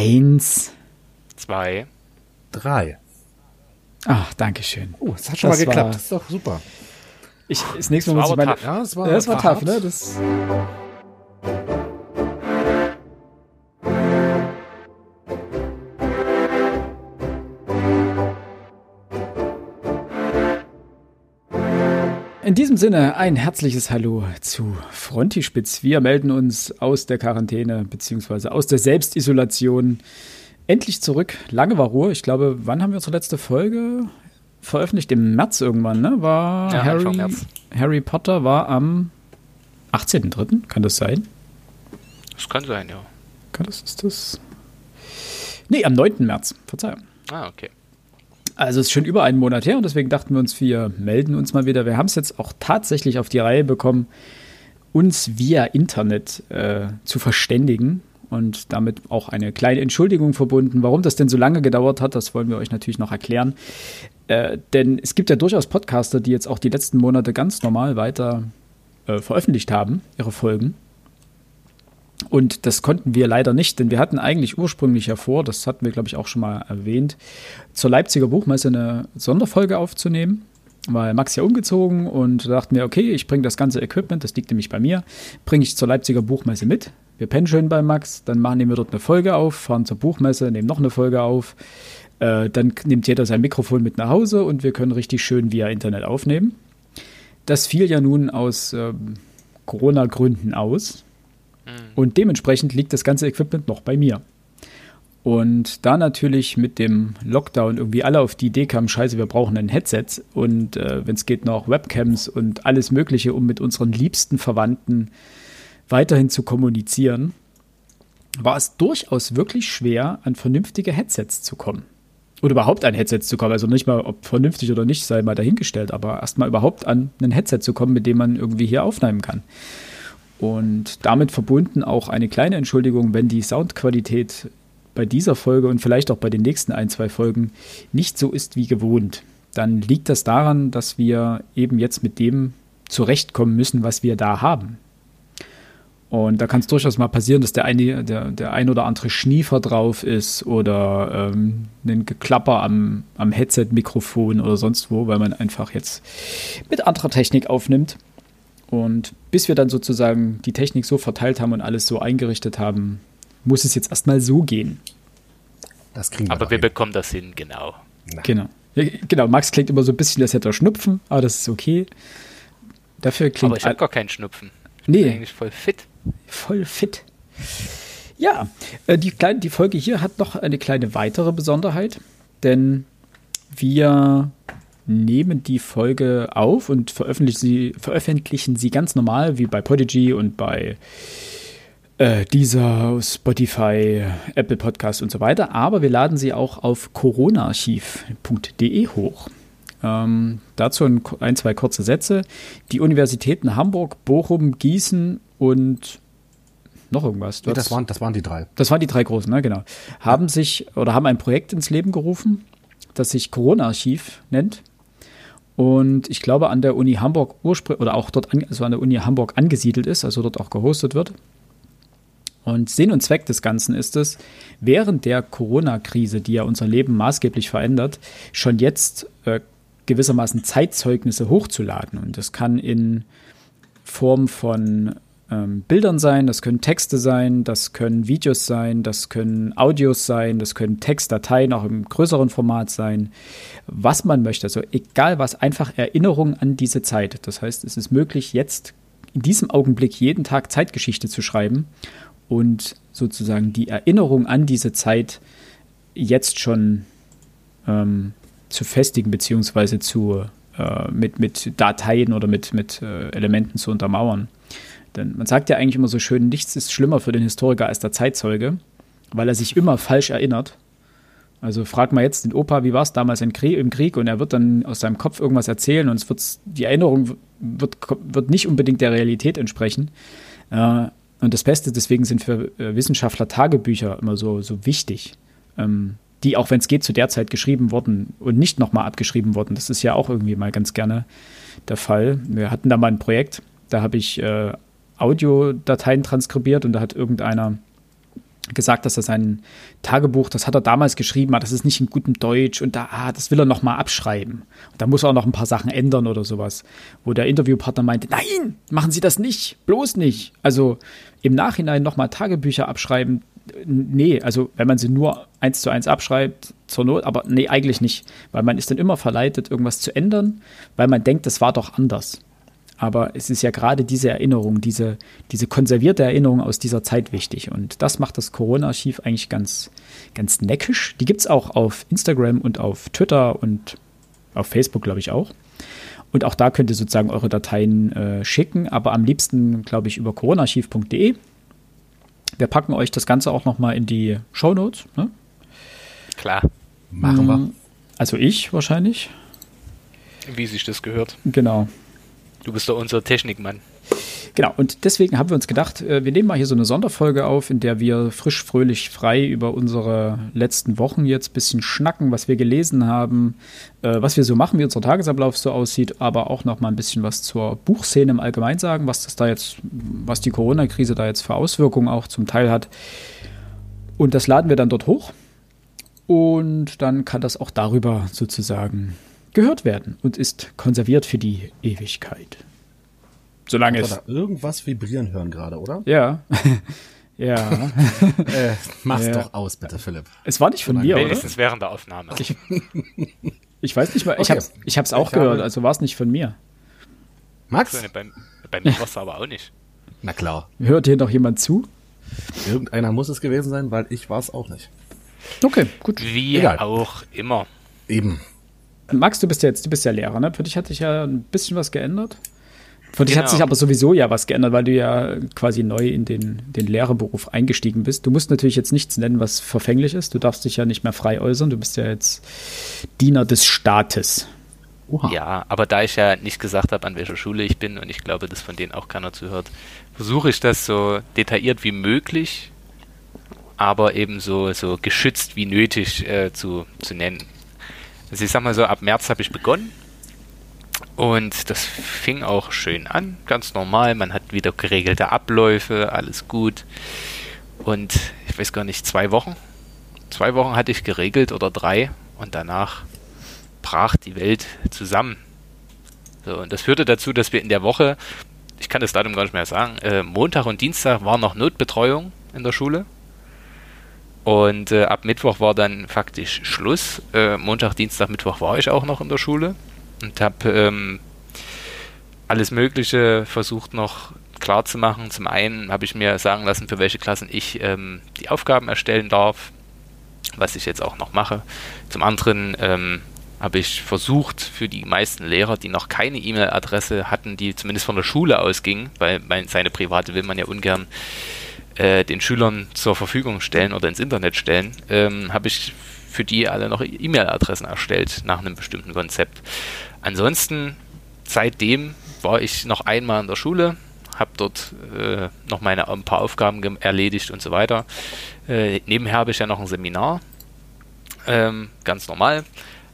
Eins. Zwei. Drei. Ach, danke schön. Oh, das hat schon Das mal geklappt. war- Das ist doch super. Ich, das nächste Mal war muss ich meine, tough. Ja, das war, Ja, das war tough, hart. ne? Das, In diesem Sinne ein herzliches Hallo zu Frontispitz. Wir melden uns aus der Quarantäne beziehungsweise aus der Selbstisolation endlich zurück. Lange war Ruhe. Ich glaube, wann haben wir unsere letzte Folge veröffentlicht? Im März irgendwann, ne? War Ja, Harry. Harry Potter war am 18.3. Kann das sein? Das kann sein, ja. Kann das, ist das? Nee, am 9. März. Verzeihung. Ah, okay. Also es ist schon über einen Monat her und deswegen dachten wir uns, wir melden uns mal wieder. Wir haben es jetzt auch tatsächlich auf die Reihe bekommen, uns via Internet äh, zu verständigen und damit auch eine kleine Entschuldigung verbunden. Warum das denn so lange gedauert hat, das wollen wir euch natürlich noch erklären. Äh, denn es gibt ja durchaus Podcaster, die jetzt auch die letzten Monate ganz normal weiter äh, veröffentlicht haben, ihre Folgen. Und das konnten wir leider nicht, denn wir hatten eigentlich ursprünglich ja vor, das hatten wir, glaube ich, auch schon mal erwähnt, zur Leipziger Buchmesse eine Sonderfolge aufzunehmen, weil Max ja umgezogen und da dachten wir, okay, ich bringe das ganze Equipment, das liegt nämlich bei mir, bringe ich zur Leipziger Buchmesse mit. Wir pennen schön bei Max, dann machen wir dort eine Folge auf, fahren zur Buchmesse, nehmen noch eine Folge auf. Äh, dann nimmt jeder sein Mikrofon mit nach Hause und wir können richtig schön via Internet aufnehmen. Das fiel ja nun aus ähm, Corona-Gründen aus. Und dementsprechend liegt das ganze Equipment noch bei mir. Und da natürlich mit dem Lockdown irgendwie alle auf die Idee kamen, scheiße, wir brauchen ein Headset und äh, wenn es geht noch Webcams und alles Mögliche, um mit unseren liebsten Verwandten weiterhin zu kommunizieren, war es durchaus wirklich schwer, an vernünftige Headsets zu kommen. Oder überhaupt an Headsets zu kommen. Also nicht mal, ob vernünftig oder nicht, sei mal dahingestellt, aber erstmal überhaupt an ein Headset zu kommen, mit dem man irgendwie hier aufnehmen kann. Und damit verbunden auch eine kleine Entschuldigung, wenn die Soundqualität bei dieser Folge und vielleicht auch bei den nächsten ein, zwei Folgen nicht so ist wie gewohnt. Dann liegt das daran, dass wir eben jetzt mit dem zurechtkommen müssen, was wir da haben. Und da kann es durchaus mal passieren, dass der, eine, der, der ein oder andere Schniefer drauf ist oder ähm, ein Geklapper am, am Headset-Mikrofon oder sonst wo, weil man einfach jetzt mit anderer Technik aufnimmt. Und bis wir dann sozusagen die Technik so verteilt haben und alles so eingerichtet haben, muss es jetzt erstmal so gehen. Das kriegen wir Aber wir hin. bekommen das hin, genau. Genau. Ja, genau, Max klingt immer so ein bisschen, als hätte er Schnupfen, aber das ist okay. Dafür klingt Aber ich habe gar keinen Schnupfen. Ich bin Nee, eigentlich voll fit. voll fit. Ja, äh, die, kleine, die Folge hier hat noch eine kleine weitere Besonderheit, denn wir nehmen die Folge auf und veröffentlichen sie, veröffentlichen sie ganz normal, wie bei Podigy und bei äh, dieser Spotify, Apple Podcast und so weiter. Aber wir laden sie auch auf coronaarchiv.de hoch. Ähm, dazu ein, ein, zwei kurze Sätze. Die Universitäten Hamburg, Bochum, Gießen und noch irgendwas. Nee, das, waren, das waren die drei. das waren die drei großen, ne? genau. Haben sich oder haben ein Projekt ins Leben gerufen, das sich Corona-Archiv nennt. Und ich glaube, an der Uni Hamburg ursprünglich oder auch dort, an, also an der Uni Hamburg angesiedelt ist, also dort auch gehostet wird. Und Sinn und Zweck des Ganzen ist es, während der Corona-Krise, die ja unser Leben maßgeblich verändert, schon jetzt äh, gewissermaßen Zeitzeugnisse hochzuladen. Und das kann in Form von ähm, Bildern sein, das können Texte sein, das können Videos sein, das können Audios sein, das können Textdateien auch im größeren Format sein, was man möchte. Also egal was, einfach Erinnerung an diese Zeit. Das heißt, es ist möglich, jetzt in diesem Augenblick jeden Tag Zeitgeschichte zu schreiben und sozusagen die Erinnerung an diese Zeit jetzt schon ähm, zu festigen, beziehungsweise äh, mit, mit Dateien oder mit, mit äh, Elementen zu untermauern. Denn man sagt ja eigentlich immer so schön, nichts ist schlimmer für den Historiker als der Zeitzeuge, weil er sich immer falsch erinnert. Also frag mal jetzt den Opa, wie war es damals im Krieg, und er wird dann aus seinem Kopf irgendwas erzählen und es wird, die Erinnerung wird, wird nicht unbedingt der Realität entsprechen. Äh, und das Beste, deswegen sind für äh, Wissenschaftler Tagebücher immer so, so wichtig. Ähm, die, auch wenn es geht, zu der Zeit geschrieben wurden und nicht nochmal abgeschrieben wurden. Das ist ja auch irgendwie mal ganz gerne der Fall. Wir hatten da mal ein Projekt, da habe ich äh, Audiodateien transkribiert und da hat irgendeiner gesagt, dass er sein Tagebuch, das hat er damals geschrieben, aber das ist nicht in gutem Deutsch und da, ah, das will er nochmal abschreiben. Und da muss er auch noch ein paar Sachen ändern oder sowas. Wo der Interviewpartner meinte, nein, machen Sie das nicht, bloß nicht. Also im Nachhinein nochmal Tagebücher abschreiben, nee, also wenn man sie nur eins zu eins abschreibt, zur Not, aber nee, eigentlich nicht. Weil man ist dann immer verleitet, irgendwas zu ändern, weil man denkt, das war doch anders. Aber es ist ja gerade diese Erinnerung, diese, diese konservierte Erinnerung aus dieser Zeit wichtig. Und das macht das Corona-Archiv eigentlich ganz, ganz neckisch. Die gibt es auch auf Instagram und auf Twitter und auf Facebook, glaube ich, auch. Und auch da könnt ihr sozusagen eure Dateien äh, schicken, aber am liebsten, glaube ich, über coronaarchiv.de. Wir packen euch das Ganze auch nochmal in die Show Notes. Ne? Klar. Machen wir. Mm, Also ich wahrscheinlich. Wie sich das gehört. Genau. Du bist doch unser Technikmann. Genau, und deswegen haben wir uns gedacht, äh, wir nehmen mal hier so eine Sonderfolge auf, in der wir frisch, fröhlich, frei über unsere letzten Wochen jetzt ein bisschen schnacken, was wir gelesen haben, äh, was wir so machen, wie unser Tagesablauf so aussieht, aber auch noch mal ein bisschen was zur Buchszene im Allgemeinen sagen, was das da jetzt, was die Corona-Krise da jetzt für Auswirkungen auch zum Teil hat. Und das laden wir dann dort hoch. Und dann kann das auch darüber sozusagen gehört werden und ist konserviert für die Ewigkeit. Solange es. da irgendwas vibrieren hören gerade, oder? Ja. ja. Äh, mach's Ja. doch aus, bitte, Philipp. Es war nicht von mir, oder? Wenigstens während der Aufnahme. Ich, ich weiß nicht mal. Ich Okay. hab's, ich hab's auch Ich habe- gehört, also war es nicht von mir. Max? bei, bei mir warst du aber auch nicht. Na klar. Hört hier noch jemand zu? Irgendeiner muss es gewesen sein, weil ich war es auch nicht. Okay, gut. Wie Egal. auch immer. Eben. Max, du bist ja jetzt, du bist ja Lehrer, ne? Für dich hat sich ja ein bisschen was geändert. Für dich hat Genau. sich aber sowieso ja was geändert, weil du ja quasi neu in den, den Lehrerberuf eingestiegen bist. Du musst natürlich jetzt nichts nennen, was verfänglich ist. Du darfst dich ja nicht mehr frei äußern. Du bist ja jetzt Diener des Staates. Oha. Ja, aber da ich ja nicht gesagt habe, an welcher Schule ich bin und ich glaube, dass von denen auch keiner zuhört, versuche ich das so detailliert wie möglich, aber eben so, so geschützt wie nötig äh, zu, zu nennen. Also ich sag mal so, ab März habe ich begonnen und das fing auch schön an, ganz normal. Man hat wieder geregelte Abläufe, alles gut. Und ich weiß gar nicht, zwei Wochen? Zwei Wochen hatte ich geregelt oder drei und danach brach die Welt zusammen. So, und das führte dazu, dass wir in der Woche, ich kann das Datum gar nicht mehr sagen, äh, Montag und Dienstag war noch Notbetreuung in der Schule. Und äh, ab Mittwoch war dann faktisch Schluss. Äh, Montag, Dienstag, Mittwoch war ich auch noch in der Schule und habe ähm, alles Mögliche versucht noch klar zu machen. Zum einen habe ich mir sagen lassen, für welche Klassen ich ähm, die Aufgaben erstellen darf, was ich jetzt auch noch mache. Zum anderen ähm, habe ich versucht, für die meisten Lehrer, die noch keine E-Mail-Adresse hatten, die zumindest von der Schule ausging, weil mein, seine private will man ja ungern äh, den Schülern zur Verfügung stellen oder ins Internet stellen, ähm, habe ich für die alle noch E-Mail-Adressen erstellt nach einem bestimmten Konzept. Ansonsten, seitdem war ich noch einmal in der Schule, habe dort äh, noch meine ein paar Aufgaben erledigt und so weiter. Äh, nebenher habe ich ja noch ein Seminar, ähm, ganz normal.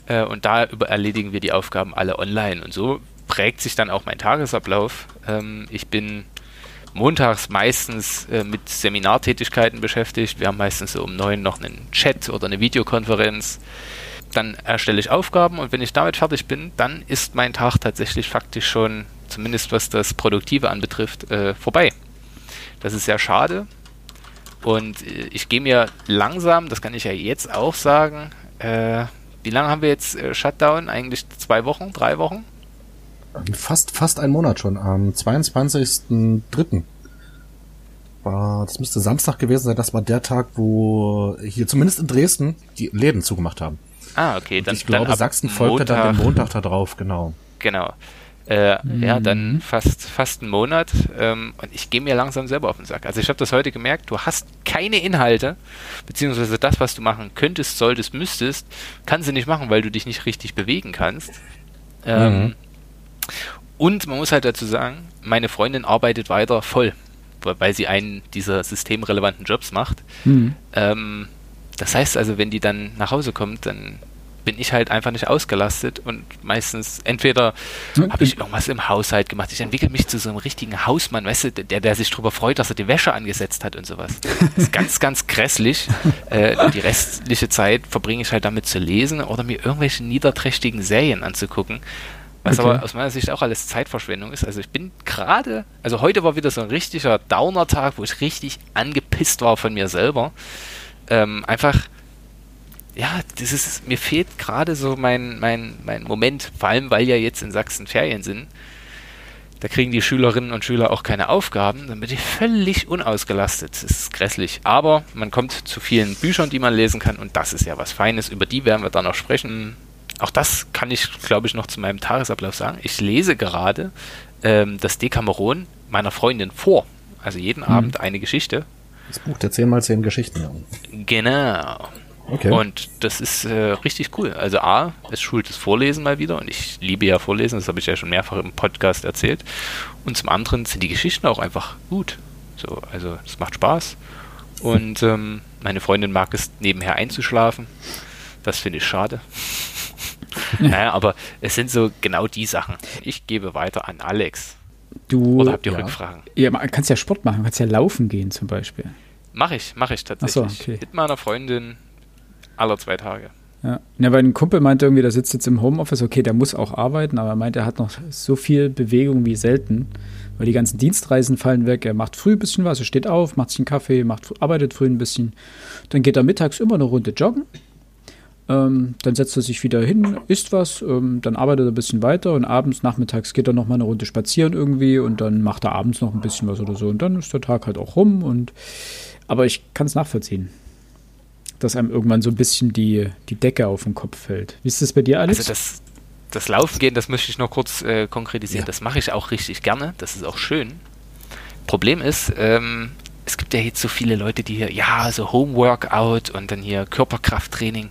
Äh, und da erledigen wir die Aufgaben alle online. Und so prägt sich dann auch mein Tagesablauf. Ähm, ich bin montags meistens äh, mit Seminartätigkeiten beschäftigt. Wir haben meistens so um neun noch einen Chat oder eine Videokonferenz. Dann erstelle ich Aufgaben und wenn ich damit fertig bin, dann ist mein Tag tatsächlich faktisch schon, zumindest was das Produktive anbetrifft, äh, vorbei. Das ist sehr schade. Und äh, ich gehe mir langsam, das kann ich ja jetzt auch sagen, äh, wie lange haben wir jetzt äh, Shutdown? Eigentlich zwei Wochen, drei Wochen? Fast, fast ein Monat schon. Am 22.03. war, das müsste Samstag gewesen sein. Das war der Tag, wo hier zumindest in Dresden die Läden zugemacht haben. Ah, okay. Dann, ich glaube, dann ab Sachsen folgte dann den Montag da drauf, genau. Genau. Äh, Ja, Mhm. dann fast, fast einen Monat. Ähm, und ich gehe mir langsam selber auf den Sack. Also ich habe das heute gemerkt, du hast keine Inhalte, beziehungsweise das, was du machen könntest, solltest, müsstest, kannst du nicht machen, weil du dich nicht richtig bewegen kannst. Ähm, Mhm. Und man muss halt dazu sagen, meine Freundin arbeitet weiter voll, weil sie einen dieser systemrelevanten Jobs macht. Hm. Ähm, das heißt also, wenn die dann nach Hause kommt, dann bin ich halt einfach nicht ausgelastet und meistens entweder habe ich irgendwas im Haushalt gemacht. Ich entwickle mich zu so einem richtigen Hausmann, weißt du, der, der sich darüber freut, dass er die Wäsche angesetzt hat und sowas. Das ist ganz, ganz grässlich. Äh, die restliche Zeit verbringe ich halt damit zu lesen oder mir irgendwelche niederträchtigen Serien anzugucken. Was okay. aber aus meiner Sicht auch alles Zeitverschwendung ist. Also ich bin gerade, also heute war wieder so ein richtiger Downer-Tag, wo ich richtig angepisst war von mir selber. Ähm, einfach, ja, das ist, mir fehlt gerade so mein, mein, mein Moment, vor allem weil ja jetzt in Sachsen Ferien sind. Da kriegen die Schülerinnen und Schüler auch keine Aufgaben, dann bin ich völlig unausgelastet. Das ist grässlich. Aber man kommt zu vielen Büchern, die man lesen kann und das ist ja was Feines. Über die werden wir dann noch sprechen auch das kann ich, glaube ich, noch zu meinem Tagesablauf sagen. Ich lese gerade ähm, das Decameron meiner Freundin vor. Also jeden mhm. Abend eine Geschichte. Das Buch der 10 mal 10 Geschichten. Genau. Okay. Und das ist äh, richtig cool. Also A, es schult das Vorlesen mal wieder und ich liebe ja Vorlesen, das habe ich ja schon mehrfach im Podcast erzählt. Und zum anderen sind die Geschichten auch einfach gut. So, also es macht Spaß. Und ähm, meine Freundin mag es nebenher einzuschlafen. Das finde ich schade. Naja, aber es sind so genau die Sachen. Ich gebe weiter an Alex. Du, Oder habt ihr ja. Rückfragen? Ja, man kannst ja Sport machen, kannst ja laufen gehen zum Beispiel. Mach ich, mach ich tatsächlich. So, okay. Mit meiner Freundin aller zwei Tage. Ja. ja, weil ein Kumpel meinte irgendwie, der sitzt jetzt im Homeoffice, okay, der muss auch arbeiten, aber er meint, er hat noch so viel Bewegung wie selten, weil die ganzen Dienstreisen fallen weg. Er macht früh ein bisschen was, er steht auf, macht sich einen Kaffee, macht, arbeitet früh ein bisschen. Dann geht er mittags immer eine Runde joggen ähm, dann setzt er sich wieder hin, isst was, ähm, dann arbeitet er ein bisschen weiter und abends, nachmittags geht er noch mal eine Runde spazieren irgendwie und dann macht er abends noch ein bisschen was oder so und dann ist der Tag halt auch rum und aber ich kann es nachvollziehen, dass einem irgendwann so ein bisschen die, die Decke auf den Kopf fällt. Wie ist das bei dir, Alex? Also das, das Laufen gehen, das möchte ich noch kurz äh, konkretisieren. Ja. Das mache ich auch richtig gerne. Das ist auch schön. Problem ist, ähm, es gibt ja jetzt so viele Leute, die hier, ja, so Homeworkout und dann hier Körperkrafttraining.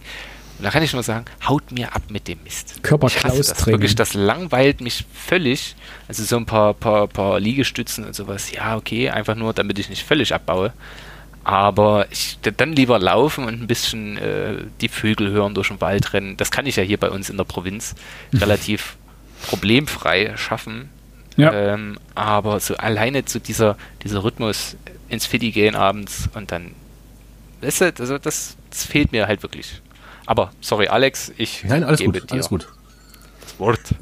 Und da kann ich nur sagen, haut mir ab mit dem Mist. Körperklaus das wirklich, das langweilt mich völlig. Also so ein paar, paar, paar Liegestützen und sowas, ja, okay, einfach nur, damit ich nicht völlig abbaue. Aber ich, dann lieber laufen und ein bisschen äh, die Vögel hören, durch den Wald rennen. Das kann ich ja hier bei uns in der Provinz relativ problemfrei schaffen. Ja. Ähm, aber so alleine zu dieser, dieser Rhythmus ins Fitti gehen abends und dann, weißt du, also das, das fehlt mir halt wirklich. Aber sorry, Alex, ich Nein, alles gebe gut, dir alles gut. Das Wort.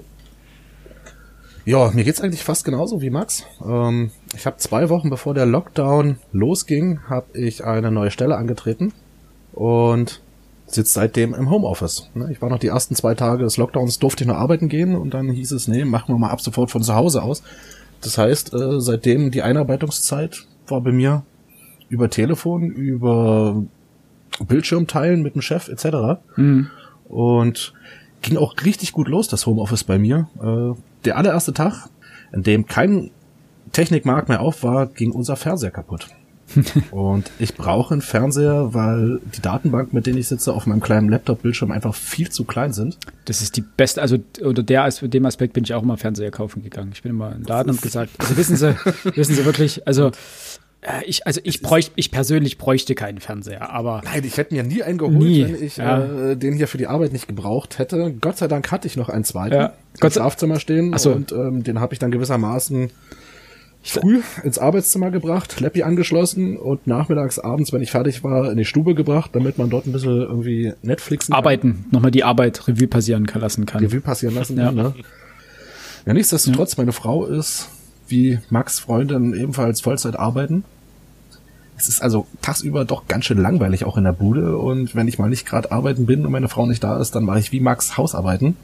Ja, mir geht's eigentlich fast genauso wie Max. Ähm, ich habe zwei Wochen bevor der Lockdown losging, habe ich eine neue Stelle angetreten und sitze seitdem im Homeoffice. Ne, ich war noch die ersten zwei Tage des Lockdowns, durfte ich noch arbeiten gehen und dann hieß es, nee, machen wir mal ab sofort von zu Hause aus. Das heißt, äh, seitdem die Einarbeitungszeit war bei mir über Telefon, über Bildschirm teilen mit dem Chef etc. Mhm. Und ging auch richtig gut los, das Homeoffice bei mir. Äh, der allererste Tag, an dem kein Technikmarkt mehr auf war, ging unser Fernseher kaputt. und ich brauche einen Fernseher, weil die Datenbank, mit denen ich sitze, auf meinem kleinen Laptop-Bildschirm einfach viel zu klein sind. Das ist die beste, also unter der, dem Aspekt bin ich auch immer Fernseher kaufen gegangen. Ich bin immer in Laden und gesagt, also wissen Sie, wissen Sie wirklich, also ich, also ich bräuchte, ich persönlich bräuchte keinen Fernseher, aber. Nein, ich hätte mir nie einen geholt, nie. wenn ich ja. äh, den hier für die Arbeit nicht gebraucht hätte. Gott sei Dank hatte ich noch einen zweiten ja. im Schlafzimmer stehen so. und ähm, den habe ich dann gewissermaßen früh ins Arbeitszimmer gebracht, Leppi angeschlossen und nachmittags, abends, wenn ich fertig war, in die Stube gebracht, damit man dort ein bisschen irgendwie Netflixen Arbeiten, kann. nochmal die Arbeit Revue passieren lassen kann. Revue passieren lassen, ja. Ne? Ja, nichtsdestotrotz, ja. meine Frau ist wie Max Freundin ebenfalls Vollzeit arbeiten es ist also tagsüber doch ganz schön langweilig auch in der Bude und wenn ich mal nicht gerade arbeiten bin und meine Frau nicht da ist, dann mache ich wie Max Hausarbeiten.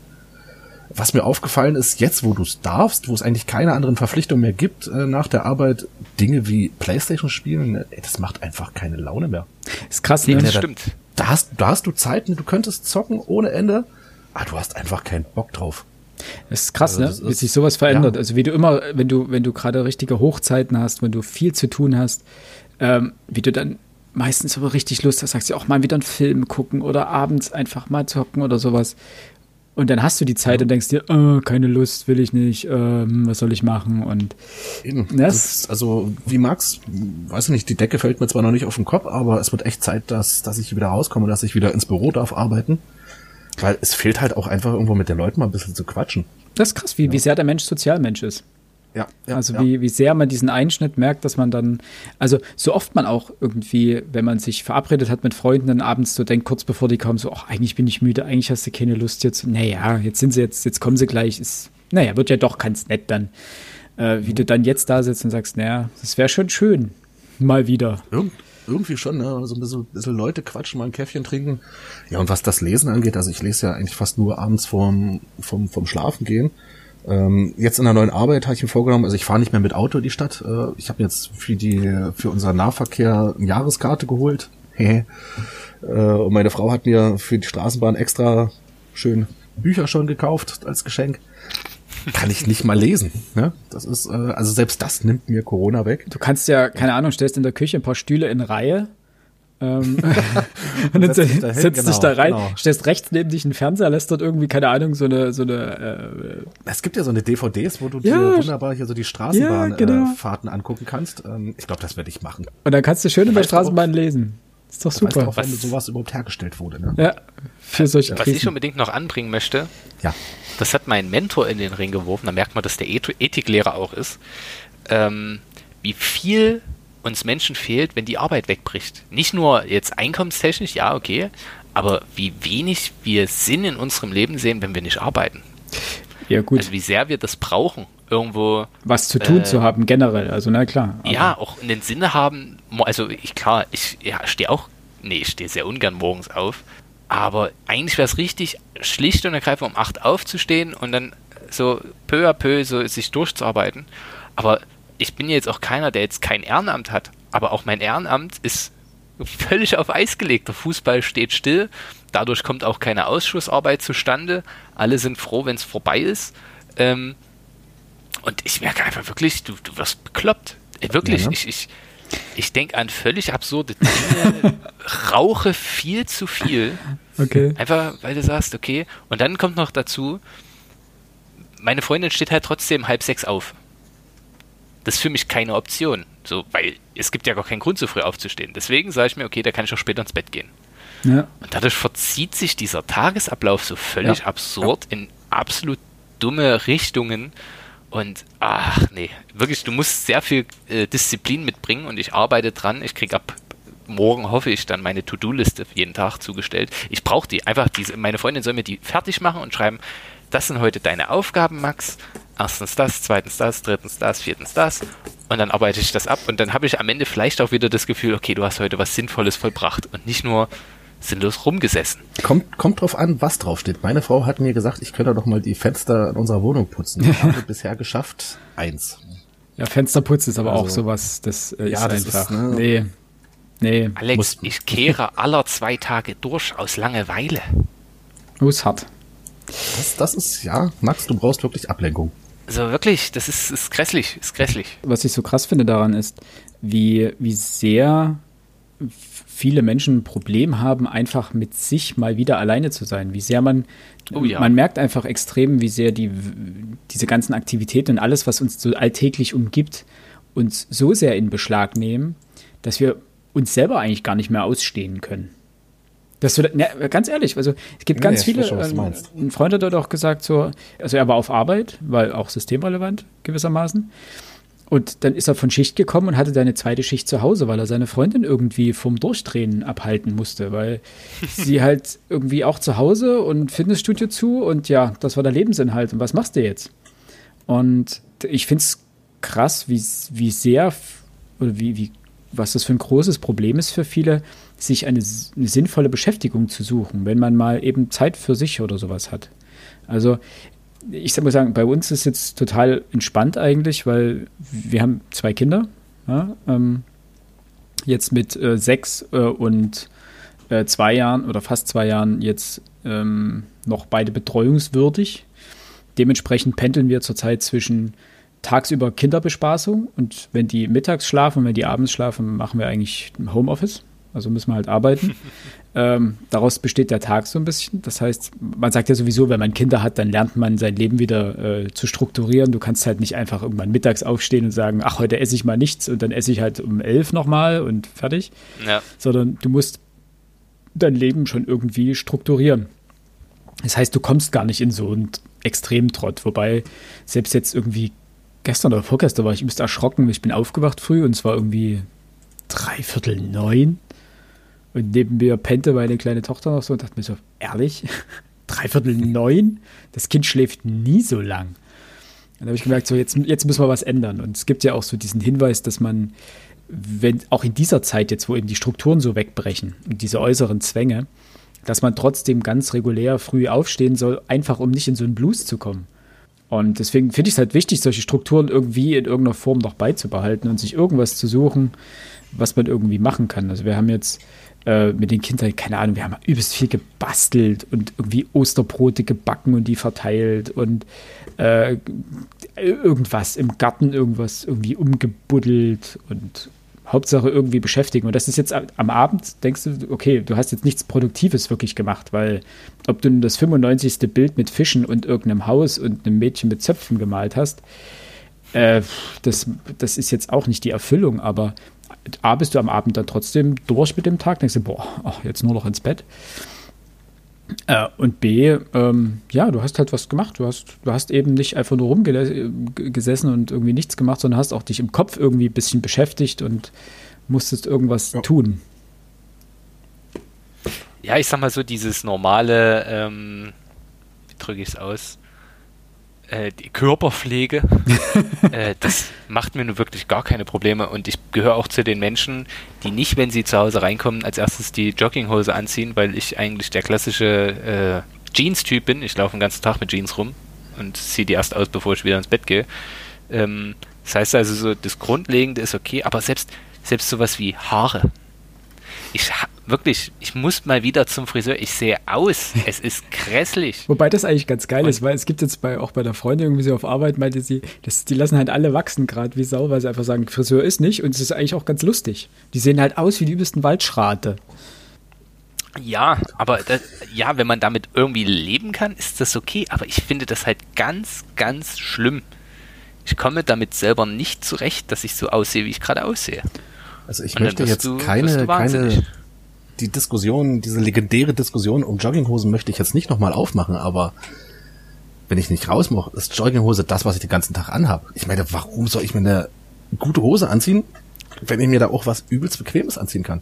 Was mir aufgefallen ist, jetzt wo du es darfst, wo es eigentlich keine anderen Verpflichtungen mehr gibt äh, nach der Arbeit, Dinge wie Playstation spielen, äh, ey, das macht einfach keine Laune mehr. Ist krass, ne? Das stimmt. Da hast, da hast du Zeiten, du könntest zocken ohne Ende, aber du hast einfach keinen Bock drauf. Das ist krass, also, ne? Wie sich sowas verändert. Ja. Also wie du immer, wenn du, wenn du gerade richtige Hochzeiten hast, wenn du viel zu tun hast, ähm, wie du dann meistens aber richtig Lust hast, sagst du auch mal wieder einen Film gucken oder abends einfach mal zocken oder sowas. Und dann hast du die Zeit ja. und denkst dir, oh, keine Lust, will ich nicht, ähm, was soll ich machen? Und das, das, also wie Max, weiß ich nicht, die Decke fällt mir zwar noch nicht auf den Kopf, aber es wird echt Zeit, dass, dass ich wieder rauskomme, dass ich wieder ins Büro darf arbeiten. Weil es fehlt halt auch einfach irgendwo mit den Leuten mal ein bisschen zu quatschen. Das ist krass, wie, ja. wie sehr der Mensch Sozialmensch ist. Ja, ja, also ja. Wie, wie sehr man diesen Einschnitt merkt, dass man dann, also so oft man auch irgendwie, wenn man sich verabredet hat mit Freunden, dann abends so denkt, kurz bevor die kommen, so, ach, eigentlich bin ich müde, eigentlich hast du keine Lust jetzt. Naja, jetzt sind sie jetzt, jetzt kommen sie gleich, ist, naja, wird ja doch ganz nett dann. Äh, wie du dann jetzt da sitzt und sagst, naja, das wäre schon schön, mal wieder. Irgend, irgendwie schon, ne? So ein bisschen, bisschen Leute quatschen, mal ein Käffchen trinken. Ja, und was das Lesen angeht, also ich lese ja eigentlich fast nur abends vorm, vom, vom Schlafen gehen. Ähm, jetzt in der neuen Arbeit habe ich mir vorgenommen, also ich fahre nicht mehr mit Auto in die Stadt. Äh, ich habe jetzt für die für unseren Nahverkehr eine Jahreskarte geholt. äh, und meine Frau hat mir für die Straßenbahn extra schön Bücher schon gekauft als Geschenk. Kann ich nicht mal lesen. Ne? Das ist äh, also selbst das nimmt mir Corona weg. Du kannst ja keine Ahnung, stellst in der Küche ein paar Stühle in Reihe ähm, und dann setzt, dahin, setzt genau, dich da rein, genau. stellst rechts neben dich einen Fernseher, lässt dort irgendwie, keine Ahnung, so eine, so eine äh, Es gibt ja so eine DVDs, wo du ja, dir wunderbar hier so die Straßenbahnfahrten ja, genau. äh, angucken kannst. Ähm, ich glaube, das werde ich machen. Und dann kannst du schön in der Straßenbahn lesen. Ist doch super. Weißt auch, wann sowas überhaupt hergestellt wurde. Ne? Ja, für solche Was Krisen. ich unbedingt noch anbringen möchte, ja. das hat mein Mentor in den Ring geworfen, da merkt man, dass der Ethiklehrer auch ist, ähm, wie viel uns Menschen fehlt, wenn die Arbeit wegbricht. Nicht nur jetzt einkommenstechnisch, ja, okay, aber wie wenig wir Sinn in unserem Leben sehen, wenn wir nicht arbeiten. Ja, gut. Also wie sehr wir das brauchen, irgendwo. Was zu tun äh, zu haben, generell, also na klar. Ja, auch einen Sinn haben, also ich, klar, ich ja, stehe auch, nee, ich stehe sehr ungern morgens auf, aber eigentlich wäre es richtig, schlicht und ergreifend um 8 aufzustehen und dann so peu à peu so sich durchzuarbeiten. Aber ich bin jetzt auch keiner, der jetzt kein Ehrenamt hat, aber auch mein Ehrenamt ist völlig auf Eis gelegt. Der Fußball steht still, dadurch kommt auch keine Ausschussarbeit zustande. Alle sind froh, wenn es vorbei ist. Ähm, und ich merke einfach wirklich, du, du wirst bekloppt. Äh, wirklich, ja, ne? ich, ich, ich denke an völlig absurde Dinge, rauche viel zu viel. Okay. Einfach, weil du sagst, okay. Und dann kommt noch dazu, meine Freundin steht halt trotzdem halb sechs auf das ist für mich keine Option. So, weil es gibt ja gar keinen Grund, so früh aufzustehen. Deswegen sage ich mir, okay, da kann ich auch später ins Bett gehen. Ja. Und dadurch verzieht sich dieser Tagesablauf so völlig ja. absurd in absolut dumme Richtungen. Und ach nee, wirklich, du musst sehr viel äh, Disziplin mitbringen und ich arbeite dran. Ich kriege ab morgen, hoffe ich, dann meine To-Do-Liste jeden Tag zugestellt. Ich brauche die einfach, diese, meine Freundin soll mir die fertig machen und schreiben, das sind heute deine Aufgaben, Max erstens das, zweitens das, drittens das, viertens das. Und dann arbeite ich das ab und dann habe ich am Ende vielleicht auch wieder das Gefühl, okay, du hast heute was Sinnvolles vollbracht und nicht nur sinnlos rumgesessen. Kommt, kommt drauf an, was draufsteht. Meine Frau hat mir gesagt, ich könnte doch mal die Fenster in unserer Wohnung putzen. Ich habe bisher geschafft eins. Ja, Fensterputz ist aber also, auch sowas, das äh, ja, ist das einfach. Ist, ne, nee. Nee. Alex, muss, ich kehre aller zwei Tage durch aus Langeweile. Oh, ist hart. Das, das ist, ja, Max, du brauchst wirklich Ablenkung. Also wirklich, das ist, ist grässlich, ist grässlich. Was ich so krass finde daran ist, wie, wie sehr viele Menschen ein Problem haben, einfach mit sich mal wieder alleine zu sein. Wie sehr man, oh ja. man merkt einfach extrem, wie sehr die, diese ganzen Aktivitäten und alles, was uns so alltäglich umgibt, uns so sehr in Beschlag nehmen, dass wir uns selber eigentlich gar nicht mehr ausstehen können. Das du, ne, ganz ehrlich, also es gibt nee, ganz viele. Schon, ähm, ein Freund hat dort auch gesagt, so, also er war auf Arbeit, weil auch systemrelevant gewissermaßen. Und dann ist er von Schicht gekommen und hatte seine zweite Schicht zu Hause, weil er seine Freundin irgendwie vom Durchdrehen abhalten musste, weil sie halt irgendwie auch zu Hause und Fitnessstudio zu und ja, das war der Lebensinhalt. Und was machst du jetzt? Und ich finde es krass, wie, wie sehr oder wie, wie, was das für ein großes Problem ist für viele, sich eine, eine sinnvolle Beschäftigung zu suchen, wenn man mal eben Zeit für sich oder sowas hat. Also ich muss sagen, bei uns ist jetzt total entspannt eigentlich, weil wir haben zwei Kinder, ja, ähm, jetzt mit äh, sechs äh, und äh, zwei Jahren oder fast zwei Jahren jetzt ähm, noch beide betreuungswürdig. Dementsprechend pendeln wir zurzeit zwischen tagsüber Kinderbespaßung und wenn die mittags schlafen und wenn die abends schlafen, machen wir eigentlich Homeoffice. Also müssen wir halt arbeiten. ähm, daraus besteht der Tag so ein bisschen. Das heißt, man sagt ja sowieso, wenn man Kinder hat, dann lernt man sein Leben wieder äh, zu strukturieren. Du kannst halt nicht einfach irgendwann mittags aufstehen und sagen, ach, heute esse ich mal nichts und dann esse ich halt um elf nochmal und fertig. Ja. Sondern du musst dein Leben schon irgendwie strukturieren. Das heißt, du kommst gar nicht in so einen Extremtrott. Wobei, selbst jetzt irgendwie gestern oder vorgestern war ich übelst erschrocken. Ich bin aufgewacht früh und es war irgendwie dreiviertel neun. Und neben mir pennte meine kleine Tochter noch so und dachte mir so, ehrlich? Dreiviertel neun? Das Kind schläft nie so lang. Und dann habe ich gemerkt, so jetzt, jetzt müssen wir was ändern. Und es gibt ja auch so diesen Hinweis, dass man, wenn auch in dieser Zeit jetzt, wo eben die Strukturen so wegbrechen und diese äußeren Zwänge, dass man trotzdem ganz regulär früh aufstehen soll, einfach um nicht in so einen Blues zu kommen. Und deswegen finde ich es halt wichtig, solche Strukturen irgendwie in irgendeiner Form noch beizubehalten und sich irgendwas zu suchen, was man irgendwie machen kann. Also wir haben jetzt äh, mit den Kindern, keine Ahnung, wir haben übelst viel gebastelt und irgendwie Osterbrote gebacken und die verteilt und äh, irgendwas im Garten, irgendwas irgendwie umgebuddelt und Hauptsache irgendwie beschäftigen. Und das ist jetzt am Abend, denkst du, okay, du hast jetzt nichts Produktives wirklich gemacht, weil ob du das 95. Bild mit Fischen und irgendeinem Haus und einem Mädchen mit Zöpfen gemalt hast, äh, das, das ist jetzt auch nicht die Erfüllung, aber A, bist du am Abend dann trotzdem durch mit dem Tag, denkst du, boah, ach, jetzt nur noch ins Bett. Äh, und B, ähm, ja, du hast halt was gemacht. Du hast, du hast eben nicht einfach nur rumgesessen und irgendwie nichts gemacht, sondern hast auch dich im Kopf irgendwie ein bisschen beschäftigt und musstest irgendwas ja. tun. Ja, ich sag mal so, dieses normale, ähm, wie drücke ich es aus? Äh, die Körperpflege, äh, das macht mir nun wirklich gar keine Probleme und ich gehöre auch zu den Menschen, die nicht, wenn sie zu Hause reinkommen, als erstes die Jogginghose anziehen, weil ich eigentlich der klassische äh, Jeans-Typ bin. Ich laufe den ganzen Tag mit Jeans rum und ziehe die erst aus, bevor ich wieder ins Bett gehe. Ähm, das heißt also, so das Grundlegende ist okay, aber selbst, selbst sowas wie Haare. Ich wirklich, ich muss mal wieder zum Friseur. Ich sehe aus. Es ist grässlich. Wobei das eigentlich ganz geil und ist, weil es gibt jetzt bei, auch bei der Freundin irgendwie so auf Arbeit, meinte sie, das, die lassen halt alle wachsen gerade wie Sau, weil sie einfach sagen, Friseur ist nicht und es ist eigentlich auch ganz lustig. Die sehen halt aus wie die übelsten Waldschrate. Ja, aber das, ja, wenn man damit irgendwie leben kann, ist das okay. Aber ich finde das halt ganz, ganz schlimm. Ich komme damit selber nicht zurecht, dass ich so aussehe, wie ich gerade aussehe. Also ich möchte jetzt du, keine, keine die Diskussion, diese legendäre Diskussion um Jogginghosen möchte ich jetzt nicht nochmal aufmachen, aber wenn ich nicht raus muss, ist Jogginghose das, was ich den ganzen Tag anhabe. Ich meine, warum soll ich mir eine gute Hose anziehen, wenn ich mir da auch was übelst Bequemes anziehen kann?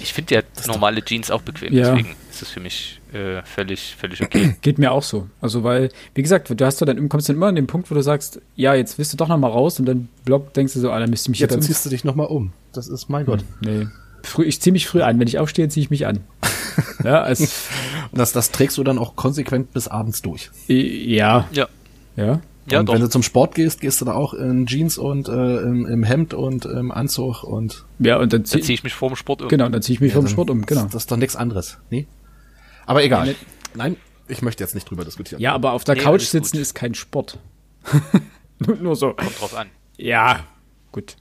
Ich finde ja das normale Jeans auch bequem, ja. deswegen ist es für mich äh, völlig, völlig okay. Geht mir auch so. Also, weil, wie gesagt, du hast dann, kommst dann immer an den Punkt, wo du sagst, ja, jetzt willst du doch nochmal raus und dann Block denkst du so, ah, dann müsste ich mich ja, jetzt. Ja, dann ziehst du dich nochmal um. Das ist mein hm, Gott. Nee. Früh, ich ziehe mich früh an. Wenn ich aufstehe, ziehe ich mich an. ja, also, und das, das trägst du dann auch konsequent bis abends durch. Ja. Ja. Ja. Ja, und doch. wenn du zum Sport gehst, gehst du da auch in Jeans und äh, im, im, Hemd und im Anzug und. Ja, und dann ziehe zieh ich mich vorm Sport um. Genau, dann ziehe ich mich ja, vorm Sport um, genau. Das, das ist doch nichts anderes. Nee? Aber egal. Nein, ich möchte jetzt nicht drüber diskutieren. Ja, aber auf der nee, Couch sitzen gut. ist kein Sport. nur, nur so. Kommt drauf an. Ja, gut.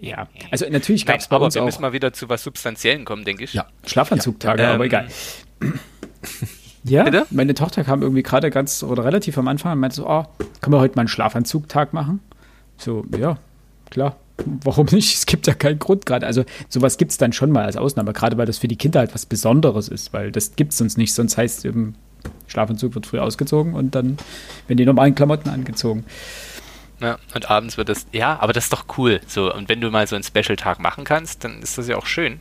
Ja, also natürlich gab es bei aber uns wir auch. müssen mal wieder zu was Substanziellen kommen, denke ich. Ja, Schlafanzugtage, ja. aber ähm, egal. Ja, Bitte? meine Tochter kam irgendwie gerade ganz oder relativ am Anfang und meinte so, oh, können wir heute mal einen Schlafanzugtag machen? So, ja, klar. Warum nicht? Es gibt ja keinen Grund gerade. Also sowas gibt es dann schon mal als Ausnahme, gerade weil das für die Kinder halt was Besonderes ist, weil das gibt es sonst nicht. Sonst heißt eben, Schlafanzug wird früh ausgezogen und dann werden die normalen Klamotten angezogen. Ja, und abends wird das, ja, aber das ist doch cool. So, und wenn du mal so einen Special-Tag machen kannst, dann ist das ja auch schön.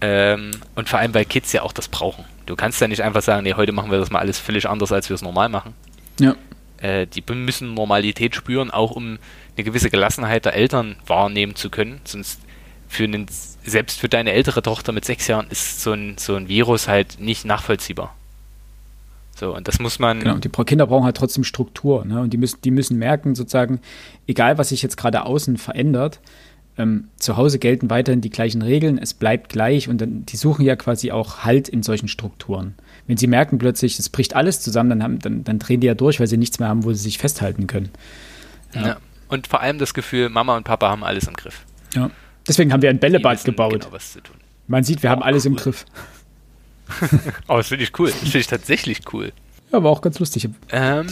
Ähm, und vor allem, weil Kids ja auch das brauchen. Du kannst ja nicht einfach sagen, nee, heute machen wir das mal alles völlig anders, als wir es normal machen. Ja. Äh, die müssen Normalität spüren, auch um eine gewisse Gelassenheit der Eltern wahrnehmen zu können. Sonst für einen, selbst für deine ältere Tochter mit sechs Jahren ist so ein, so ein Virus halt nicht nachvollziehbar. So, und das muss man. Genau, die Kinder brauchen halt trotzdem Struktur, ne? Und die müssen, die müssen merken, sozusagen, egal was sich jetzt gerade außen verändert, ähm, zu Hause gelten weiterhin die gleichen Regeln, es bleibt gleich und dann, die suchen ja quasi auch Halt in solchen Strukturen. Wenn sie merken plötzlich, es bricht alles zusammen, dann, haben, dann, dann drehen die ja durch, weil sie nichts mehr haben, wo sie sich festhalten können. Ja. ja. Und vor allem das Gefühl, Mama und Papa haben alles im Griff. Ja. Deswegen haben wir ein Bällebad gebaut. Genau. Man sieht, wir oh, haben alles cool. im Griff. oh, das finde ich cool. Das finde ich tatsächlich cool. Ja, war auch ganz lustig. Ähm,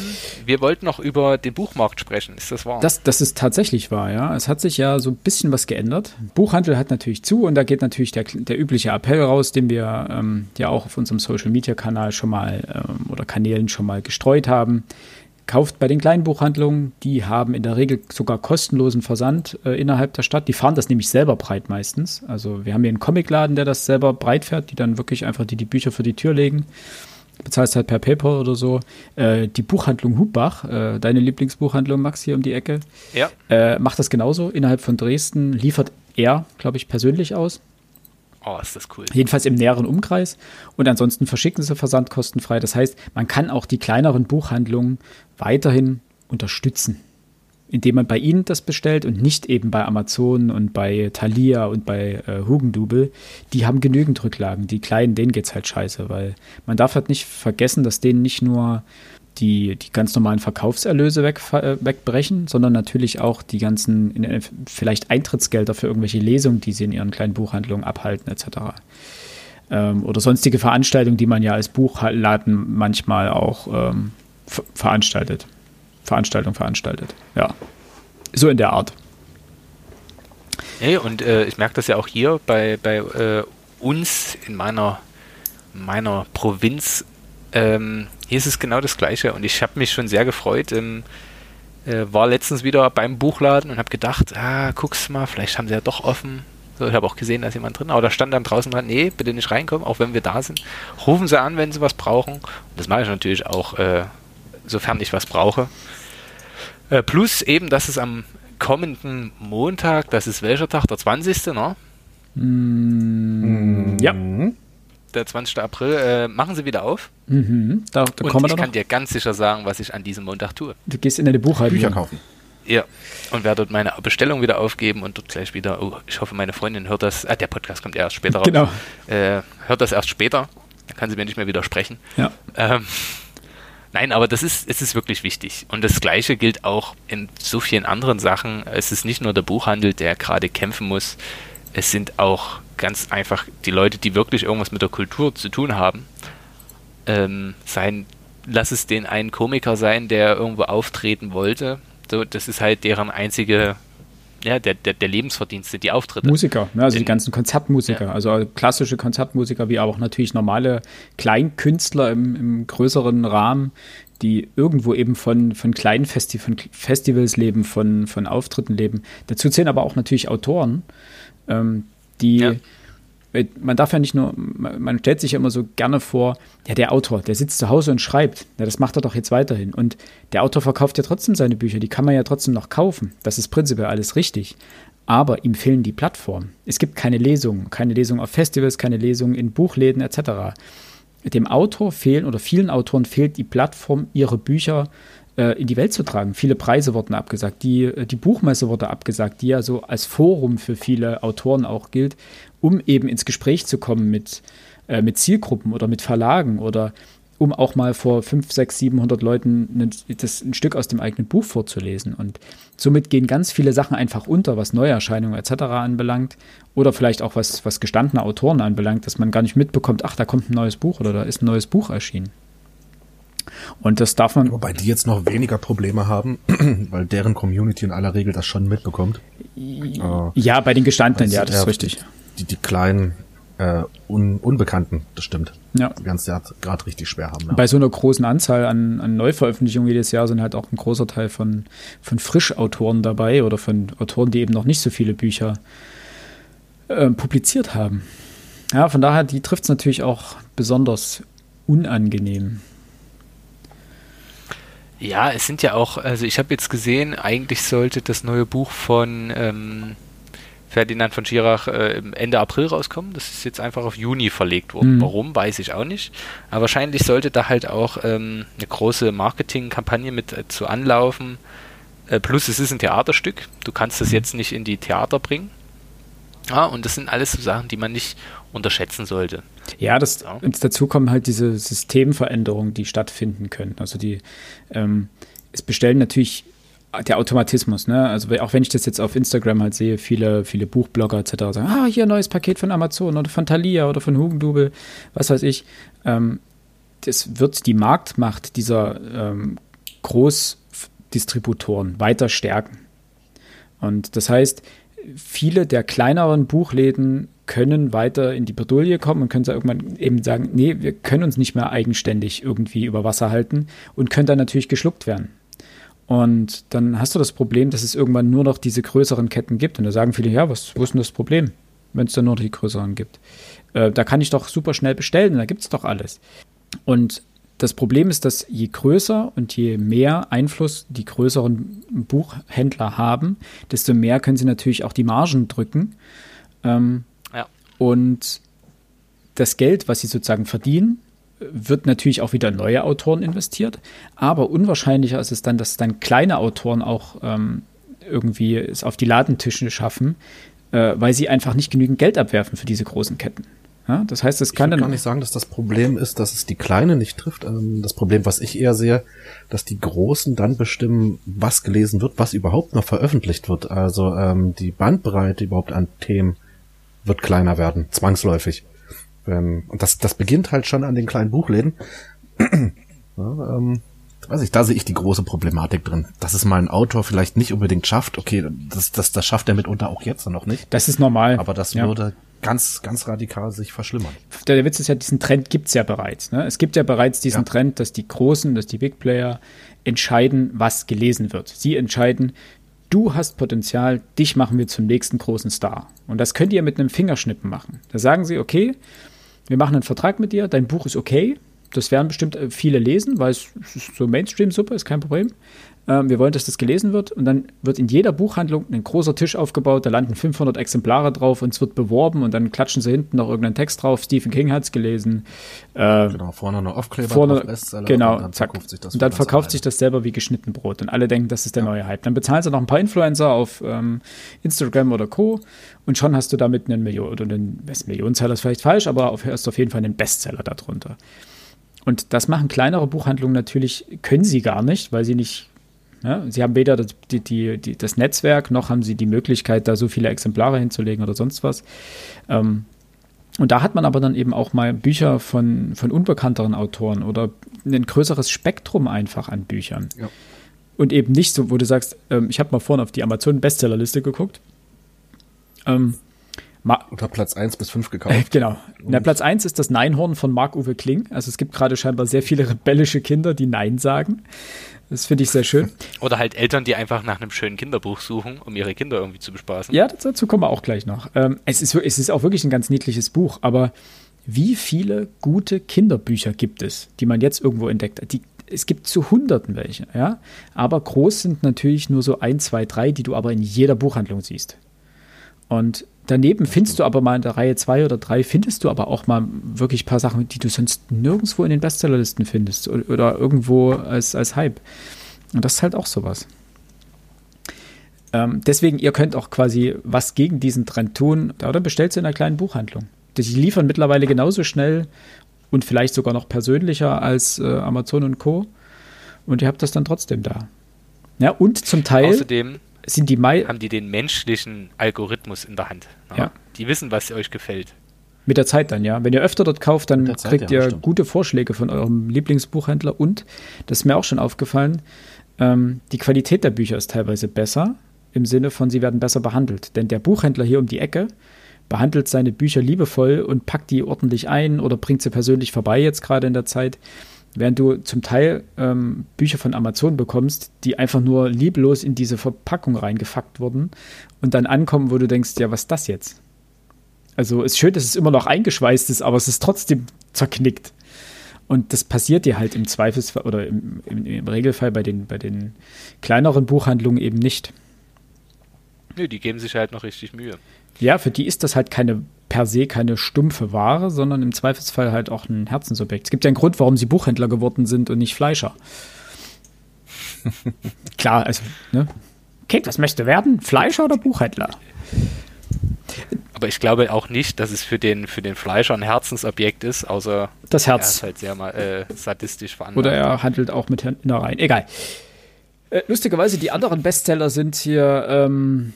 wir wollten noch über den Buchmarkt sprechen, ist das wahr? Das, das ist tatsächlich wahr, ja. Es hat sich ja so ein bisschen was geändert. Buchhandel hat natürlich zu und da geht natürlich der, der übliche Appell raus, den wir ähm, ja auch auf unserem Social Media Kanal schon mal ähm, oder Kanälen schon mal gestreut haben. Kauft bei den kleinen Buchhandlungen, die haben in der Regel sogar kostenlosen Versand äh, innerhalb der Stadt. Die fahren das nämlich selber breit meistens. Also wir haben hier einen Comicladen, der das selber breit fährt, die dann wirklich einfach die, die Bücher für die Tür legen bezahlst halt per PayPal oder so. Äh, die Buchhandlung Hubbach, äh, deine Lieblingsbuchhandlung, Max, hier um die Ecke, ja. äh, macht das genauso innerhalb von Dresden, liefert er, glaube ich, persönlich aus. Oh, ist das cool. Jedenfalls im näheren Umkreis. Und ansonsten verschicken sie versandkostenfrei. Das heißt, man kann auch die kleineren Buchhandlungen weiterhin unterstützen indem man bei ihnen das bestellt und nicht eben bei Amazon und bei Thalia und bei äh, Hugendubel, die haben genügend Rücklagen. Die kleinen, denen geht es halt scheiße, weil man darf halt nicht vergessen, dass denen nicht nur die, die ganz normalen Verkaufserlöse weg, äh, wegbrechen, sondern natürlich auch die ganzen in, vielleicht Eintrittsgelder für irgendwelche Lesungen, die sie in ihren kleinen Buchhandlungen abhalten, etc. Ähm, oder sonstige Veranstaltungen, die man ja als Buchladen manchmal auch ähm, veranstaltet. Veranstaltung veranstaltet. Ja. So in der Art. Hey, und äh, ich merke das ja auch hier bei, bei äh, uns in meiner, meiner Provinz. Ähm, hier ist es genau das Gleiche und ich habe mich schon sehr gefreut. Ähm, äh, war letztens wieder beim Buchladen und habe gedacht, ah, guck's mal, vielleicht haben sie ja doch offen. So, ich habe auch gesehen, da ist jemand drin, aber da stand dann draußen dran, nee, bitte nicht reinkommen, auch wenn wir da sind. Rufen sie an, wenn sie was brauchen. Und das mache ich natürlich auch, äh, sofern ich was brauche. Äh, plus eben, dass es am kommenden Montag, das ist welcher Tag? Der 20. Ne? Mm, ja. Der 20. April, äh, machen sie wieder auf. Mhm. Da, da und ich kann dir ganz sicher sagen, was ich an diesem Montag tue. Du gehst in eine Buchhaltung. Bücher kaufen. Ja, und werde dort meine Bestellung wieder aufgeben und dort gleich wieder, oh, ich hoffe, meine Freundin hört das, ah, der Podcast kommt erst später raus. Genau. Äh, hört das erst später, da kann sie mir nicht mehr widersprechen. Ja. Ähm, Nein, aber das ist, es ist wirklich wichtig. Und das Gleiche gilt auch in so vielen anderen Sachen. Es ist nicht nur der Buchhandel, der gerade kämpfen muss. Es sind auch ganz einfach die Leute, die wirklich irgendwas mit der Kultur zu tun haben. Ähm, sein, lass es den einen Komiker sein, der irgendwo auftreten wollte. So, das ist halt deren einzige ja, der, der, der Lebensverdienste, die Auftritte. Musiker, ne, also In, die ganzen Konzertmusiker, ja. also klassische Konzertmusiker, wie auch natürlich normale Kleinkünstler im, im größeren Rahmen, die irgendwo eben von, von kleinen Festi von Festivals leben, von, von Auftritten leben. Dazu zählen aber auch natürlich Autoren, ähm, die ja man darf ja nicht nur, man stellt sich ja immer so gerne vor, ja, der Autor, der sitzt zu Hause und schreibt, ja, das macht er doch jetzt weiterhin. Und der Autor verkauft ja trotzdem seine Bücher, die kann man ja trotzdem noch kaufen. Das ist prinzipiell alles richtig. Aber ihm fehlen die Plattformen. Es gibt keine Lesungen, keine Lesungen auf Festivals, keine Lesungen in Buchläden etc. Dem Autor fehlen oder vielen Autoren fehlt die Plattform, ihre Bücher äh, in die Welt zu tragen. Viele Preise wurden abgesagt, die, äh, die Buchmesse wurde abgesagt, die ja so als Forum für viele Autoren auch gilt, um eben ins Gespräch zu kommen mit, äh, mit Zielgruppen oder mit Verlagen oder um auch mal vor 5, 6, 700 Leuten ein, das, ein Stück aus dem eigenen Buch vorzulesen. Und somit gehen ganz viele Sachen einfach unter, was Neuerscheinungen etc. anbelangt oder vielleicht auch was, was gestandene Autoren anbelangt, dass man gar nicht mitbekommt, ach, da kommt ein neues Buch oder da ist ein neues Buch erschienen. Und das darf man. Wobei die jetzt noch weniger Probleme haben, weil deren Community in aller Regel das schon mitbekommt. Ja, bei den Gestandenen, ja, das ist richtig. Die, die kleinen äh, Un Unbekannten, das stimmt. Ja. Die ganz gerade richtig schwer haben. Ja. Bei so einer großen Anzahl an, an Neuveröffentlichungen jedes Jahr sind halt auch ein großer Teil von, von Frischautoren dabei oder von Autoren, die eben noch nicht so viele Bücher äh, publiziert haben. Ja, von daher, die trifft es natürlich auch besonders unangenehm. Ja, es sind ja auch, also ich habe jetzt gesehen, eigentlich sollte das neue Buch von ähm, Ferdinand von Schirach äh, Ende April rauskommen. Das ist jetzt einfach auf Juni verlegt worden. Mhm. Warum, weiß ich auch nicht. Aber wahrscheinlich sollte da halt auch ähm, eine große Marketingkampagne mit äh, zu anlaufen. Äh, plus es ist ein Theaterstück. Du kannst das mhm. jetzt nicht in die Theater bringen. Ja, und das sind alles so Sachen, die man nicht unterschätzen sollte. Ja, das, ja. Und dazu kommen halt diese Systemveränderungen, die stattfinden können. Also die, ähm, es bestellen natürlich der Automatismus, ne? Also auch wenn ich das jetzt auf Instagram halt sehe, viele, viele Buchblogger etc. sagen, ah, hier ein neues Paket von Amazon oder von Thalia oder von Hugendubel, was weiß ich. Ähm, das wird die Marktmacht dieser ähm, Großdistributoren weiter stärken. Und das heißt, viele der kleineren Buchläden können weiter in die Bredouille kommen und können irgendwann eben sagen, nee, wir können uns nicht mehr eigenständig irgendwie über Wasser halten und können dann natürlich geschluckt werden. Und dann hast du das Problem, dass es irgendwann nur noch diese größeren Ketten gibt. Und da sagen viele, ja, was, wo ist denn das Problem, wenn es dann nur die größeren gibt? Äh, da kann ich doch super schnell bestellen, da gibt es doch alles. Und das Problem ist, dass je größer und je mehr Einfluss die größeren Buchhändler haben, desto mehr können sie natürlich auch die Margen drücken. Ähm, ja. Und das Geld, was sie sozusagen verdienen, wird natürlich auch wieder neue Autoren investiert. Aber unwahrscheinlicher ist es dann, dass dann kleine Autoren auch ähm, irgendwie es auf die Ladentische schaffen, äh, weil sie einfach nicht genügend Geld abwerfen für diese großen Ketten. Ja, das heißt, es kann ich dann. Ich kann nicht sagen, dass das Problem ist, dass es die Kleine nicht trifft. Ähm, das Problem, was ich eher sehe, dass die Großen dann bestimmen, was gelesen wird, was überhaupt noch veröffentlicht wird. Also ähm, die Bandbreite überhaupt an Themen wird kleiner werden, zwangsläufig. Ähm, und das, das beginnt halt schon an den kleinen Buchläden. ja, ähm, weiß ich, da sehe ich die große Problematik drin. Dass es mal ein Autor vielleicht nicht unbedingt schafft, okay, das, das, das schafft er mitunter auch jetzt noch nicht. Das ist normal. Aber das ja. würde ganz, ganz radikal sich verschlimmern. Der Witz ist ja, diesen Trend gibt es ja bereits. Ne? Es gibt ja bereits diesen ja. Trend, dass die Großen, dass die Big Player entscheiden, was gelesen wird. Sie entscheiden, du hast Potenzial, dich machen wir zum nächsten großen Star. Und das könnt ihr mit einem Fingerschnippen machen. Da sagen sie, okay, wir machen einen Vertrag mit dir, dein Buch ist okay, das werden bestimmt äh, viele lesen, weil es ist so Mainstream-Suppe, ist kein Problem. Ähm, wir wollen, dass das gelesen wird. Und dann wird in jeder Buchhandlung ein großer Tisch aufgebaut, da landen 500 Exemplare drauf und es wird beworben und dann klatschen sie hinten noch irgendeinen Text drauf. Stephen King hat es gelesen. Äh, genau, vorne noch Aufkleber, vorne, Bestseller, genau, und dann zack. verkauft sich das. Und dann verkauft sich das selber wie geschnitten Brot und alle denken, das ist der ja. neue Hype. Dann bezahlen sie noch ein paar Influencer auf ähm, Instagram oder Co. Und schon hast du damit einen Million oder einen Millionenseller ist vielleicht falsch, aber auf, hast du auf jeden Fall einen Bestseller darunter. Und das machen kleinere Buchhandlungen natürlich, können sie gar nicht, weil sie nicht, ja, sie haben weder das, die, die, die, das Netzwerk, noch haben sie die Möglichkeit, da so viele Exemplare hinzulegen oder sonst was. Ähm, und da hat man aber dann eben auch mal Bücher von, von unbekannteren Autoren oder ein größeres Spektrum einfach an Büchern. Ja. Und eben nicht so, wo du sagst, ähm, ich habe mal vorhin auf die Amazon-Bestsellerliste geguckt. Ähm, Unter Platz 1 bis 5 gekauft. Äh, genau. Na, Platz 1 ist das Neinhorn von Marc-Uwe Kling. Also es gibt gerade scheinbar sehr viele rebellische Kinder, die Nein sagen. Das finde ich sehr schön. Oder halt Eltern, die einfach nach einem schönen Kinderbuch suchen, um ihre Kinder irgendwie zu bespaßen. Ja, dazu kommen wir auch gleich noch. Ähm, es, ist, es ist auch wirklich ein ganz niedliches Buch, aber wie viele gute Kinderbücher gibt es, die man jetzt irgendwo entdeckt? Die, es gibt zu Hunderten welche, ja. Aber groß sind natürlich nur so ein, zwei, drei, die du aber in jeder Buchhandlung siehst. Und daneben findest du aber mal in der Reihe 2 oder 3, findest du aber auch mal wirklich ein paar Sachen, die du sonst nirgendwo in den Bestsellerlisten findest oder irgendwo als, als Hype. Und das ist halt auch sowas. Ähm, deswegen, ihr könnt auch quasi was gegen diesen Trend tun oder bestellt sie in einer kleinen Buchhandlung. Die liefern mittlerweile genauso schnell und vielleicht sogar noch persönlicher als äh, Amazon und Co. Und ihr habt das dann trotzdem da. Ja, und zum Teil. Außerdem sind die Mai haben die den menschlichen Algorithmus in der Hand. Ja. Die wissen, was euch gefällt. Mit der Zeit dann, ja. Wenn ihr öfter dort kauft, dann Zeit, kriegt ja, ihr stimmt. gute Vorschläge von eurem Lieblingsbuchhändler und, das ist mir auch schon aufgefallen, ähm, die Qualität der Bücher ist teilweise besser, im Sinne von, sie werden besser behandelt. Denn der Buchhändler hier um die Ecke behandelt seine Bücher liebevoll und packt die ordentlich ein oder bringt sie persönlich vorbei jetzt gerade in der Zeit. Während du zum Teil ähm, Bücher von Amazon bekommst, die einfach nur lieblos in diese Verpackung reingefackt wurden und dann ankommen, wo du denkst, ja, was ist das jetzt? Also ist schön, dass es immer noch eingeschweißt ist, aber es ist trotzdem zerknickt. Und das passiert dir halt im Zweifelsfall oder im, im, im Regelfall bei den, bei den kleineren Buchhandlungen eben nicht. Nö, die geben sich halt noch richtig Mühe. Ja, für die ist das halt keine per se keine stumpfe Ware, sondern im Zweifelsfall halt auch ein Herzensobjekt. Es gibt ja einen Grund, warum sie Buchhändler geworden sind und nicht Fleischer. Klar, also, ne? Kind, was möchte werden? Fleischer oder Buchhändler? Aber ich glaube auch nicht, dass es für den, für den Fleischer ein Herzensobjekt ist, außer das Herz. er ist halt sehr mal äh, sadistisch veranlagt. Oder er handelt auch mit Innereien. Egal. Äh, lustigerweise, die anderen Bestseller sind hier ähm,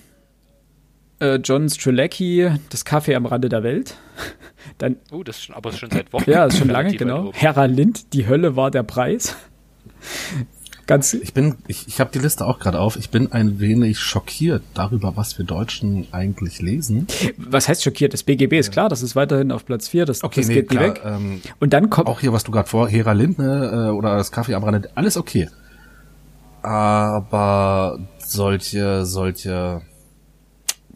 äh, John Strelacki, das Kaffee am Rande der Welt. Dann, oh, das ist schon, aber schon seit Wochen. Ja, ist schon lange, genau. Hera Lind, die Hölle war der Preis. Ganz ich bin, ich, ich habe die Liste auch gerade auf. Ich bin ein wenig schockiert darüber, was wir Deutschen eigentlich lesen. Was heißt schockiert? Das BGB ist klar, das ist weiterhin auf Platz 4, das, okay, das nee, geht klar, weg. Ähm, Und dann kommt. Auch hier, was du gerade vor, Hera Lindne äh, oder das Kaffee am Rande, alles okay. Aber solche, solche.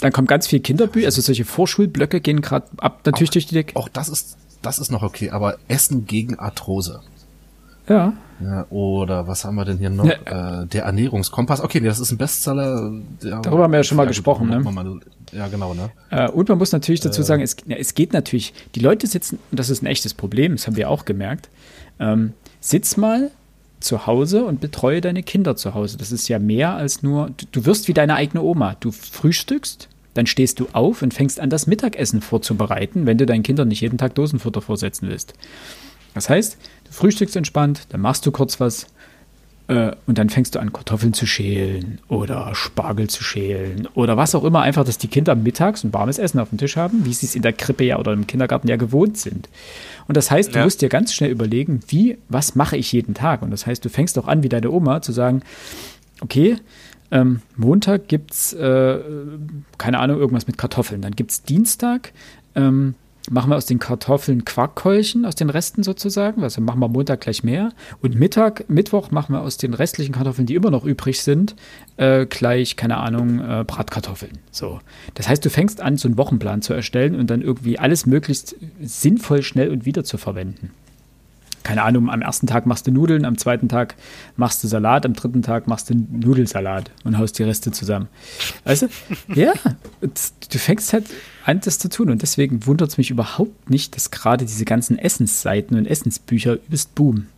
Dann kommen ganz viel Kinderbücher, also solche Vorschulblöcke gehen gerade ab, natürlich auch, durch die Decke. Auch das ist, das ist noch okay, aber Essen gegen Arthrose. Ja. Ja, oder was haben wir denn hier noch? Ja. Äh, der Ernährungskompass. Okay, das ist ein Bestseller. Darüber haben wir ja schon mal gesprochen, ne? Mal, ja, genau, ne? Äh, und man muss natürlich dazu äh, sagen, es, ja, es geht natürlich, die Leute sitzen, und das ist ein echtes Problem, das haben wir auch gemerkt, ähm, sitz mal zu Hause und betreue deine Kinder zu Hause. Das ist ja mehr als nur, du, du wirst wie deine eigene Oma. Du frühstückst, dann stehst du auf und fängst an, das Mittagessen vorzubereiten, wenn du deinen Kindern nicht jeden Tag Dosenfutter vorsetzen willst. Das heißt, du frühstückst entspannt, dann machst du kurz was äh, und dann fängst du an, Kartoffeln zu schälen oder Spargel zu schälen oder was auch immer, einfach, dass die Kinder mittags ein warmes Essen auf dem Tisch haben, wie sie es in der Krippe ja oder im Kindergarten ja gewohnt sind. Und das heißt, du ja. musst dir ganz schnell überlegen, wie, was mache ich jeden Tag? Und das heißt, du fängst auch an, wie deine Oma, zu sagen, okay, ähm, Montag gibt es, äh, keine Ahnung, irgendwas mit Kartoffeln. Dann gibt es Dienstag, ähm, machen wir aus den Kartoffeln Quarkkeulchen, aus den Resten sozusagen. Also machen wir Montag gleich mehr. Und Mittag, Mittwoch machen wir aus den restlichen Kartoffeln, die immer noch übrig sind, äh, gleich, keine Ahnung, äh, Bratkartoffeln. So. Das heißt, du fängst an, so einen Wochenplan zu erstellen und dann irgendwie alles möglichst sinnvoll, schnell und wieder zu verwenden keine Ahnung, am ersten Tag machst du Nudeln, am zweiten Tag machst du Salat, am dritten Tag machst du Nudelsalat und haust die Reste zusammen. Weißt du? ja, du fängst halt an, das zu tun. Und deswegen wundert es mich überhaupt nicht, dass gerade diese ganzen Essensseiten und Essensbücher übelst boomen.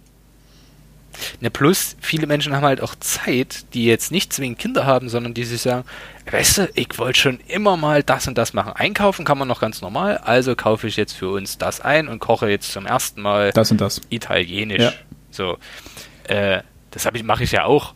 Ja, plus, viele Menschen haben halt auch Zeit, die jetzt nicht zwingend Kinder haben, sondern die sich sagen, weißt du, ich wollte schon immer mal das und das machen. Einkaufen kann man noch ganz normal, also kaufe ich jetzt für uns das ein und koche jetzt zum ersten Mal das und das. Italienisch. Ja. So. Äh, das ich, mache ich ja auch,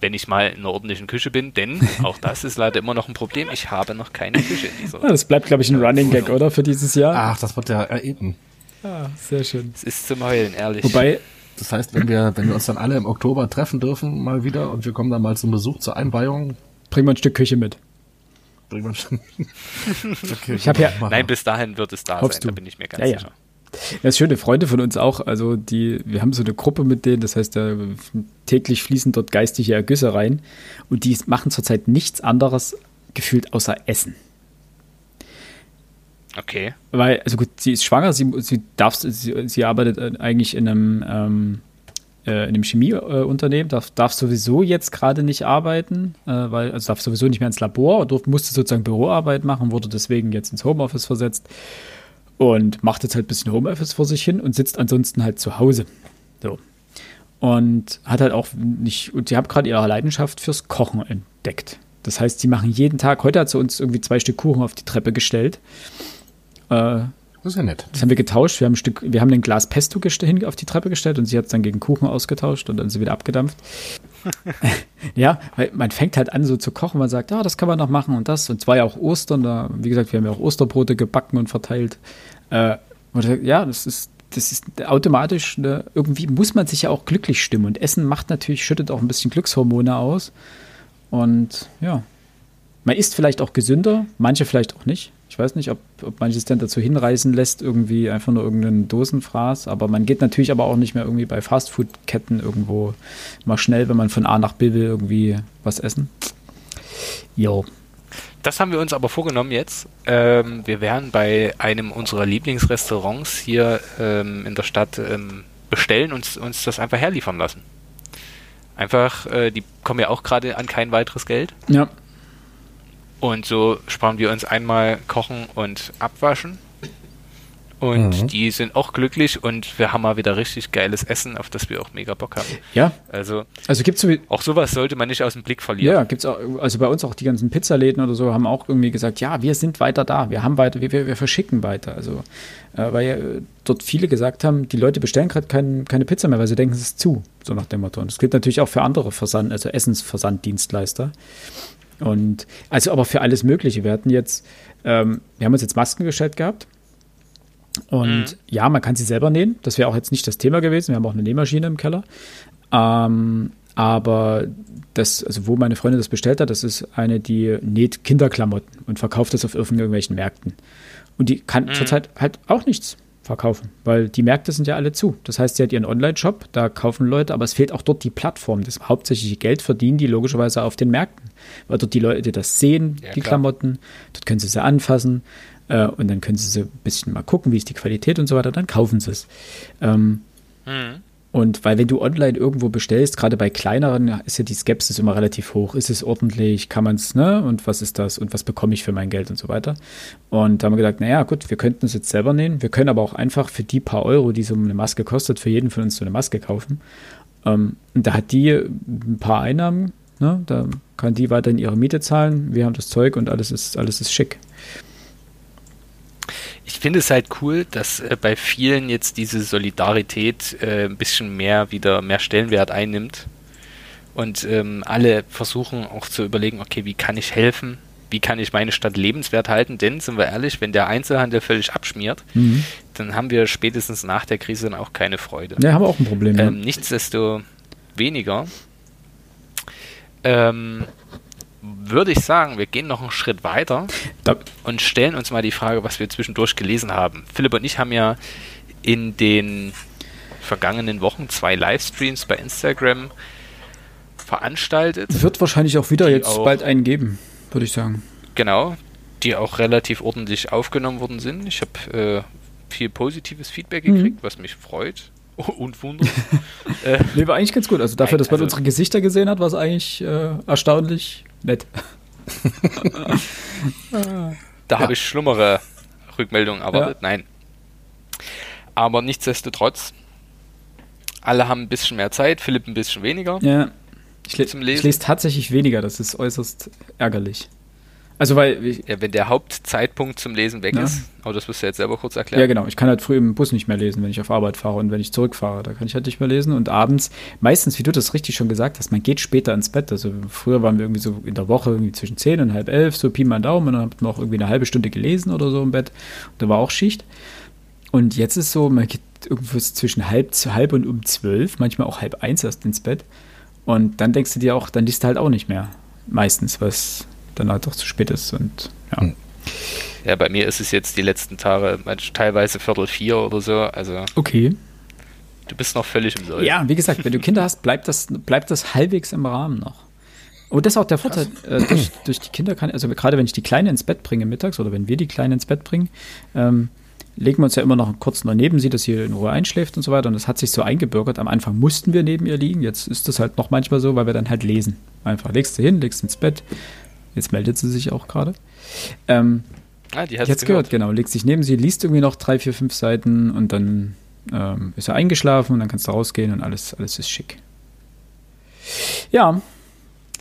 wenn ich mal in einer ordentlichen Küche bin, denn auch das ist leider immer noch ein Problem. Ich habe noch keine Küche in dieser. Ja, das bleibt, glaube ich, ein Running Gag, oder? Für dieses Jahr. Ach, das wird ja äh, eben. Ah, sehr schön. Es ist zum Heulen, ehrlich. Wobei, das heißt, wenn wir, wenn wir uns dann alle im Oktober treffen dürfen, mal wieder, und wir kommen dann mal zum Besuch zur Einweihung. Bringen wir ein Stück Küche mit. Bringen wir ein Stück. okay, ich habe ja. Nein, bis dahin wird es da sein, du? da bin ich mir ganz ja, sicher. Ja. Das schöne Freunde von uns auch, also die, wir haben so eine Gruppe mit denen, das heißt, da täglich fließen dort geistige Ergüsse rein und die machen zurzeit nichts anderes gefühlt außer Essen. Okay. Weil, also gut, sie ist schwanger, sie, sie darf, sie, sie arbeitet eigentlich in einem, ähm, äh, in einem Chemieunternehmen, darf, darf sowieso jetzt gerade nicht arbeiten, äh, weil, also darf sowieso nicht mehr ins Labor, durf, musste sozusagen Büroarbeit machen, wurde deswegen jetzt ins Homeoffice versetzt und macht jetzt halt ein bisschen Homeoffice vor sich hin und sitzt ansonsten halt zu Hause. So. Und hat halt auch nicht, und sie hat gerade ihre Leidenschaft fürs Kochen entdeckt. Das heißt, sie machen jeden Tag, heute hat sie uns irgendwie zwei Stück Kuchen auf die Treppe gestellt. Äh, das ist ja nett. Das haben wir getauscht. Wir haben ein Stück, wir haben ein Glas Pesto hin auf die Treppe gestellt und sie hat es dann gegen Kuchen ausgetauscht und dann sie wieder abgedampft. ja, weil man fängt halt an, so zu kochen. Man sagt, ja, das kann man noch machen und das. Und zwar ja auch Ostern. Da, wie gesagt, wir haben ja auch Osterbrote gebacken und verteilt. Äh, und ja, das ist, das ist automatisch, ne, irgendwie muss man sich ja auch glücklich stimmen. Und Essen macht natürlich, schüttet auch ein bisschen Glückshormone aus. Und ja, man isst vielleicht auch gesünder, manche vielleicht auch nicht. Ich weiß nicht, ob, ob manches dann dazu hinreißen lässt, irgendwie einfach nur irgendeinen Dosenfraß. Aber man geht natürlich aber auch nicht mehr irgendwie bei Fastfood-Ketten irgendwo mal schnell, wenn man von A nach B will, irgendwie was essen. Jo. Das haben wir uns aber vorgenommen jetzt. Ähm, wir werden bei einem unserer Lieblingsrestaurants hier ähm, in der Stadt ähm, bestellen und uns das einfach herliefern lassen. Einfach, äh, die kommen ja auch gerade an kein weiteres Geld. Ja. Und so sparen wir uns einmal kochen und abwaschen. Und mhm. die sind auch glücklich und wir haben mal wieder richtig geiles Essen, auf das wir auch mega Bock haben. Ja. Also, also gibt's so auch sowas sollte man nicht aus dem Blick verlieren. Ja, gibt's auch, also bei uns auch die ganzen Pizzaläden oder so haben auch irgendwie gesagt, ja, wir sind weiter da, wir haben weiter, wir, wir, wir verschicken weiter. Also, äh, weil ja dort viele gesagt haben, die Leute bestellen gerade kein, keine Pizza mehr, weil sie denken, es ist zu, so nach dem Motto. Und das gilt natürlich auch für andere Versand, also Essensversanddienstleister. Und also aber für alles Mögliche. Wir hatten jetzt, ähm, wir haben uns jetzt Masken gestellt gehabt. Und mhm. ja, man kann sie selber nähen. Das wäre auch jetzt nicht das Thema gewesen. Wir haben auch eine Nähmaschine im Keller. Ähm, aber das, also wo meine Freundin das bestellt hat, das ist eine, die näht Kinderklamotten und verkauft das auf irgendwelchen Märkten. Und die kann mhm. zurzeit halt auch nichts verkaufen, weil die Märkte sind ja alle zu. Das heißt, sie hat ihren Online-Shop, da kaufen Leute, aber es fehlt auch dort die Plattform. Das hauptsächliche Geld verdienen die logischerweise auf den Märkten, weil dort die Leute das sehen, ja, die klar. Klamotten, dort können sie sie anfassen äh, und dann können sie so ein bisschen mal gucken, wie ist die Qualität und so weiter, dann kaufen sie es. Ähm, mhm. Und weil wenn du online irgendwo bestellst, gerade bei kleineren, ist ja die Skepsis immer relativ hoch. Ist es ordentlich? Kann man es, ne? Und was ist das? Und was bekomme ich für mein Geld und so weiter? Und da haben wir gedacht, naja, gut, wir könnten es jetzt selber nähen. Wir können aber auch einfach für die paar Euro, die so eine Maske kostet, für jeden von uns so eine Maske kaufen. Ähm, und da hat die ein paar Einnahmen, ne? Da kann die weiterhin ihre Miete zahlen. Wir haben das Zeug und alles ist, alles ist schick ich finde es halt cool, dass äh, bei vielen jetzt diese Solidarität äh, ein bisschen mehr wieder mehr Stellenwert einnimmt. Und ähm, alle versuchen auch zu überlegen, okay, wie kann ich helfen? Wie kann ich meine Stadt lebenswert halten? Denn, sind wir ehrlich, wenn der Einzelhandel völlig abschmiert, mhm. dann haben wir spätestens nach der Krise dann auch keine Freude. Ja, haben wir auch ein Problem. Ähm, ja. Nichtsdestoweniger ähm, würde ich sagen, wir gehen noch einen Schritt weiter da und stellen uns mal die Frage, was wir zwischendurch gelesen haben. Philipp und ich haben ja in den vergangenen Wochen zwei Livestreams bei Instagram veranstaltet. Es wird wahrscheinlich auch wieder jetzt auch, bald einen geben, würde ich sagen. Genau, die auch relativ ordentlich aufgenommen worden sind. Ich habe äh, viel positives Feedback gekriegt, mhm. was mich freut und wundert. äh, nee, war eigentlich ganz gut. Also dafür, dass man also, unsere Gesichter gesehen hat, war es eigentlich äh, erstaunlich nett. da ja. habe ich schlimmere Rückmeldungen erwartet. Ja. Nein. Aber nichtsdestotrotz, alle haben ein bisschen mehr Zeit, Philipp ein bisschen weniger. Ja. Ich, le ich lese tatsächlich weniger, das ist äußerst ärgerlich. Also weil ja, wenn der Hauptzeitpunkt zum Lesen weg ja. ist, aber das wirst du jetzt selber kurz erklären. Ja, genau. Ich kann halt früh im Bus nicht mehr lesen, wenn ich auf Arbeit fahre und wenn ich zurückfahre, da kann ich halt nicht mehr lesen. Und abends, meistens, wie du das richtig schon gesagt hast, man geht später ins Bett. Also früher waren wir irgendwie so in der Woche irgendwie zwischen 10 und halb elf, so Pi mal Daumen, und dann hat man auch irgendwie eine halbe Stunde gelesen oder so im Bett. Und da war auch Schicht. Und jetzt ist so, man geht irgendwo zwischen halb, halb und um zwölf, manchmal auch halb eins erst ins Bett. Und dann denkst du dir auch, dann liest du halt auch nicht mehr. Meistens, was dann halt auch zu spät ist. Und ja. Hm. Ja, bei mir ist es jetzt die letzten Tage teilweise Viertel vier oder so. Also okay. Du bist noch völlig im Soll. Ja, wie gesagt, wenn du Kinder hast, bleibt das, bleibt das halbwegs im Rahmen noch. Und das ist auch der Vorteil, äh, durch, durch, die Kinder kann, also gerade wenn ich die Kleine ins Bett bringe mittags oder wenn wir die Kleine ins Bett bringen, ähm, legen wir uns ja immer noch kurz noch neben sie, dass sie in Ruhe einschläft und so weiter. Und das hat sich so eingebürgert. Am Anfang mussten wir neben ihr liegen. Jetzt ist das halt noch manchmal so, weil wir dann halt lesen. Einfach legst du hin, legst ins Bett, Jetzt meldet sie sich auch gerade. Ähm, ah, die hat jetzt gehört. gehört, genau. Legt sich neben sie, liest irgendwie noch drei, vier, fünf Seiten und dann ähm, ist er eingeschlafen und dann kannst du rausgehen und alles, alles ist schick. Ja,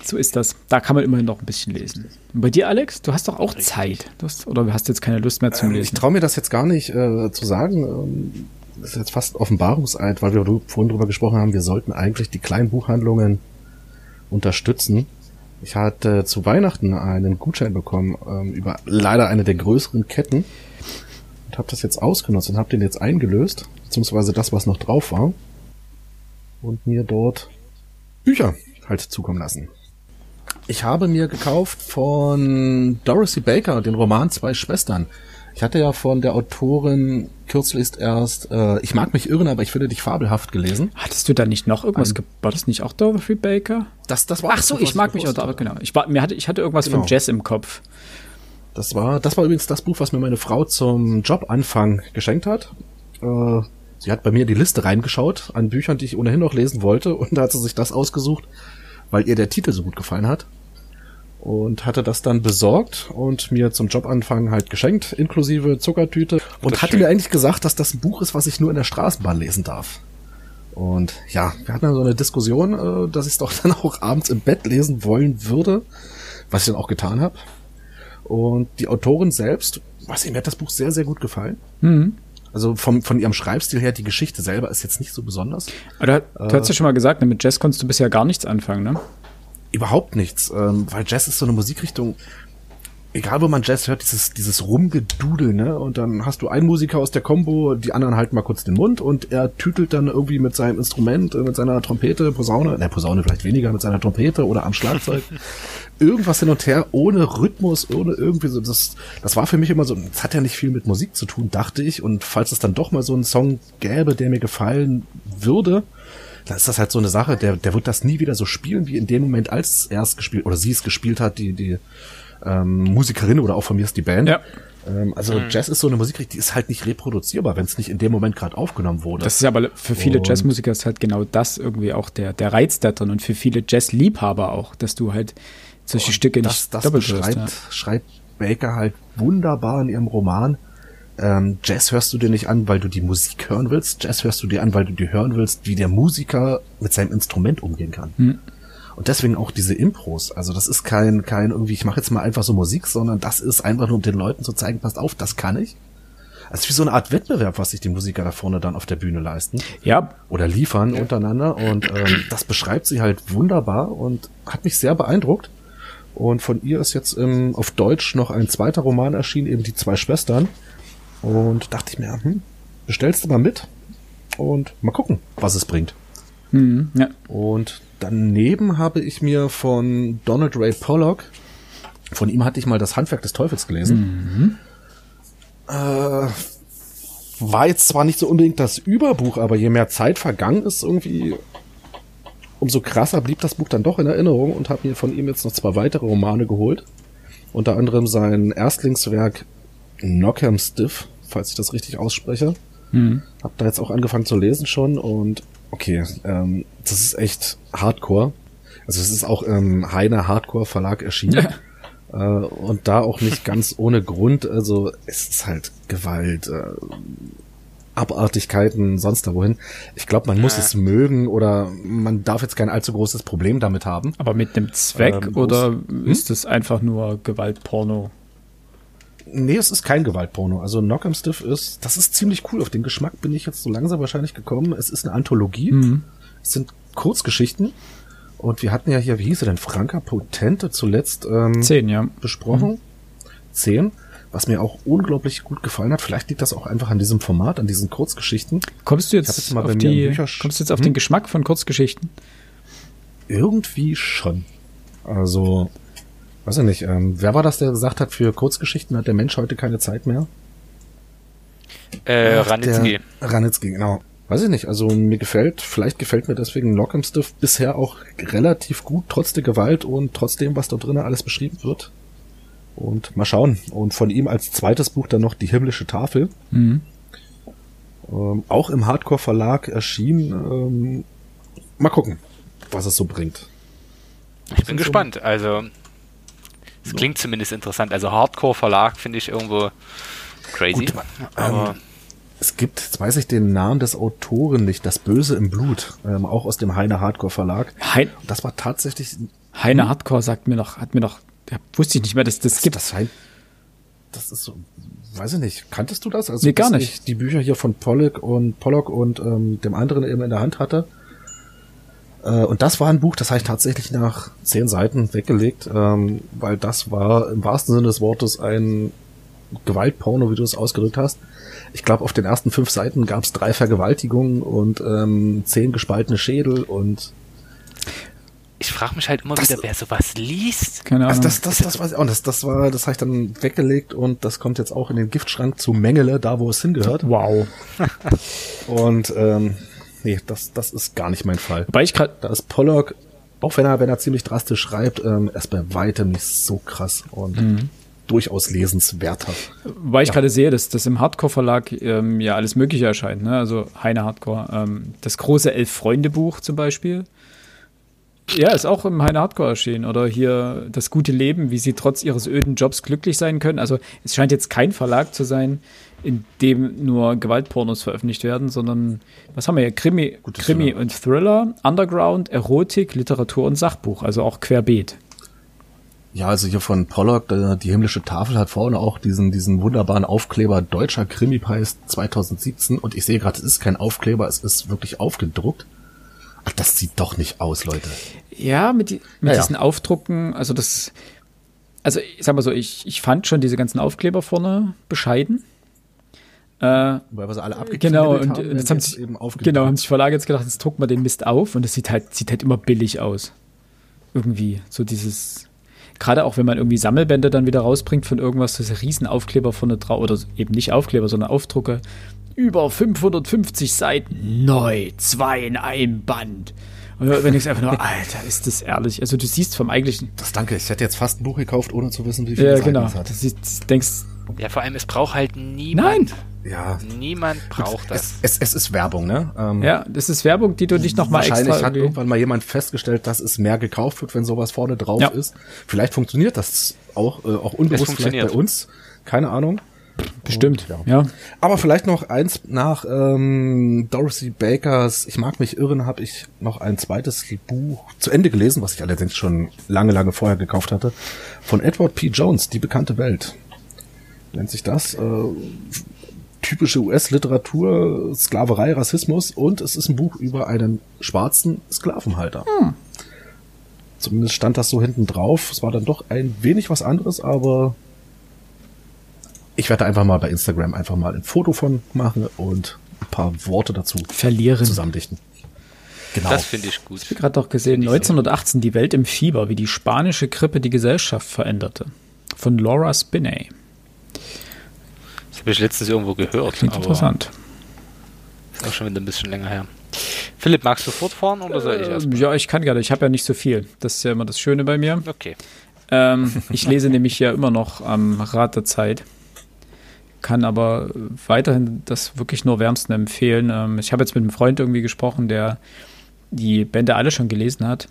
so ist das. Da kann man immerhin noch ein bisschen lesen. Und bei dir, Alex, du hast doch auch Richtig. Zeit. Hast, oder hast du jetzt keine Lust mehr zum ähm, Lesen? Ich traue mir das jetzt gar nicht äh, zu sagen. Ähm, das ist jetzt fast Offenbarungseid, weil wir vorhin drüber gesprochen haben, wir sollten eigentlich die kleinen Buchhandlungen unterstützen. Ich hatte zu Weihnachten einen Gutschein bekommen ähm, über leider eine der größeren Ketten und habe das jetzt ausgenutzt und habe den jetzt eingelöst, beziehungsweise das, was noch drauf war, und mir dort Bücher halt zukommen lassen. Ich habe mir gekauft von Dorothy Baker den Roman Zwei Schwestern. Ich hatte ja von der Autorin kürzlich erst äh, Ich mag mich irren, aber ich finde dich fabelhaft gelesen. Hattest du da nicht noch irgendwas? Um, war das nicht auch Dorothy Baker? Das, das war Ach so, ich mag mich irren, aber genau. Ich, war, mir hatte, ich hatte irgendwas genau. von Jess im Kopf. Das war, das war übrigens das Buch, was mir meine Frau zum Jobanfang geschenkt hat. Äh, sie hat bei mir die Liste reingeschaut an Büchern, die ich ohnehin noch lesen wollte, und da hat sie sich das ausgesucht, weil ihr der Titel so gut gefallen hat und hatte das dann besorgt und mir zum Jobanfang halt geschenkt, inklusive Zuckertüte und hatte schön. mir eigentlich gesagt, dass das ein Buch ist, was ich nur in der Straßenbahn lesen darf. Und ja, wir hatten dann so eine Diskussion, äh, dass ich es doch dann auch abends im Bett lesen wollen würde, was ich dann auch getan habe. Und die Autorin selbst, was ihr mir hat das Buch sehr, sehr gut gefallen. Mhm. Also vom, von ihrem Schreibstil her, die Geschichte selber ist jetzt nicht so besonders. Aber du, du hast ja schon mal gesagt, ne, mit Jazz konntest du bisher gar nichts anfangen, ne? Überhaupt nichts, ähm, weil Jazz ist so eine Musikrichtung, egal wo man Jazz hört, dieses, dieses Rumgedudel, ne? Und dann hast du einen Musiker aus der Combo, die anderen halten mal kurz den Mund und er tütelt dann irgendwie mit seinem Instrument, äh, mit seiner Trompete, Posaune, ne, Posaune vielleicht weniger, mit seiner Trompete oder am Schlagzeug. irgendwas hin und her, ohne Rhythmus, ohne irgendwie so. Das, das war für mich immer so, das hat ja nicht viel mit Musik zu tun, dachte ich. Und falls es dann doch mal so einen Song gäbe, der mir gefallen würde, dann ist das halt so eine Sache, der, der wird das nie wieder so spielen, wie in dem Moment, als er es gespielt, oder sie es gespielt hat, die, die, ähm, Musikerin oder auch von mir ist die Band. Ja. Ähm, also mhm. Jazz ist so eine Musik, die ist halt nicht reproduzierbar, wenn es nicht in dem Moment gerade aufgenommen wurde. Das ist aber für viele und Jazzmusiker ist halt genau das irgendwie auch der, der Reiz da drin und für viele Jazzliebhaber auch, dass du halt solche Stücke das, nicht das doppelt beschreibt, ja. schreibt Baker halt wunderbar in ihrem Roman. Ähm, Jazz hörst du dir nicht an, weil du die Musik hören willst. Jazz hörst du dir an, weil du dir hören willst, wie der Musiker mit seinem Instrument umgehen kann. Hm. Und deswegen auch diese Impros. Also das ist kein, kein irgendwie, ich mache jetzt mal einfach so Musik, sondern das ist einfach nur, um den Leuten zu zeigen, passt auf, das kann ich. Also wie so eine Art Wettbewerb, was sich die Musiker da vorne dann auf der Bühne leisten. Ja. Oder liefern ja. untereinander. Und ähm, das beschreibt sie halt wunderbar und hat mich sehr beeindruckt. Und von ihr ist jetzt ähm, auf Deutsch noch ein zweiter Roman erschienen, eben die zwei Schwestern. Und dachte ich mir, hm, bestellst du mal mit und mal gucken, was es bringt. Mhm, ja. Und daneben habe ich mir von Donald Ray Pollock, von ihm hatte ich mal das Handwerk des Teufels gelesen. Mhm. Äh, war jetzt zwar nicht so unbedingt das Überbuch, aber je mehr Zeit vergangen ist, irgendwie, umso krasser blieb das Buch dann doch in Erinnerung und habe mir von ihm jetzt noch zwei weitere Romane geholt. Unter anderem sein Erstlingswerk Knockham Stiff, falls ich das richtig ausspreche. Mhm. Hab da jetzt auch angefangen zu lesen schon und Okay, ähm, das ist echt Hardcore. Also es ist auch im Heine Hardcore Verlag erschienen. Ja. Äh, und da auch nicht ganz ohne Grund. Also es ist halt Gewalt, äh, Abartigkeiten, sonst da wohin. Ich glaube, man ja. muss es mögen oder man darf jetzt kein allzu großes Problem damit haben. Aber mit einem Zweck ähm, oder hm? ist es einfach nur Gewaltporno? Nee, es ist kein Gewaltporno. Also Knock'em Stiff ist, das ist ziemlich cool. Auf den Geschmack bin ich jetzt so langsam wahrscheinlich gekommen. Es ist eine Anthologie. Mhm. Es sind Kurzgeschichten. Und wir hatten ja hier, wie hieß er denn, Franka Potente zuletzt ähm, Zehn, ja. besprochen. Mhm. Zehn. Was mir auch unglaublich gut gefallen hat. Vielleicht liegt das auch einfach an diesem Format, an diesen Kurzgeschichten. Kommst du jetzt, jetzt auf, die, kommst du jetzt auf hm? den Geschmack von Kurzgeschichten? Irgendwie schon. Also, weiß ich nicht, ähm, wer war das, der gesagt hat, für Kurzgeschichten hat der Mensch heute keine Zeit mehr? Äh, Ranitzky. Ranitzky, genau. Weiß ich nicht, also mir gefällt, vielleicht gefällt mir deswegen Lockham Stiff bisher auch relativ gut, trotz der Gewalt und trotzdem, was da drinnen alles beschrieben wird. Und mal schauen. Und von ihm als zweites Buch dann noch Die himmlische Tafel. Mhm. Ähm, auch im Hardcore Verlag erschienen. Ähm, mal gucken, was es so bringt. Ich bin gespannt. Also es klingt zumindest interessant. Also Hardcore-Verlag finde ich irgendwo crazy. Gut, aber ähm, es gibt, jetzt weiß ich den Namen des Autoren nicht, Das Böse im Blut, ähm, auch aus dem Heine Hardcore Verlag. Hein das war tatsächlich. Heine hm? Hardcore sagt mir noch, hat mir noch, ja, wusste ich nicht mehr, dass das, das gibt. Das, Hein, das ist so, weiß ich nicht. Kanntest du das? Also nee, gar nicht. Die Bücher hier von Pollock und Pollock und ähm, dem anderen eben in der Hand hatte. Äh, und das war ein Buch, das habe ich tatsächlich nach zehn Seiten weggelegt, ähm, weil das war im wahrsten Sinne des Wortes ein Gewaltporno, wie du es ausgedrückt hast. Ich glaube, auf den ersten fünf Seiten gab es drei Vergewaltigungen und ähm, zehn gespaltene Schädel und ich frage mich halt immer das, wieder, wer sowas liest. Keine Ahnung. Also das, das, das, weiß ich auch. Das, das war, das habe ich dann weggelegt und das kommt jetzt auch in den Giftschrank zu Mengele, da wo es hingehört. Wow. und ähm, nee, das, das ist gar nicht mein Fall. Weil ich gerade, da ist Pollock, auch wenn er, wenn er ziemlich drastisch schreibt, ähm, erst bei weitem nicht so krass und mhm. durchaus lesenswerter. Weil ich ja. gerade sehe, dass das im Hardcore-Verlag ähm, ja alles Mögliche erscheint, ne? Also Heine Hardcore. Ähm, das große Elf-Freunde-Buch zum Beispiel. Ja, ist auch im Heine Hardcore erschienen. Oder hier das gute Leben, wie sie trotz ihres öden Jobs glücklich sein können. Also es scheint jetzt kein Verlag zu sein, in dem nur Gewaltpornos veröffentlicht werden, sondern was haben wir hier? Krimi, Krimi und Thriller, Underground, Erotik, Literatur und Sachbuch, also auch querbeet. Ja, also hier von Pollock, die himmlische Tafel hat vorne auch diesen, diesen wunderbaren Aufkleber Deutscher Krimi-Preis 2017 und ich sehe gerade, es ist kein Aufkleber, es ist wirklich aufgedruckt. Ach, das sieht doch nicht aus, Leute. Ja, mit, die, mit Ja, ja. diesen Aufdrucken, also das, also ich sag mal so, ich, ich fand schon diese ganzen Aufkleber vorne bescheiden. Äh, Weil wir sie alle abgeknibbelt genau, und, haben, und jetzt haben jetzt sich, eben genau, haben sich Verlage jetzt gedacht, jetzt drucken wir den Mist auf und es sieht halt, sieht halt immer billig aus. Irgendwie, so dieses, gerade auch wenn man irgendwie Sammelbände dann wieder rausbringt von irgendwas, diese riesen Aufkleber vorne drauf, oder eben nicht Aufkleber, sondern Aufdrucke, über 550 Seiten, neu, zwei in einem Band. Und wenn ich einfach nur, Alter, ist das ehrlich. Also du siehst vom eigentlichen, Das danke, ich hätte jetzt fast ein Buch gekauft, ohne zu wissen, wie viel ja Seiten genau, es hat. das ist, denkst, Ja, vor allem, es braucht halt niemand. nein, Ja, Niemand braucht das. es, es, es ist Werbung, ne? Ähm, ja, das ist Werbung, die du nicht nochmal Wahrscheinlich extra hat irgendwie- irgendwann mal jemand festgestellt, dass es mehr gekauft wird, wenn sowas vorne drauf Ja. ist. Vielleicht funktioniert das auch, äh, auch unbewusst vielleicht bei uns. Keine Ahnung. Bestimmt, Und, ja. Aber vielleicht noch eins nach ähm, Dorothy Bakers Ich mag mich irren, habe ich noch ein zweites Buch zu Ende gelesen, was ich allerdings schon lange, lange vorher gekauft hatte, von Edward P. Jones, Die bekannte Welt. Nennt sich das. Äh, typische US-Literatur, Sklaverei, Rassismus und es ist ein Buch über einen schwarzen Sklavenhalter. Zumindest stand das so hinten drauf. Es war dann doch ein wenig was anderes, aber ich werde einfach mal bei Instagram einfach mal ein Foto von machen und ein paar Worte dazu Verlieren. zusammendichten. Genau. Das finde ich gut. Ich habe gerade doch gesehen, 1918 die Welt im Fieber, wie die spanische Grippe die Gesellschaft veränderte. Von Laura Spinney. Das habe ich letztens irgendwo gehört. Klingt aber interessant. Ist auch schon wieder ein bisschen länger her. Philipp, magst du fortfahren oder soll ich erst? Ähm, ja, ich kann gerne. Ich habe ja nicht so viel. Das ist ja immer das Schöne bei mir. Okay. Ähm, ich lese nämlich ja immer noch am Rat der Zeit. Kann aber weiterhin das wirklich nur wärmsten empfehlen. Ähm, ich habe jetzt mit einem Freund irgendwie gesprochen, der die Bände alle schon gelesen hat.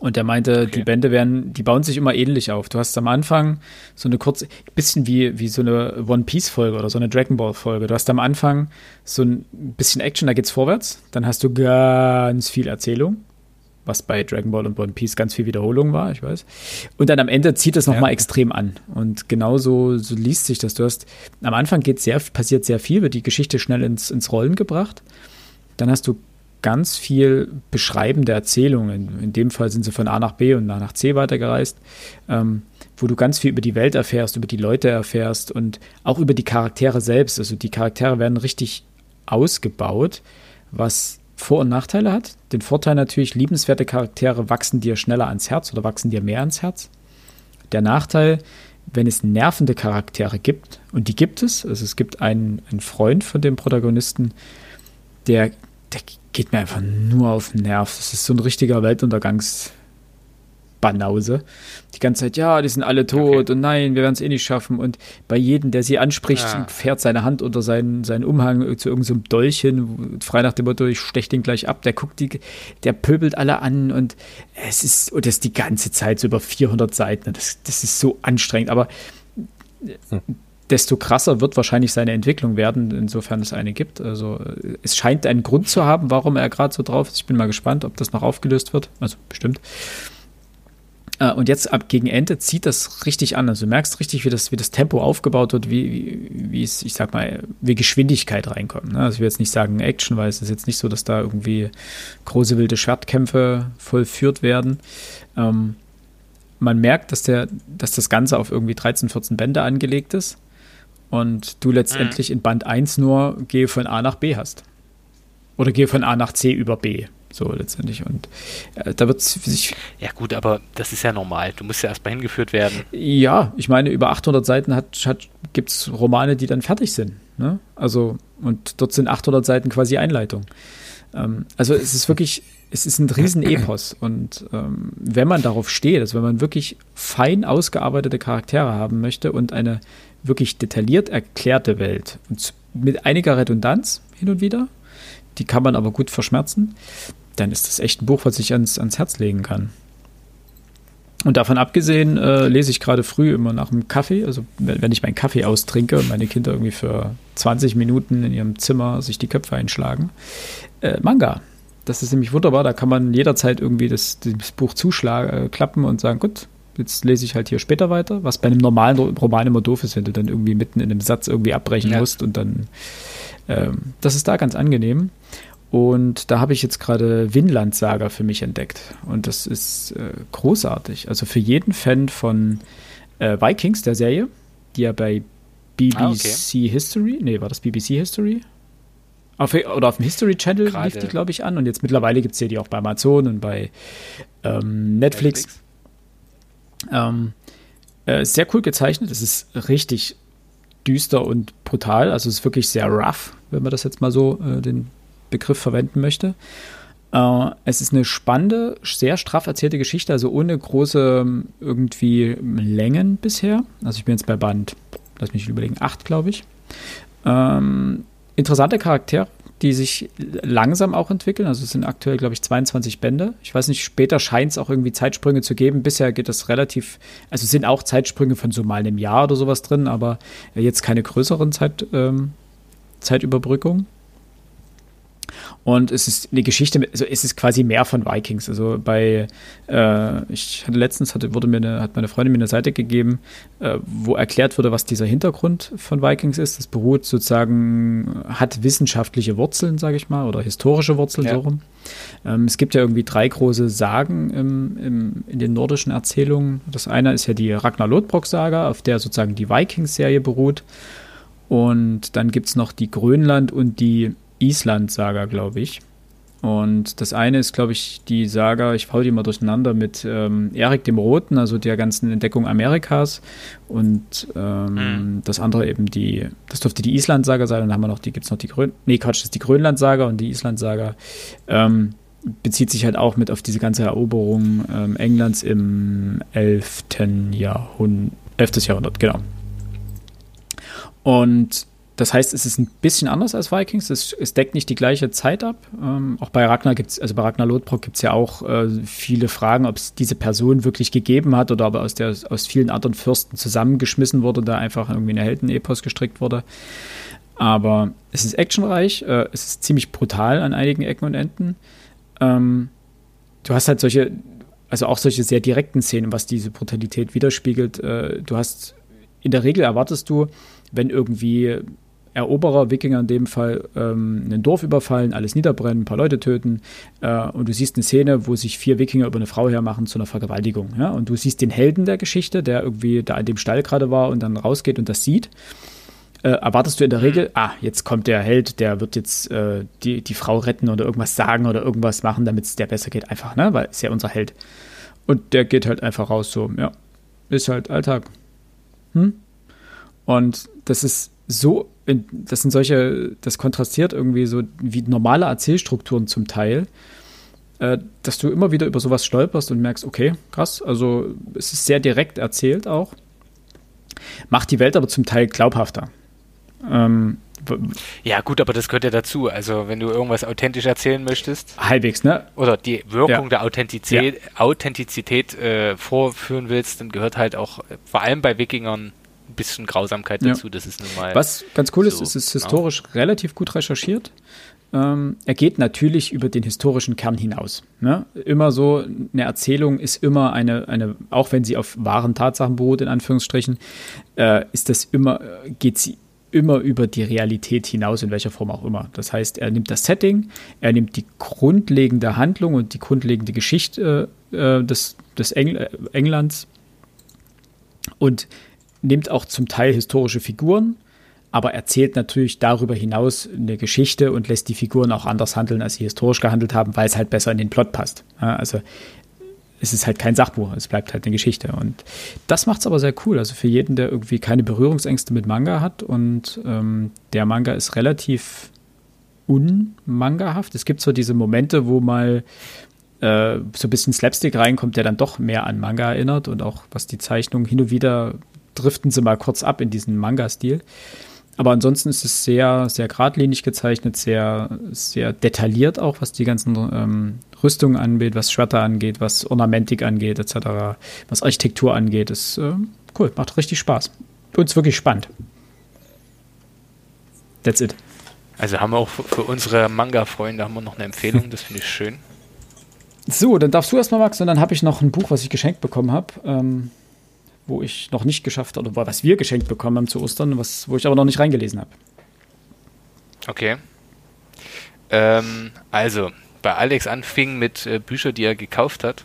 Und der meinte, Okay. die Bände werden, die bauen sich immer ähnlich auf. Du hast am Anfang so eine kurze, bisschen wie, wie so eine One Piece Folge oder so eine Dragon Ball Folge. Du hast am Anfang so ein bisschen Action, da geht's vorwärts. Dann hast du ganz viel Erzählung, was bei Dragon Ball und One Piece ganz viel Wiederholung war, ich weiß. Und dann am Ende zieht es nochmal Ja. extrem an. Und genauso so liest sich das. Du hast, am Anfang geht sehr, passiert sehr viel, wird die Geschichte schnell ins, ins Rollen gebracht. Dann hast du ganz viel beschreibende Erzählungen. In dem Fall sind sie von A nach B und nach C weitergereist, ähm, wo du ganz viel über die Welt erfährst, über die Leute erfährst und auch über die Charaktere selbst. Also die Charaktere werden richtig ausgebaut, was Vor- und Nachteile hat. Den Vorteil natürlich, liebenswerte Charaktere wachsen dir schneller ans Herz oder wachsen dir mehr ans Herz. Der Nachteil, wenn es nervende Charaktere gibt, und die gibt es, also es gibt einen, einen Freund von dem Protagonisten, der, der geht mir einfach nur auf den Nerv. Das ist so ein richtiger Weltuntergangs- Banause. Die ganze Zeit, ja, die sind alle tot Okay. und nein, wir werden es eh nicht schaffen. Und bei jedem, der sie anspricht, Ah. fährt seine Hand unter seinen, seinen Umhang zu irgendeinem so Dolch hin, frei nach dem Motto, ich stech den gleich ab. Der guckt die, der pöbelt alle an und es ist, und das die ganze Zeit so über 400 Seiten. Das, das ist so anstrengend, aber desto krasser wird wahrscheinlich seine Entwicklung werden, insofern es eine gibt. Also es scheint einen Grund zu haben, warum er gerade so drauf ist. Ich bin mal gespannt, ob das noch aufgelöst wird. Also bestimmt. Äh, Und jetzt ab gegen Ende zieht das richtig an. Also du merkst richtig, wie das, wie das Tempo aufgebaut wird, wie, wie, wie es, ich sag mal, wie Geschwindigkeit reinkommt. ne? Also ich will jetzt nicht sagen Action, weil es ist jetzt nicht so, dass da irgendwie große wilde Schwertkämpfe vollführt werden. Ähm, man merkt, dass, der, dass das Ganze auf irgendwie 13, 14 Bände angelegt ist und du letztendlich in Band 1 nur gehe von A nach B hast. Oder gehe von A nach C über B. So letztendlich. Und äh, da wird sich Ja gut, aber das ist ja normal. Du musst ja erstmal hingeführt werden. Ja, ich meine, über 800 Seiten hat, hat, gibt es Romane, die dann fertig sind. Ne? Also, und dort sind 800 Seiten quasi Einleitung. Ähm, also, es ist wirklich, es ist ein Riesenepos. Und ähm, wenn man darauf steht, also wenn man wirklich fein ausgearbeitete Charaktere haben möchte und eine wirklich detailliert erklärte Welt und mit einiger Redundanz hin und wieder, die kann man aber gut verschmerzen, dann ist das echt ein Buch, was ich ans, ans Herz legen kann. Und davon abgesehen äh, lese ich gerade früh immer nach dem Kaffee, also wenn, wenn ich meinen Kaffee austrinke und meine Kinder irgendwie für 20 Minuten in ihrem Zimmer sich die Köpfe einschlagen, äh, Manga. Das ist nämlich wunderbar, da kann man jederzeit irgendwie das, das Buch zuschlagen, äh, klappen und sagen, gut, jetzt lese ich halt hier später weiter, was bei einem normalen Roman immer doof ist, wenn du dann irgendwie mitten in einem Satz irgendwie abbrechen Ja. musst und dann, ähm, das ist da ganz angenehm. Und da habe ich jetzt gerade Vinland Saga für mich entdeckt. Und das ist äh, großartig. Also für jeden Fan von äh, Vikings, der Serie, die ja bei BBC ah, okay. History, nee, war das BBC History? Auf, oder auf dem History Channel Grade. lief die, glaube ich, an. Und jetzt mittlerweile gibt es ja die auch bei Amazon und bei ähm, Netflix. Netflix. Ähm, äh, sehr cool gezeichnet. Es ist richtig düster und brutal. Also es ist wirklich sehr rough, wenn man das jetzt mal so äh, den Begriff verwenden möchte. Äh, es ist eine spannende, sehr straff erzählte Geschichte, also ohne große irgendwie Längen bisher. Also ich bin jetzt bei Band, lass mich überlegen, 8, glaube ich. Ähm, interessante Charaktere, die sich langsam auch entwickeln. Also es sind aktuell, glaube ich, 22 Bände. Ich weiß nicht, später scheint es auch irgendwie Zeitsprünge zu geben. Bisher geht das relativ, also sind auch Zeitsprünge von so mal einem Jahr oder sowas drin, aber jetzt keine größeren Zeit, ähm, Zeitüberbrückungen. Und es ist eine Geschichte, also es ist quasi mehr von Vikings. Also bei, äh, ich hatte letztens, hatte, wurde mir eine, hat meine Freundin mir eine Seite gegeben, äh, wo erklärt wurde, was dieser Hintergrund von Vikings ist. Das beruht sozusagen, hat wissenschaftliche Wurzeln, sage ich mal, oder historische Wurzeln ja. so rum. Ähm, es gibt ja irgendwie drei große Sagen im, im, in den nordischen Erzählungen. Das eine ist ja die Ragnar Lodbrok-Saga, auf der sozusagen die Vikings-Serie beruht. Und dann gibt es noch die Grönland- und die Island-Saga, glaube ich. Und das eine ist, glaube ich, die Saga, ich faule die mal durcheinander, mit ähm, Erik dem Roten, also der ganzen Entdeckung Amerikas. Und ähm, mhm. das andere eben die, das dürfte die Island-Saga sein. Und dann haben wir noch die, gibt es noch die Grön, nee, Quatsch, das ist die Grönland-Saga und die Island-Saga. Ähm, bezieht sich halt auch mit auf diese ganze Eroberung ähm, Englands im 11. Jahrhundert, 11. Jahrhundert, genau. Und das heißt, es ist ein bisschen anders als Vikings. Es, es deckt nicht die gleiche Zeit ab. Ähm, auch bei Ragnar gibt es, also bei Ragnar Lodbrok gibt es ja auch äh, viele Fragen, ob es diese Person wirklich gegeben hat oder ob aus, der, aus vielen anderen Fürsten zusammengeschmissen wurde, da einfach irgendwie eine Heldenepos gestrickt wurde. Aber es ist actionreich, äh, es ist ziemlich brutal an einigen Ecken und Enden. Ähm, du hast halt solche, also auch solche sehr direkten Szenen, was diese Brutalität widerspiegelt. Äh, du hast, in der Regel erwartest du, wenn irgendwie Eroberer, Wikinger in dem Fall, ähm, ein Dorf überfallen, alles niederbrennen, ein paar Leute töten äh, und du siehst eine Szene, wo sich vier Wikinger über eine Frau hermachen zu einer Vergewaltigung. Ja? Und du siehst den Helden der Geschichte, der irgendwie da in dem Stall gerade war und dann rausgeht und das sieht. Äh, erwartest du in der mhm. Regel, ah, jetzt kommt der Held, der wird jetzt äh, die, die Frau retten oder irgendwas sagen oder irgendwas machen, damit es der besser geht. Einfach, ne? Weil ist ja unser Held. Und der geht halt einfach raus, so, ja. Ist halt Alltag. Hm? Und das ist so, das sind solche, das kontrastiert irgendwie so wie normale Erzählstrukturen zum Teil, äh, dass du immer wieder über sowas stolperst und merkst, okay, krass, also es ist sehr direkt erzählt auch, macht die Welt aber zum Teil glaubhafter. Ähm, ja, gut, aber das gehört ja dazu. Also, wenn du irgendwas authentisch erzählen möchtest. Halbwegs, ne? Oder die Wirkung ja. der Authentizität, ja. Authentizität äh, vorführen willst, dann gehört halt auch, vor allem bei Wikingern, ein bisschen Grausamkeit dazu. Ja. Das ist nun mal. Was ganz cool so, ist, ist es ist historisch ja. relativ gut recherchiert. Ähm, er geht natürlich über den historischen Kern hinaus. Ne? Immer so, eine Erzählung ist immer eine, eine, auch wenn sie auf wahren Tatsachen beruht, in Anführungsstrichen, äh, ist das immer, geht sie immer über die Realität hinaus, in welcher Form auch immer. Das heißt, er nimmt das Setting, er nimmt die grundlegende Handlung und die grundlegende Geschichte äh, des, des Engl Englands und nimmt auch zum Teil historische Figuren, aber erzählt natürlich darüber hinaus eine Geschichte und lässt die Figuren auch anders handeln, als sie historisch gehandelt haben, weil es halt besser in den Plot passt. Ja, also es ist halt kein Sachbuch, es bleibt halt eine Geschichte. Und das macht es aber sehr cool. Also für jeden, der irgendwie keine Berührungsängste mit Manga hat und ähm, der Manga ist relativ unmangahaft. Es gibt so diese Momente, wo mal äh, so ein bisschen Slapstick reinkommt, der dann doch mehr an Manga erinnert und auch was die Zeichnung hin und wieder driften sie mal kurz ab in diesen Manga-Stil. Aber ansonsten ist es sehr, sehr geradlinig gezeichnet, sehr, sehr detailliert auch, was die ganzen ähm, Rüstungen angeht, was Schwerter angeht, was Ornamentik angeht, etc., was Architektur angeht. Ist äh, cool, macht richtig Spaß. Und ist wirklich spannend. That's it. Also haben wir auch für unsere Manga-Freunde haben wir noch eine Empfehlung, das finde ich schön. So, dann darfst du erstmal, Max, und dann habe ich noch ein Buch, was ich geschenkt bekommen habe. Ähm, wo ich noch nicht geschafft oder was wir geschenkt bekommen haben zu Ostern, was, wo ich aber noch nicht reingelesen habe. Okay. Ähm, also, bei Alex anfing mit äh, Büchern, die er gekauft hat.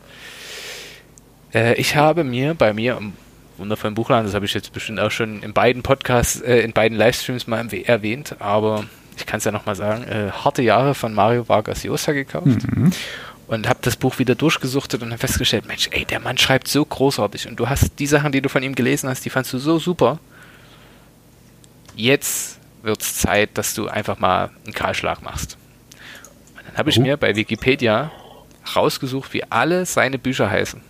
Äh, ich habe mir bei mir im wundervollen Buchladen, das habe ich jetzt bestimmt auch schon in beiden Podcasts, äh, in beiden Livestreams mal erwähnt, aber ich kann es ja nochmal sagen, äh, Harte Jahre von Mario Vargas Llosa gekauft. Mhm. Und habe das Buch wieder durchgesuchtet und habe festgestellt, Mensch, ey, der Mann schreibt so großartig und du hast die Sachen, die du von ihm gelesen hast, die fandst du so super. Jetzt wird es Zeit, dass du einfach mal einen Kahlschlag machst. Und dann habe ich oh. mir bei Wikipedia rausgesucht, wie alle seine Bücher heißen.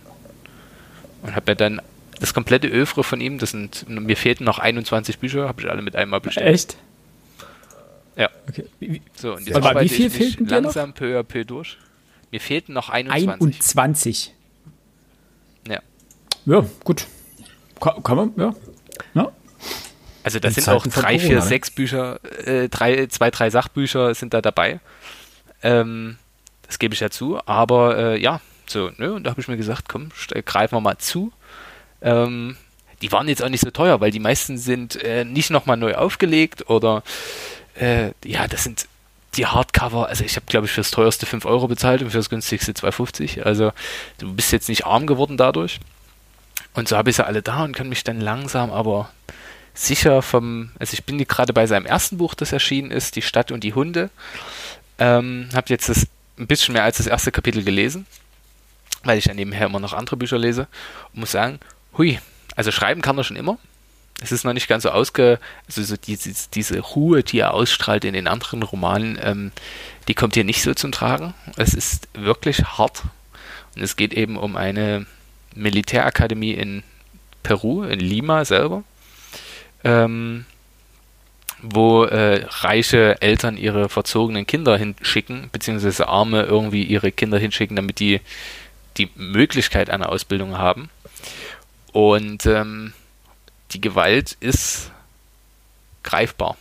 Und habe mir dann das komplette Övre von ihm, das sind, mir fehlten noch 21 Bücher, habe ich alle mit einmal bestellt. Echt? Ja. Okay. So, und jetzt Aber arbeite wie viel ich dir langsam noch? peu à peu durch. Mir fehlten noch 21. 21. Ja. Ja, gut. Kann, kann man, ja. ja. Also das sind Zeiten auch drei, vier, ne? sechs Bücher, äh, drei, zwei, drei Sachbücher sind da dabei. Ähm, das gebe ich ja zu. Aber äh, ja, so, ne, und da habe ich mir gesagt, komm, greifen wir mal zu. Ähm, die waren jetzt auch nicht so teuer, weil die meisten sind äh, nicht nochmal neu aufgelegt oder äh, ja, das sind die Hardcover, also ich habe glaube ich fürs teuerste 5 Euro bezahlt und fürs günstigste 2,50. Also du bist jetzt nicht arm geworden dadurch. Und so habe ich sie alle da und kann mich dann langsam aber sicher vom, also ich bin gerade bei seinem ersten Buch, das erschienen ist, Die Stadt und die Hunde. Ähm, habe jetzt das ein bisschen mehr als das erste Kapitel gelesen, weil ich ja nebenher immer noch andere Bücher lese und muss sagen, hui, also schreiben kann er schon immer. Es ist noch nicht ganz so ausge, also so diese, diese Ruhe, die er ausstrahlt in den anderen Romanen, ähm, die kommt hier nicht so zum Tragen. Es ist wirklich hart. Und es geht eben um eine Militärakademie in Peru, in Lima selber, ähm, wo äh, reiche Eltern ihre verzogenen Kinder hinschicken, beziehungsweise Arme irgendwie ihre Kinder hinschicken, damit die die Möglichkeit einer Ausbildung haben. Und ähm, die Gewalt ist greifbar.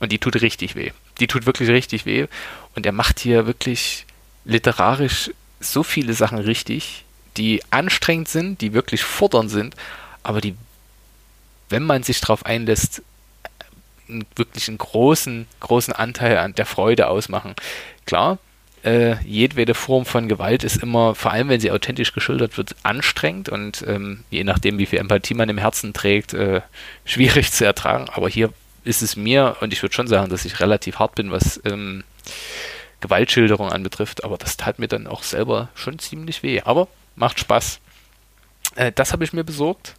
Und die tut richtig weh. Die tut wirklich richtig weh. Und er macht hier wirklich literarisch so viele Sachen richtig, die anstrengend sind, die wirklich fordernd sind, aber die, wenn man sich darauf einlässt, wirklich einen großen, großen Anteil an der Freude ausmachen. Klar, äh, jedwede Form von Gewalt ist immer, vor allem wenn sie authentisch geschildert wird, anstrengend und ähm, je nachdem, wie viel Empathie man im Herzen trägt, äh, schwierig zu ertragen. Aber hier ist es mir, und ich würde schon sagen, dass ich relativ hart bin, was ähm, Gewaltschilderung anbetrifft, aber das tat mir dann auch selber schon ziemlich weh. Aber macht Spaß. Äh, das habe ich mir besorgt.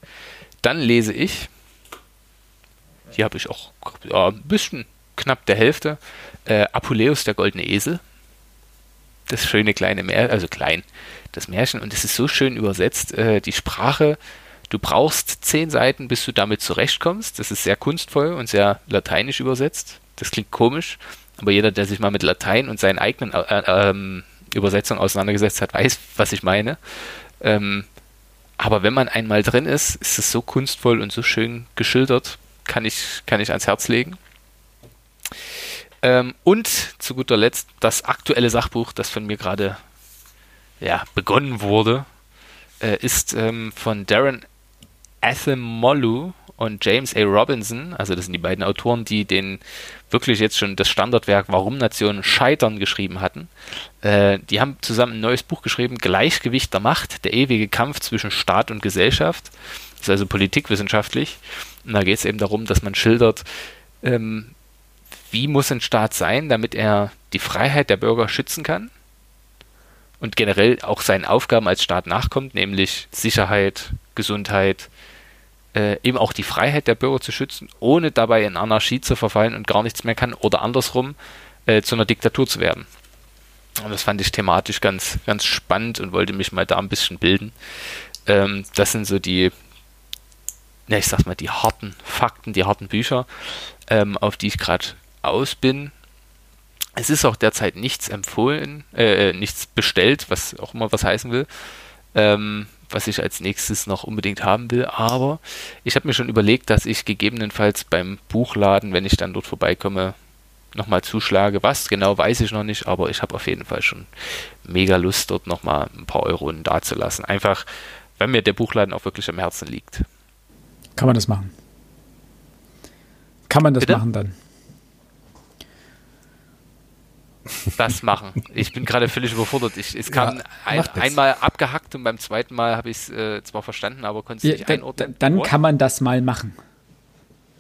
Dann lese ich. Hier habe ich auch ja, ein bisschen knapp der Hälfte. Äh, Apuleus, der goldene Esel das schöne kleine Märchen, also klein, das Märchen. Und es ist so schön übersetzt. Äh, die Sprache, du brauchst zehn Seiten, bis du damit zurechtkommst. Das ist sehr kunstvoll und sehr lateinisch übersetzt. Das klingt komisch, aber jeder, der sich mal mit Latein und seinen eigenen äh, ähm, Übersetzungen auseinandergesetzt hat, weiß, was ich meine. Ähm, aber wenn man einmal drin ist, ist es so kunstvoll und so schön geschildert, kann ich, kann ich ans Herz legen. Ähm, und zu guter Letzt das aktuelle Sachbuch, das von mir gerade ja, begonnen wurde, äh, ist ähm, von Darren Athemolu und James A. Robinson, also das sind die beiden Autoren, die den wirklich jetzt schon das Standardwerk Warum Nationen scheitern geschrieben hatten. Äh, die haben zusammen ein neues Buch geschrieben, Gleichgewicht der Macht, der ewige Kampf zwischen Staat und Gesellschaft. Das ist also politikwissenschaftlich. Und da geht es eben darum, dass man schildert, ähm, wie muss ein Staat sein, damit er die Freiheit der Bürger schützen kann und generell auch seinen Aufgaben als Staat nachkommt, nämlich Sicherheit, Gesundheit, äh, eben auch die Freiheit der Bürger zu schützen, ohne dabei in Anarchie zu verfallen und gar nichts mehr kann oder andersrum äh, zu einer Diktatur zu werden. Und das fand ich thematisch ganz, ganz spannend und wollte mich mal da ein bisschen bilden. Ähm, das sind so die, ja, ich sag mal, die harten Fakten, die harten Bücher, ähm, auf die ich gerade aus bin. Es ist auch derzeit nichts empfohlen, äh, nichts bestellt, was auch immer was heißen will, ähm, was ich als nächstes noch unbedingt haben will. Aber ich habe mir schon überlegt, dass ich gegebenenfalls beim Buchladen, wenn ich dann dort vorbeikomme, nochmal zuschlage. Was genau weiß ich noch nicht, aber ich habe auf jeden Fall schon mega Lust, dort nochmal ein paar Euro dazulassen. Einfach, wenn mir der Buchladen auch wirklich am Herzen liegt. Kann man das machen? Kann man das Bitte? machen dann? Das machen. Ich bin gerade völlig überfordert. Ich, es kam Ja, ein, einmal abgehackt und beim zweiten Mal habe ich es äh, zwar verstanden, aber konnte es Ja, nicht dann, einordnen. dann What? kann man das mal machen.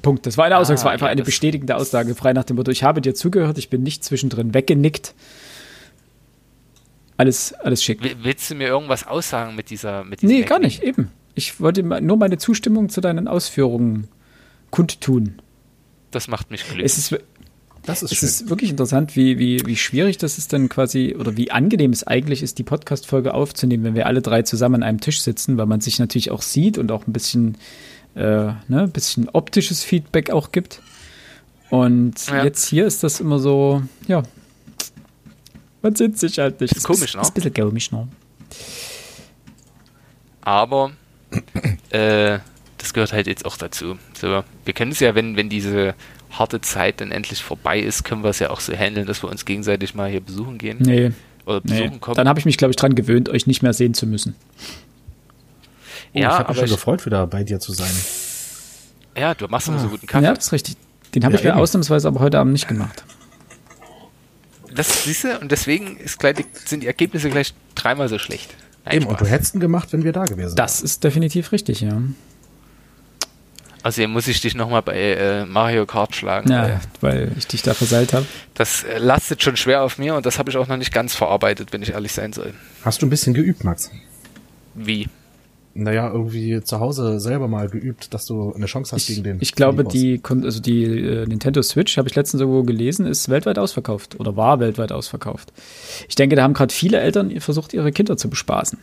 Punkt. Das war eine Aussage, das war Ah, einfach ja, eine bestätigende Aussage, frei nach dem Motto, ich habe dir zugehört, ich bin nicht zwischendrin weggenickt. Alles, alles schick. Will- Willst du mir irgendwas aussagen mit dieser mit Nee, gar nicht, eben. Ich wollte nur meine Zustimmung zu deinen Ausführungen kundtun. Das macht mich glücklich. Es ist, Das ist es schön. ist wirklich interessant, wie, wie, wie schwierig das ist dann quasi, oder wie angenehm es eigentlich ist, die Podcast-Folge aufzunehmen, wenn wir alle drei zusammen an einem Tisch sitzen, weil man sich natürlich auch sieht und auch ein bisschen, äh, ne, bisschen optisches Feedback auch gibt. Und Ja. jetzt hier ist das immer so, ja, man sieht sich halt nicht. Ist komisch, ne? Ist ein bisschen komisch, ne? Aber äh, das gehört halt jetzt auch dazu. So, wir können es ja, wenn, wenn diese harte Zeit dann endlich vorbei ist, können wir es ja auch so handeln, dass wir uns gegenseitig mal hier besuchen gehen. Nee, Oder nee. besuchen kommen. Dann habe ich mich, glaube ich, dran gewöhnt, euch nicht mehr sehen zu müssen. Oh, ja, ich habe mich schon gefreut, wieder bei dir zu sein. ja, du machst immer so guten Kaffee. Ja, das ist richtig. Den habe Ja, ich mir eben. ausnahmsweise aber heute Abend nicht gemacht. Das siehst du, und deswegen ist gleich, sind die Ergebnisse gleich dreimal so schlecht. Nein, Eben, und du Spaß. hättest ihn gemacht, wenn wir da gewesen wären. Das ist definitiv richtig, ja. Außerdem muss ich dich nochmal bei äh, Mario Kart schlagen. Ja, weil weil ich dich da verseilt habe. Das äh, lastet schon schwer auf mir und das habe ich auch noch nicht ganz verarbeitet, wenn ich ehrlich sein soll. Hast du ein bisschen geübt, Max? Wie? Naja, irgendwie zu Hause selber mal geübt, dass du eine Chance hast Ich, gegen den. ich glaube, die, also die äh, Nintendo Switch, habe ich letztens irgendwo gelesen, ist weltweit ausverkauft oder war weltweit ausverkauft. Ich denke, da haben gerade viele Eltern versucht, ihre Kinder zu bespaßen.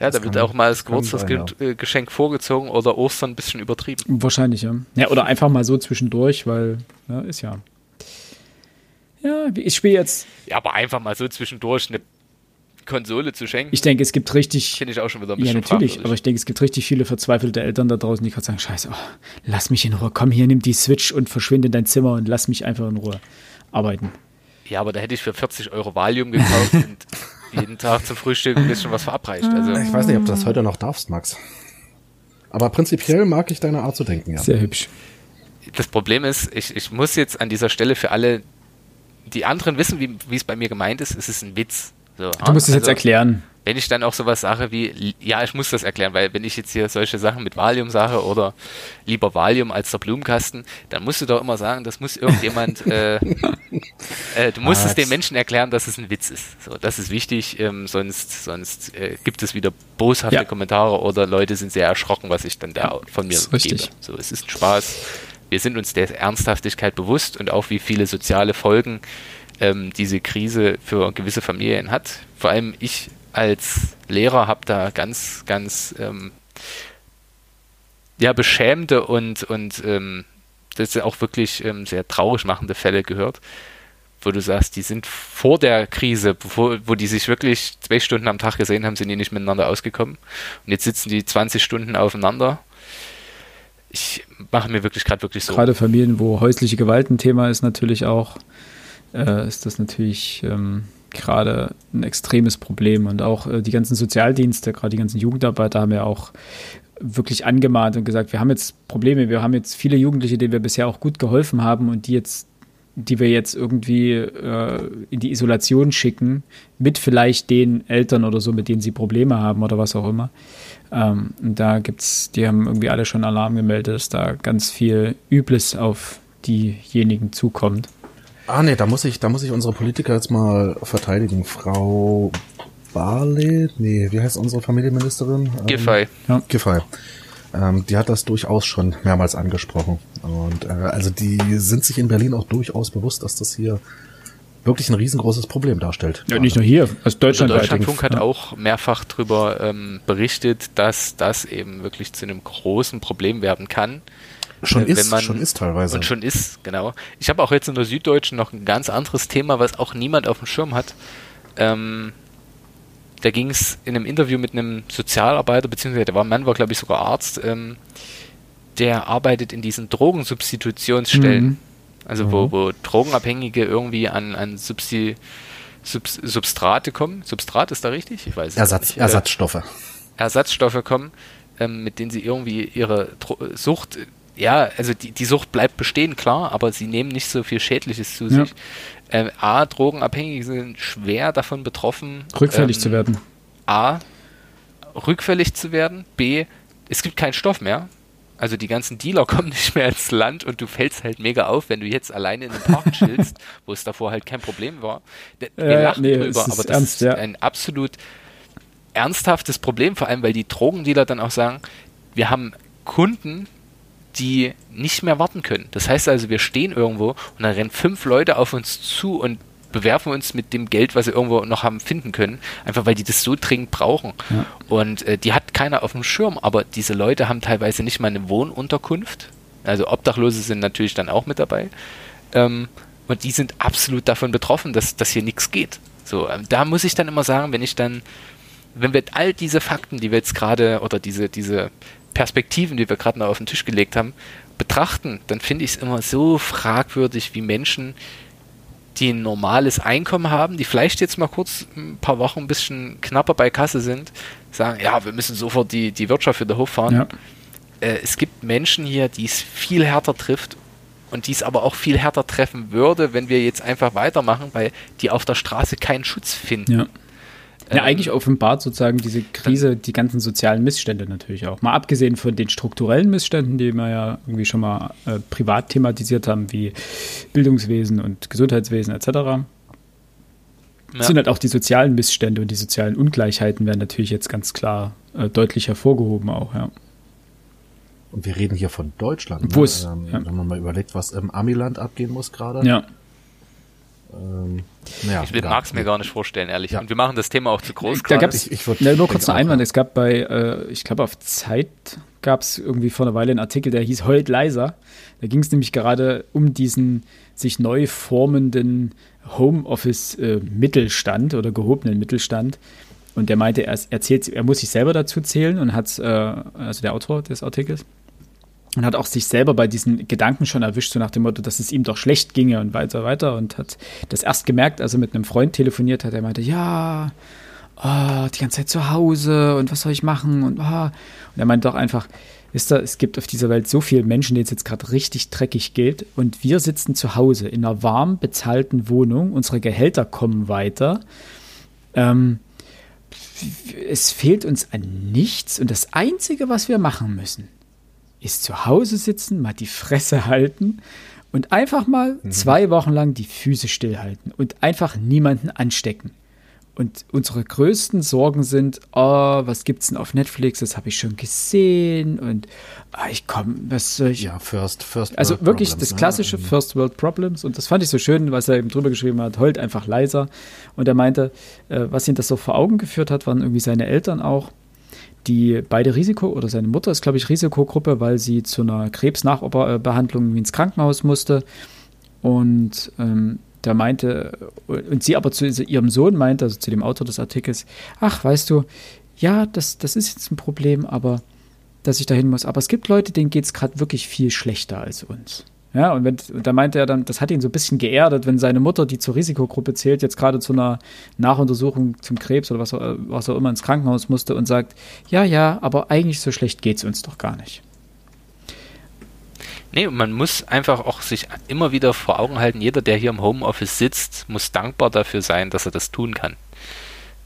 Ja, da Das wird kann- auch mal das kann sein, Geburtstagsgeschenk vorgezogen oder Ostern ein bisschen übertrieben. Wahrscheinlich, ja. Ja, oder einfach mal so zwischendurch, weil, ja, ist ja. Ja, ich spiele jetzt, Ja, aber einfach mal so zwischendurch eine Konsole zu schenken, ich denke, es gibt richtig, finde ich auch schon wieder ein ja, bisschen natürlich, fragwürdig. aber ich denke, es gibt richtig viele verzweifelte Eltern da draußen, die gerade sagen, scheiße, oh, lass mich in Ruhe, komm hier, nimm die Switch und verschwinde in dein Zimmer und lass mich einfach in Ruhe arbeiten. Ja, aber da hätte ich für 40 Euro Valium gekauft und jeden Tag zum Frühstück ein bisschen was verabreicht. Also, Ich weiß nicht, ob du das heute noch darfst, Max. Aber prinzipiell mag ich deine Art zu denken, ja. Sehr hübsch. das Problem ist, ich, ich muss jetzt an dieser Stelle für alle, die anderen wissen, wie, wie es bei mir gemeint ist, es ist ein Witz. So, Du musst es jetzt erklären. Wenn ich dann auch sowas sage wie, ja, ich muss das erklären, weil wenn ich jetzt hier solche Sachen mit Valium sage oder lieber Valium als der Blumenkasten, dann musst du doch immer sagen, das muss irgendjemand, äh, äh, du musst es Max. den Menschen erklären, dass es ein Witz ist. So, das ist wichtig, ähm, sonst, sonst äh, gibt es wieder boshafte Ja. Kommentare oder Leute sind sehr erschrocken, was ich dann da von mir gebe. So, es ist ein Spaß. Wir sind uns der Ernsthaftigkeit bewusst und auch wie viele soziale Folgen ähm, diese Krise für gewisse Familien hat. Vor allem ich als Lehrer habe da ganz, ganz ähm, ja, beschämte und, und ähm, das ist auch wirklich ähm, sehr traurig machende Fälle gehört, wo du sagst, die sind vor der Krise, bevor, wo die sich wirklich zwei Stunden am Tag gesehen haben, sind die nicht miteinander ausgekommen. Und jetzt sitzen die 20 Stunden aufeinander. Ich mache mir wirklich gerade wirklich so. Gerade Familien, wo häusliche Gewalt ein Thema ist, natürlich auch, äh, ist das natürlich ähm, gerade ein extremes Problem. Und auch äh, die ganzen Sozialdienste, gerade die ganzen Jugendarbeiter haben ja auch wirklich angemahnt und gesagt, wir haben jetzt Probleme, wir haben jetzt viele Jugendliche, denen wir bisher auch gut geholfen haben und die jetzt die wir jetzt irgendwie äh, in die Isolation schicken, mit vielleicht den Eltern oder so, mit denen sie Probleme haben oder was auch immer. Ähm, und da gibt's, die haben irgendwie alle schon Alarm gemeldet, dass da ganz viel Übles auf diejenigen zukommt. Ah, nee, da muss ich, da muss ich unsere Politiker jetzt mal verteidigen. Frau Barley, nee, wie heißt unsere Familienministerin? Ähm, Giffey. Giffey. Ähm, die hat das durchaus schon mehrmals angesprochen. Und äh, also die sind sich in Berlin auch durchaus bewusst, dass das hier wirklich ein riesengroßes Problem darstellt. Ja, nicht nur hier, aus Also Deutschland. Deutschlandfunk hat ja. auch mehrfach darüber ähm, berichtet, dass das eben wirklich zu einem großen Problem werden kann. Schon ist, schon ist teilweise. Und schon ist, genau. Ich habe auch jetzt in der Süddeutschen noch ein ganz anderes Thema, was auch niemand auf dem Schirm hat. Ähm, da ging es in einem Interview mit einem Sozialarbeiter, beziehungsweise der war Mann, war glaube ich sogar Arzt, ähm, der arbeitet in diesen Drogensubstitutionsstellen. Mhm. Also wo, wo Drogenabhängige irgendwie an, an Substi Subs Substrate kommen. Substrat ist da richtig? Ich weiß es Ersatz, nicht. Ersatzstoffe. Ersatzstoffe kommen, ähm, mit denen sie irgendwie ihre Dro Sucht ja, also die, die Sucht bleibt bestehen, klar, aber sie nehmen nicht so viel Schädliches zu sich. Äh, A, Drogenabhängige sind schwer davon betroffen. Rückfällig ähm, zu werden. A, rückfällig zu werden. B, es gibt keinen Stoff mehr. Also die ganzen Dealer kommen nicht mehr ins Land und du fällst halt mega auf, wenn du jetzt alleine in einem Park chillst, wo es davor halt kein Problem war. Wir äh, lachen nee, drüber, aber das ernst, ist ja. ein absolut ernsthaftes Problem, vor allem weil die Drogendealer dann auch sagen, wir haben Kunden, die nicht mehr warten können. Das heißt also, wir stehen irgendwo und dann rennen fünf Leute auf uns zu und bewerfen uns mit dem Geld, was sie irgendwo noch haben finden können, einfach weil die das so dringend brauchen. Ja. Und äh, die hat keiner auf dem Schirm, aber diese Leute haben teilweise nicht mal eine Wohnunterkunft. Also Obdachlose sind natürlich dann auch mit dabei. Ähm, und die sind absolut davon betroffen, dass, dass hier nichts geht. So, ähm, da muss ich dann immer sagen, wenn ich dann, wenn wir all diese Fakten, die wir jetzt gerade, oder diese, diese Perspektiven, die wir gerade noch auf den Tisch gelegt haben, betrachten, dann finde ich es immer so fragwürdig, wie Menschen, die ein normales Einkommen haben, die vielleicht jetzt mal kurz ein paar Wochen ein bisschen knapper bei Kasse sind, sagen, ja, wir müssen sofort die, die Wirtschaft wieder hochfahren. Ja. Äh, es gibt Menschen hier, die es viel härter trifft und die es aber auch viel härter treffen würde, wenn wir jetzt einfach weitermachen, weil die auf der Straße keinen Schutz finden. Ja. Ja, ähm, eigentlich offenbart sozusagen diese Krise die ganzen sozialen Missstände natürlich auch. Mal abgesehen von den strukturellen Missständen, die wir ja irgendwie schon mal äh, privat thematisiert haben, wie Bildungswesen und Gesundheitswesen etc. Ja. sind halt auch die sozialen Missstände und die sozialen Ungleichheiten werden natürlich jetzt ganz klar äh, deutlich hervorgehoben auch, ja. Und wir reden hier von Deutschland. Wo ne? es, ähm, ja. Wenn man mal überlegt, was im Amiland abgehen muss gerade. Ja. Ähm, ja, ich mag es mir gar nicht vorstellen, ehrlich. Ja. Und wir machen das Thema auch zu groß da gerade. Ich, ich ja, nur kurz einen Einwand. Es gab bei, äh, ich glaube auf Zeit gab es irgendwie vor einer Weile einen Artikel, der hieß Heult leiser. Da ging es nämlich gerade um diesen sich neu formenden Homeoffice-Mittelstand äh, oder gehobenen Mittelstand. Und der meinte, er erzählt, er muss sich selber dazu zählen und hat, äh, also der Autor des Artikels, und hat auch sich selber bei diesen Gedanken schon erwischt, so nach dem Motto, dass es ihm doch schlecht ginge und weiter, weiter und hat das erst gemerkt, als er mit einem Freund telefoniert hat. Er meinte, ja, oh, die ganze Zeit zu Hause und was soll ich machen und oh. und er meinte doch einfach, wisst ihr, es gibt auf dieser Welt so viele Menschen, denen es jetzt gerade richtig dreckig geht und wir sitzen zu Hause in einer warm bezahlten Wohnung, unsere Gehälter kommen weiter. Ähm, es fehlt uns an nichts und das Einzige, was wir machen müssen, ist zu Hause sitzen, mal die Fresse halten und einfach mal mhm. zwei Wochen lang die Füße stillhalten und einfach niemanden anstecken. Und unsere größten Sorgen sind, oh, was gibt's denn auf Netflix? Das habe ich schon gesehen und oh, ich komme, was soll ich? Ja, First, First. Also World wirklich Problems, das ne? klassische ne? First World Problems und das fand ich so schön, was er eben drüber geschrieben hat, heult einfach leiser. Und er meinte, äh, was ihn das so vor Augen geführt hat, waren irgendwie seine Eltern auch die beide Risiko, oder seine Mutter ist, glaube ich, Risikogruppe, weil sie zu einer Krebsnachbehandlung ins Krankenhaus musste. Und ähm, da meinte, und sie aber zu ihrem Sohn meinte, also zu dem Autor des Artikels, ach, weißt du, ja, das, das ist jetzt ein Problem, aber dass ich dahin muss. Aber es gibt Leute, denen geht es gerade wirklich viel schlechter als uns. Ja, und, wenn, da meinte er dann, das hat ihn so ein bisschen geerdet, wenn seine Mutter, die zur Risikogruppe zählt, jetzt gerade zu einer Nachuntersuchung zum Krebs oder was, was auch immer ins Krankenhaus musste und sagt, ja, ja, aber eigentlich so schlecht geht es uns doch gar nicht. Nee, man muss einfach auch sich immer wieder vor Augen halten, jeder, der hier im Homeoffice sitzt, muss dankbar dafür sein, dass er das tun kann.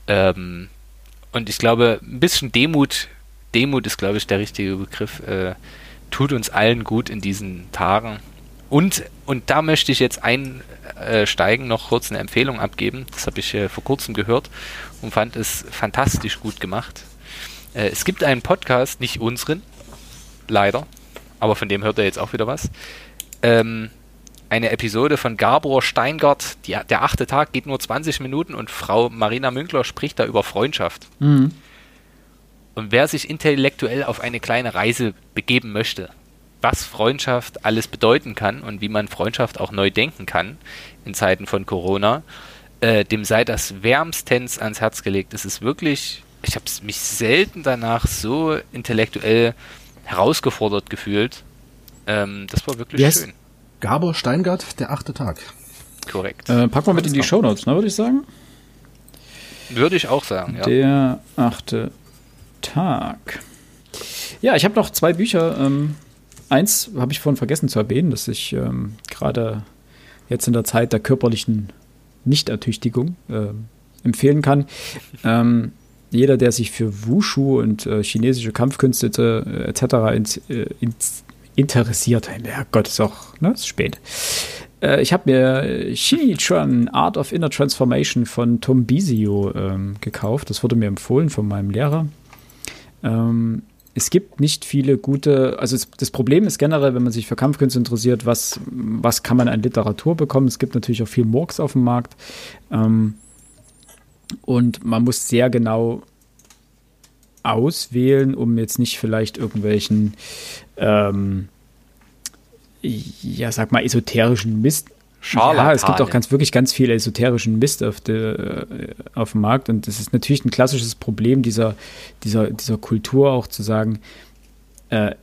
Ähm, und ich glaube, ein bisschen Demut, Demut ist, glaube ich, der richtige Begriff, äh, tut uns allen gut in diesen Tagen. Und, und da möchte ich jetzt einsteigen, noch kurz eine Empfehlung abgeben. Das habe ich äh, vor kurzem gehört und fand es fantastisch gut gemacht. Äh, es gibt einen Podcast, nicht unseren, leider, aber von dem hört er jetzt auch wieder was. Ähm, eine Episode von Gabor Steingart, die, der achte Tag geht nur 20 Minuten und Frau Marina Münkler spricht da über Freundschaft. Mhm. Und wer sich intellektuell auf eine kleine Reise begeben möchte, was Freundschaft alles bedeuten kann und wie man Freundschaft auch neu denken kann in Zeiten von Corona, äh, dem sei das wärmstens ans Herz gelegt. Es ist wirklich, ich habe mich selten danach so intellektuell herausgefordert gefühlt. Ähm, das war wirklich yes. schön. Gabor Steingart, der achte Tag. Korrekt. Äh, packen wir mit in die Shownotes, ne, würde ich sagen. Würde ich auch sagen, ja. Der achte Tag. Ja, ich habe noch zwei Bücher ähm, eins habe ich vorhin vergessen zu erwähnen, dass ich ähm, gerade jetzt in der Zeit der körperlichen Nichtertüchtigung äh, empfehlen kann. Ähm, jeder, der sich für Wushu und äh, chinesische Kampfkünste äh, etc. Ins, äh, ins interessiert, ja Gott, ist auch, ne, ist spät. Äh, ich habe mir Shinichuan Art of Inner Transformation von Tom Bisio ähm, gekauft. Das wurde mir empfohlen von meinem Lehrer. Ähm, es gibt nicht viele gute, also es, das Problem ist generell, wenn man sich für Kampfkünste interessiert, was, was kann man an Literatur bekommen? Es gibt natürlich auch viel Murks auf dem Markt. Ähm, und man muss sehr genau auswählen, um jetzt nicht vielleicht irgendwelchen, ähm, ja, sag mal, esoterischen Mist Ja, es gibt auch ganz wirklich ganz viel esoterischen Mist auf, de, äh, auf dem Markt und das ist natürlich ein klassisches Problem dieser, dieser, dieser Kultur auch zu sagen, äh,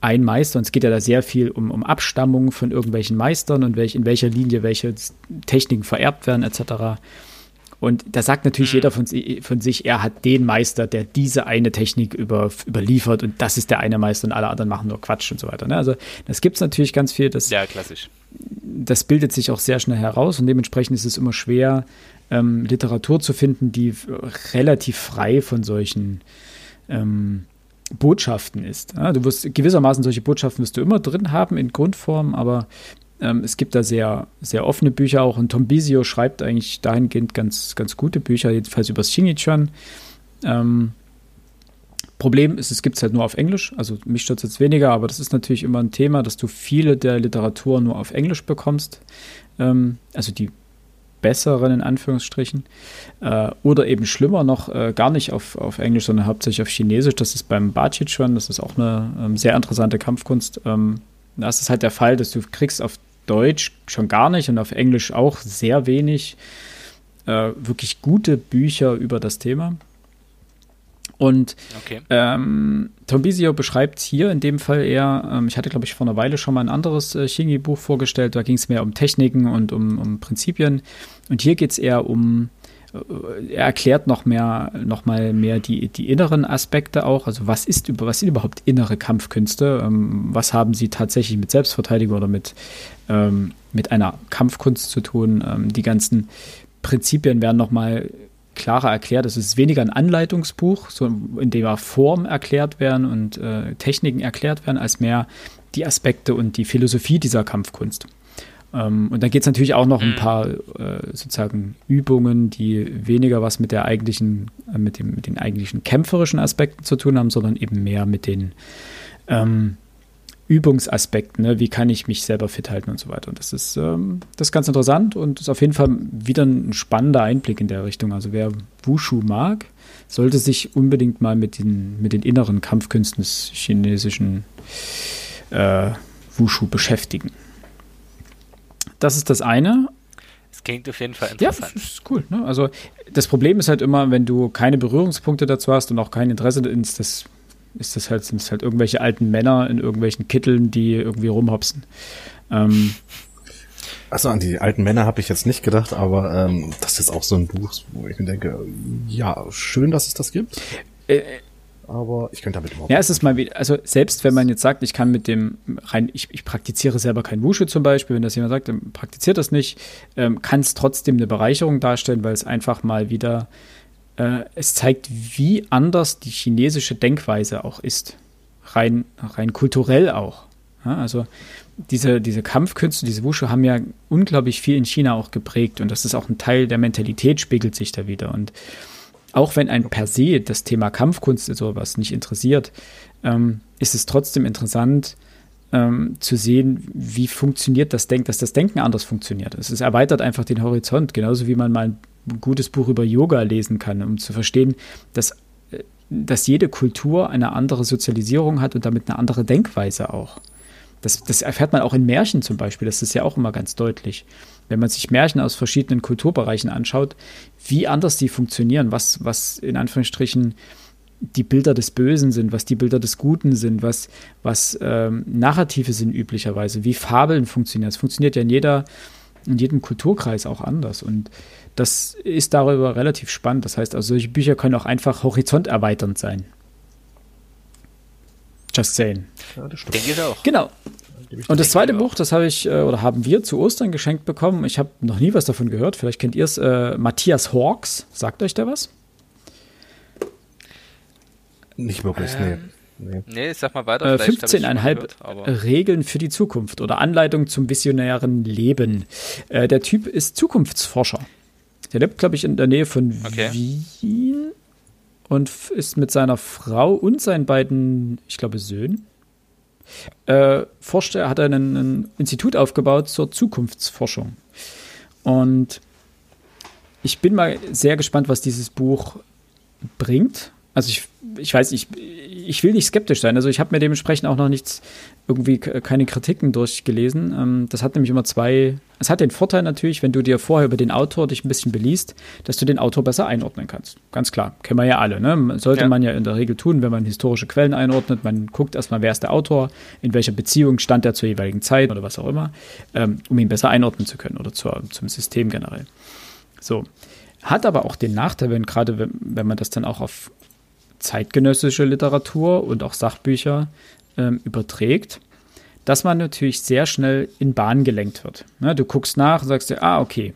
ein Meister, und es geht ja da sehr viel um, um Abstammung von irgendwelchen Meistern und welch, in welcher Linie welche Techniken vererbt werden, etc. Und da sagt natürlich mhm. jeder von, von, sich, er hat den Meister, der diese eine Technik über, überliefert und das ist der eine Meister und alle anderen machen nur Quatsch und so weiter. Ne? Also das gibt es natürlich ganz viel. Das, ja, klassisch das bildet sich auch sehr schnell heraus und dementsprechend ist es immer schwer, ähm, Literatur zu finden, die relativ frei von solchen ähm, Botschaften ist. Ja, du wirst gewissermaßen solche Botschaften wirst du immer drin haben in Grundform, aber ähm, es gibt da sehr, sehr offene Bücher auch und Tom Bisio schreibt eigentlich dahingehend ganz, ganz gute Bücher, jedenfalls über Shinichuan. Ähm, Problem ist, es gibt es halt nur auf Englisch. Also mich stört es jetzt weniger, aber das ist natürlich immer ein Thema, dass du viele der Literatur nur auf Englisch bekommst. Ähm, also die besseren in Anführungsstrichen. Äh, oder eben schlimmer noch äh, gar nicht auf, auf Englisch, sondern hauptsächlich auf Chinesisch. Das ist beim schon. Das ist auch eine ähm, sehr interessante Kampfkunst. Ähm, da ist es halt der Fall, dass du kriegst auf Deutsch schon gar nicht und auf Englisch auch sehr wenig äh, wirklich gute Bücher über das Thema. Und okay. ähm, Tombisio beschreibt hier in dem Fall eher, ähm, ich hatte glaube ich vor einer Weile schon mal ein anderes äh, Shingi-Buch vorgestellt, da ging es mehr um Techniken und um, um Prinzipien. Und hier geht es eher um, äh, er erklärt noch mehr, noch mal mehr die, die inneren Aspekte auch. Also was ist über, was sind überhaupt innere Kampfkünste? Ähm, was haben sie tatsächlich mit Selbstverteidigung oder mit, ähm, mit einer Kampfkunst zu tun? Ähm, die ganzen Prinzipien werden noch mal klarer erklärt. Es ist weniger ein Anleitungsbuch, so in dem Form erklärt werden und äh, Techniken erklärt werden, als mehr die Aspekte und die Philosophie dieser Kampfkunst. Ähm, und dann geht es natürlich auch noch ein mhm. paar äh, sozusagen Übungen, die weniger was mit der eigentlichen, äh, mit, dem, mit den eigentlichen kämpferischen Aspekten zu tun haben, sondern eben mehr mit den ähm, Übungsaspekten, ne? wie kann ich mich selber fit halten und so weiter. Und das ist, ähm, das ist ganz interessant und ist auf jeden Fall wieder ein spannender Einblick in der Richtung. Also wer Wushu mag, sollte sich unbedingt mal mit den, mit den inneren Kampfkünsten des chinesischen äh, Wushu beschäftigen. Das ist das eine. Es klingt auf jeden Fall interessant. Ja, ist cool. Ne? Also das Problem ist halt immer, wenn du keine Berührungspunkte dazu hast und auch kein Interesse ins das ist das halt, sind es halt irgendwelche alten Männer in irgendwelchen Kitteln, die irgendwie rumhopsen. Ähm, also an die alten Männer habe ich jetzt nicht gedacht, aber ähm, das ist auch so ein Buch, wo ich mir denke, ja, schön, dass es das gibt. Äh, aber ich könnte damit überhaupt Ja, es ist mal wieder, also selbst wenn man jetzt sagt, ich kann mit dem rein, ich, ich praktiziere selber kein Wushu zum Beispiel, wenn das jemand sagt, dann praktiziert das nicht, ähm, kann es trotzdem eine Bereicherung darstellen, weil es einfach mal wieder äh, es zeigt, wie anders die chinesische Denkweise auch ist. Rein, rein kulturell auch. Ja, also diese, diese Kampfkünste, diese Wushu haben ja unglaublich viel in China auch geprägt und das ist auch ein Teil der Mentalität, spiegelt sich da wieder. Und auch wenn ein per se das Thema Kampfkunst oder sowas nicht interessiert, ähm, ist es trotzdem interessant ähm, zu sehen, wie funktioniert das Denken, dass das Denken anders funktioniert. Es erweitert einfach den Horizont, genauso wie man mal gutes Buch über Yoga lesen kann, um zu verstehen, dass, äh, dass jede Kultur eine andere Sozialisierung hat und damit eine andere Denkweise auch. Das, das erfährt man auch in Märchen zum Beispiel, das ist ja auch immer ganz deutlich. Wenn man sich Märchen aus verschiedenen Kulturbereichen anschaut, wie anders die funktionieren, was, was in Anführungsstrichen die Bilder des Bösen sind, was die Bilder des Guten sind, was, was ähm, Narrative sind üblicherweise, wie Fabeln funktionieren. Es funktioniert ja in jeder, in jedem Kulturkreis auch anders. Und das ist darüber relativ spannend. Das heißt, also solche Bücher können auch einfach horizonterweiternd sein. Just saying. Ja, das stimmt. Denke ich auch. Genau. Und das zweite Buch, das habe ich äh, oder haben wir zu Ostern geschenkt bekommen. Ich habe noch nie was davon gehört. Vielleicht kennt ihr es. Äh, Matthias Hawks. Sagt euch der was? Nicht wirklich, ähm, nee. Nee, sag mal weiter. Äh, 15,5 Regeln für die Zukunft oder Anleitung zum visionären Leben. Äh, der Typ ist Zukunftsforscher. Der lebt, glaube ich, in der Nähe von okay. Wien und ist mit seiner Frau und seinen beiden, ich glaube, Söhnen äh, forscht, er hat einen, ein Institut aufgebaut zur Zukunftsforschung. Und ich bin mal sehr gespannt, was dieses Buch bringt. Also ich, ich weiß, ich, ich will nicht skeptisch sein. Also ich habe mir dementsprechend auch noch nichts, irgendwie keine Kritiken durchgelesen. Ähm, das hat nämlich immer zwei, es hat den Vorteil natürlich, wenn du dir vorher über den Autor dich ein bisschen beliest, dass du den Autor besser einordnen kannst. Ganz klar, kennen wir ja alle. Ne? Sollte ja. man ja in der Regel tun, wenn man historische Quellen einordnet. Man guckt erstmal, wer ist der Autor, in welcher Beziehung stand er zur jeweiligen Zeit oder was auch immer, ähm, um ihn besser einordnen zu können oder zur, zum System generell. So. Hat aber auch den Nachteil, wenn gerade, wenn, wenn man das dann auch auf zeitgenössische Literatur und auch Sachbücher ähm, überträgt, dass man natürlich sehr schnell in Bahn gelenkt wird. Ne, du guckst nach und sagst dir, ah, okay,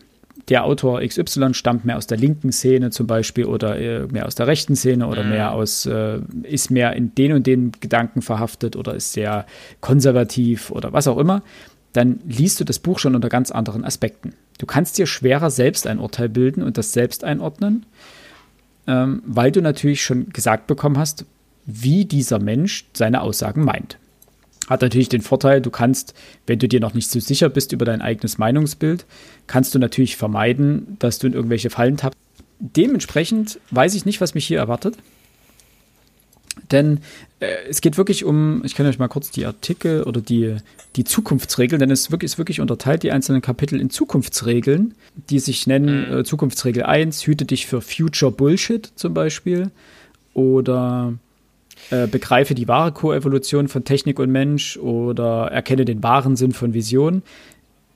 der Autor XY stammt mehr aus der linken Szene zum Beispiel oder äh, mehr aus der rechten Szene oder mhm. mehr aus, äh, ist mehr in den und den Gedanken verhaftet oder ist sehr konservativ oder was auch immer, dann liest du das Buch schon unter ganz anderen Aspekten. Du kannst dir schwerer selbst ein Urteil bilden und das selbst einordnen ähm, weil du natürlich schon gesagt bekommen hast, wie dieser Mensch seine Aussagen meint. Hat natürlich den Vorteil, du kannst, wenn du dir noch nicht so sicher bist über dein eigenes Meinungsbild, kannst du natürlich vermeiden, dass du in irgendwelche Fallen tappst. Dementsprechend weiß ich nicht, was mich hier erwartet. Denn äh, es geht wirklich um, ich kann euch mal kurz die Artikel oder die, die Zukunftsregeln, denn es ist wirklich, ist wirklich unterteilt, die einzelnen Kapitel in Zukunftsregeln, die sich nennen mhm. äh, Zukunftsregel 1, hüte dich für Future Bullshit zum Beispiel. Oder äh, begreife die wahre Koevolution von Technik und Mensch oder erkenne den wahren Sinn von Vision.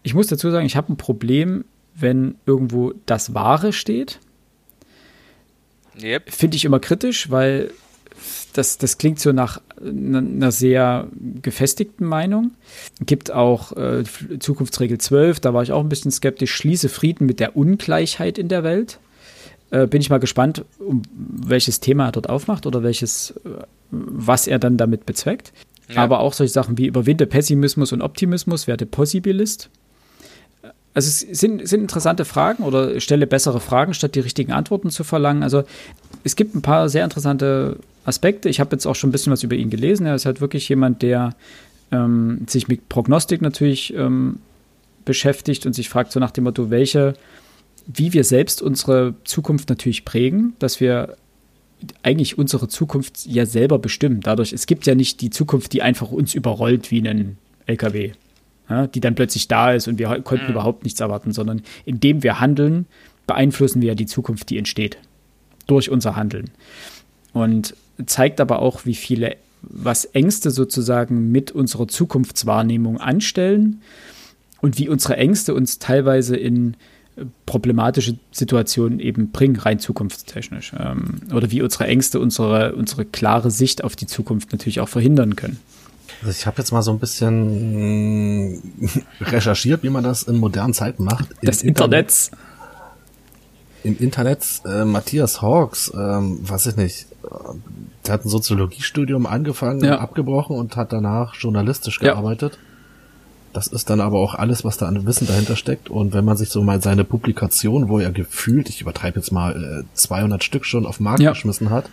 Ich muss dazu sagen, ich habe ein Problem, wenn irgendwo das Wahre steht. Yep. Finde ich immer kritisch, weil das, das klingt so nach einer sehr gefestigten Meinung. Gibt auch äh, Zukunftsregel 12, da war ich auch ein bisschen skeptisch. Schließe Frieden mit der Ungleichheit in der Welt. Äh, bin ich mal gespannt, um welches Thema er dort aufmacht oder welches, äh, was er dann damit bezweckt. Ja. Aber auch solche Sachen wie überwinde Pessimismus und Optimismus, werde Possibilist. Also es sind, sind interessante Fragen oder stelle bessere Fragen, statt die richtigen Antworten zu verlangen. Also es gibt ein paar sehr interessante Aspekte. Ich habe jetzt auch schon ein bisschen was über ihn gelesen. Er ist halt wirklich jemand, der ähm, sich mit Prognostik natürlich ähm, beschäftigt und sich fragt so nach dem Motto, welche, wie wir selbst unsere Zukunft natürlich prägen, dass wir eigentlich unsere Zukunft ja selber bestimmen. Dadurch, es gibt ja nicht die Zukunft, die einfach uns überrollt wie einen LKW, ja, die dann plötzlich da ist und wir konnten mhm. überhaupt nichts erwarten, sondern indem wir handeln, beeinflussen wir ja die Zukunft, die entsteht. Durch unser Handeln. Und zeigt aber auch, wie viele, was Ängste sozusagen mit unserer Zukunftswahrnehmung anstellen und wie unsere Ängste uns teilweise in äh, problematische Situationen eben bringen, rein zukunftstechnisch. Ähm, oder wie unsere Ängste unsere, unsere klare Sicht auf die Zukunft natürlich auch verhindern können. Also ich habe jetzt mal so ein bisschen recherchiert, wie man das in modernen Zeiten macht. Das Internet. Internet im Internet äh, Matthias Hawks, ähm, weiß ich nicht, der hat ein Soziologiestudium angefangen, ja. abgebrochen und hat danach journalistisch gearbeitet. Ja. Das ist dann aber auch alles, was da an Wissen dahinter steckt. Und wenn man sich so mal seine Publikation, wo er gefühlt, ich übertreibe jetzt mal, 200 äh, Stück schon auf den Markt ja. geschmissen hat,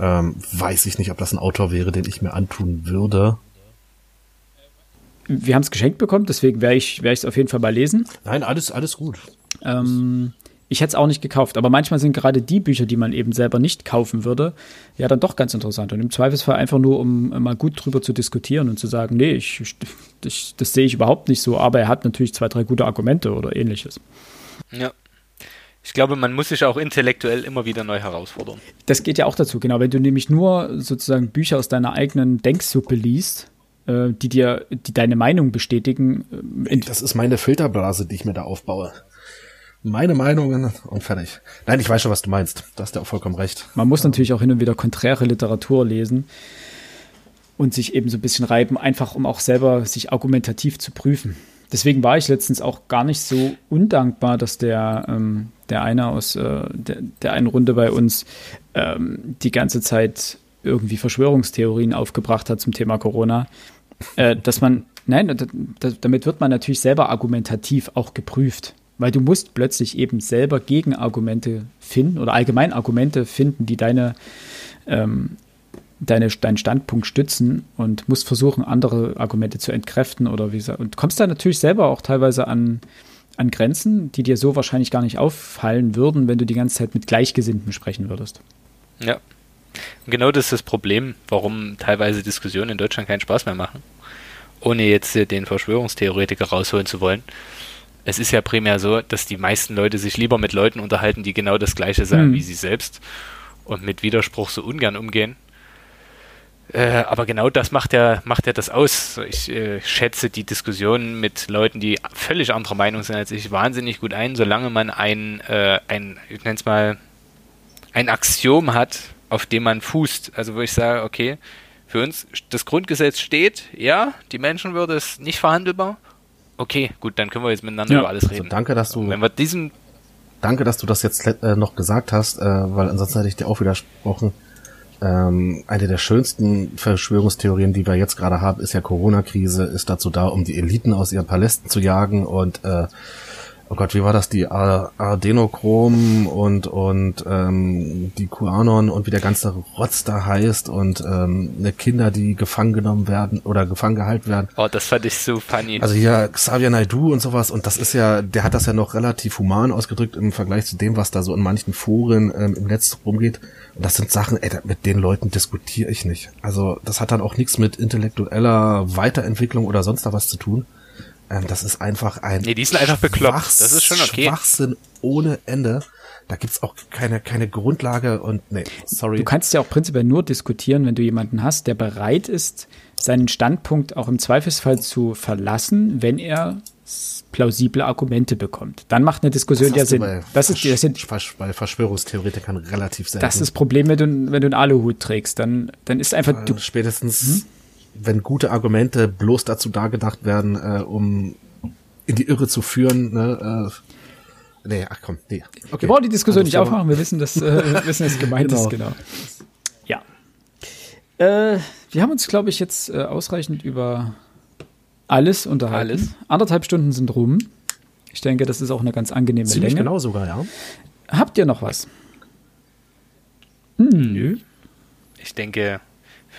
ähm, weiß ich nicht, ob das ein Autor wäre, den ich mir antun würde. Wir haben es geschenkt bekommen, deswegen werde ich es auf jeden Fall mal lesen. Nein, alles, alles gut. Ähm, ich hätte es auch nicht gekauft, aber manchmal sind gerade die Bücher, die man eben selber nicht kaufen würde, ja dann doch ganz interessant. Und im Zweifelsfall einfach nur, um mal gut drüber zu diskutieren und zu sagen, nee, ich, ich, das sehe ich überhaupt nicht so, aber er hat natürlich zwei, drei gute Argumente oder ähnliches. Ja. Ich glaube, man muss sich auch intellektuell immer wieder neu herausfordern. Das geht ja auch dazu, genau. Wenn du nämlich nur sozusagen Bücher aus deiner eigenen Denksuppe liest, äh, die dir, die deine Meinung bestätigen. Äh, das ist meine Filterblase, die ich mir da aufbaue meine Meinungen und fertig. Nein, ich weiß schon, was du meinst. Da hast du auch vollkommen recht. Man muss natürlich auch hin und wieder konträre Literatur lesen. und sich eben so ein bisschen reiben, einfach um auch selber sich argumentativ zu prüfen. Deswegen war ich letztens auch gar nicht so undankbar, dass der, ähm, der eine aus äh, der, der einen Runde bei uns ähm, die ganze Zeit irgendwie Verschwörungstheorien aufgebracht hat zum Thema Corona. Äh, dass man, nein, damit wird man natürlich selber argumentativ auch geprüft. Weil du musst plötzlich eben selber Gegenargumente finden oder allgemein Argumente finden, die deine, ähm, deine, deinen Standpunkt stützen und musst versuchen, andere Argumente zu entkräften oder wie gesagt. Und kommst da natürlich selber auch teilweise an, an Grenzen, die dir so wahrscheinlich gar nicht auffallen würden, wenn du die ganze Zeit mit Gleichgesinnten sprechen würdest. Ja. Und genau das ist das Problem, warum teilweise Diskussionen in Deutschland keinen Spaß mehr machen. Ohne jetzt den Verschwörungstheoretiker rausholen zu wollen es ist ja primär so, dass die meisten Leute sich lieber mit Leuten unterhalten, die genau das Gleiche sagen mhm. wie sie selbst und mit Widerspruch so ungern umgehen. Äh, aber genau das macht ja, macht ja das aus. Ich äh, schätze die Diskussionen mit Leuten, die völlig anderer Meinung sind als ich, wahnsinnig gut ein, solange man ein, äh, ein ich nenne es mal, ein Axiom hat, auf dem man fußt. Also wo ich sage, okay, für uns das Grundgesetz steht, ja, die Menschenwürde ist nicht verhandelbar Okay, gut, dann können wir jetzt miteinander ja. über alles also reden. Also danke, dass du. Wenn wir diesen. Danke, dass du das jetzt äh, noch gesagt hast, äh, weil ansonsten hätte ich dir auch widersprochen. Ähm, eine der schönsten Verschwörungstheorien, die wir jetzt gerade haben, ist ja Corona-Krise, ist dazu da, um die Eliten aus ihren Palästen zu jagen und äh, oh Gott, wie war das, die Adenochrom und und ähm, die QAnon und wie der ganze Rotz da heißt und ähm, ne Kinder, die gefangen genommen werden oder gefangen gehalten werden. Oh, das fand ich so funny. Also hier Xavier Naidu und sowas und das ist ja, der hat das ja noch relativ human ausgedrückt im Vergleich zu dem, was da so in manchen Foren ähm, im Netz rumgeht. Und das sind Sachen, ey, mit den Leuten diskutiere ich nicht. Also das hat dann auch nichts mit intellektueller Weiterentwicklung oder sonst da was zu tun. Ähm, das ist einfach ein. Nee, die sind einfach bekloppt. Das ist schon okay. Schwachsinn ohne Ende. Da gibt's auch keine, keine Grundlage und nee, sorry. Du kannst ja auch prinzipiell nur diskutieren, wenn du jemanden hast, der bereit ist, seinen Standpunkt auch im Zweifelsfall zu verlassen, wenn er plausible Argumente bekommt. Dann macht eine Diskussion ja Sinn. Das ist das sind, bei Verschwörungstheoretikern relativ selten. Das ist das Problem, wenn du, wenn du einen Aluhut trägst. Dann, dann ist einfach. Du, spätestens hm? Wenn gute Argumente bloß dazu dargedacht werden, äh, um in die Irre zu führen, ne, äh, nee, ach komm, nee. Okay. Wir brauchen die Diskussion also, nicht aufmachen, wir wissen, dass, äh, wissen, dass gemeint genau. ist, genau. Ja. Äh, wir haben uns, glaube ich, jetzt äh, ausreichend über alles unterhalten. Alles. Anderthalb Stunden sind rum. Ich denke, das ist auch eine ganz angenehme Ziemlich Länge. genau sogar, ja. Habt ihr noch was? Hm. Nö. Ich denke,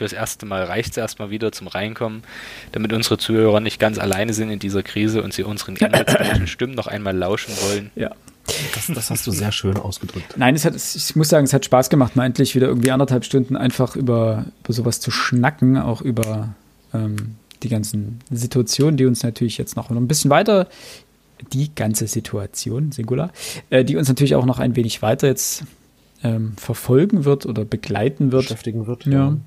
fürs erste Mal reicht es erstmal wieder zum Reinkommen, damit unsere Zuhörer nicht ganz alleine sind in dieser Krise und sie unseren inhaltsreichen Stimmen noch einmal lauschen wollen. Ja. Das, das, hast du sehr schön ausgedrückt. Nein, es hat, ich muss sagen, es hat Spaß gemacht, mal endlich wieder irgendwie anderthalb Stunden einfach über, über sowas zu schnacken, auch über ähm, die ganzen Situationen, die uns natürlich jetzt noch ein bisschen weiter, die ganze Situation, Singular, äh, die uns natürlich auch noch ein wenig weiter jetzt ähm, verfolgen wird oder begleiten wird. Beschäftigen wird. Ja. ja.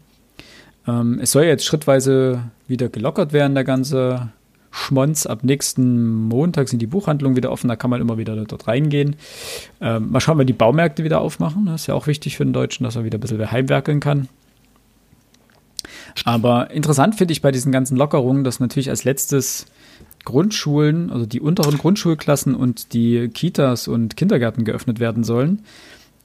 Ähm, es soll jetzt schrittweise wieder gelockert werden, der ganze Schmonz. Ab nächsten Montag sind die Buchhandlungen wieder offen, da kann man immer wieder dort reingehen. Ähm, mal schauen, wenn die Baumärkte wieder aufmachen. Das ist ja auch wichtig für den Deutschen, dass er wieder ein bisschen heimwerkeln kann. Aber interessant finde ich bei diesen ganzen Lockerungen, dass natürlich als letztes Grundschulen, also die unteren Grundschulklassen und die Kitas und Kindergärten geöffnet werden sollen.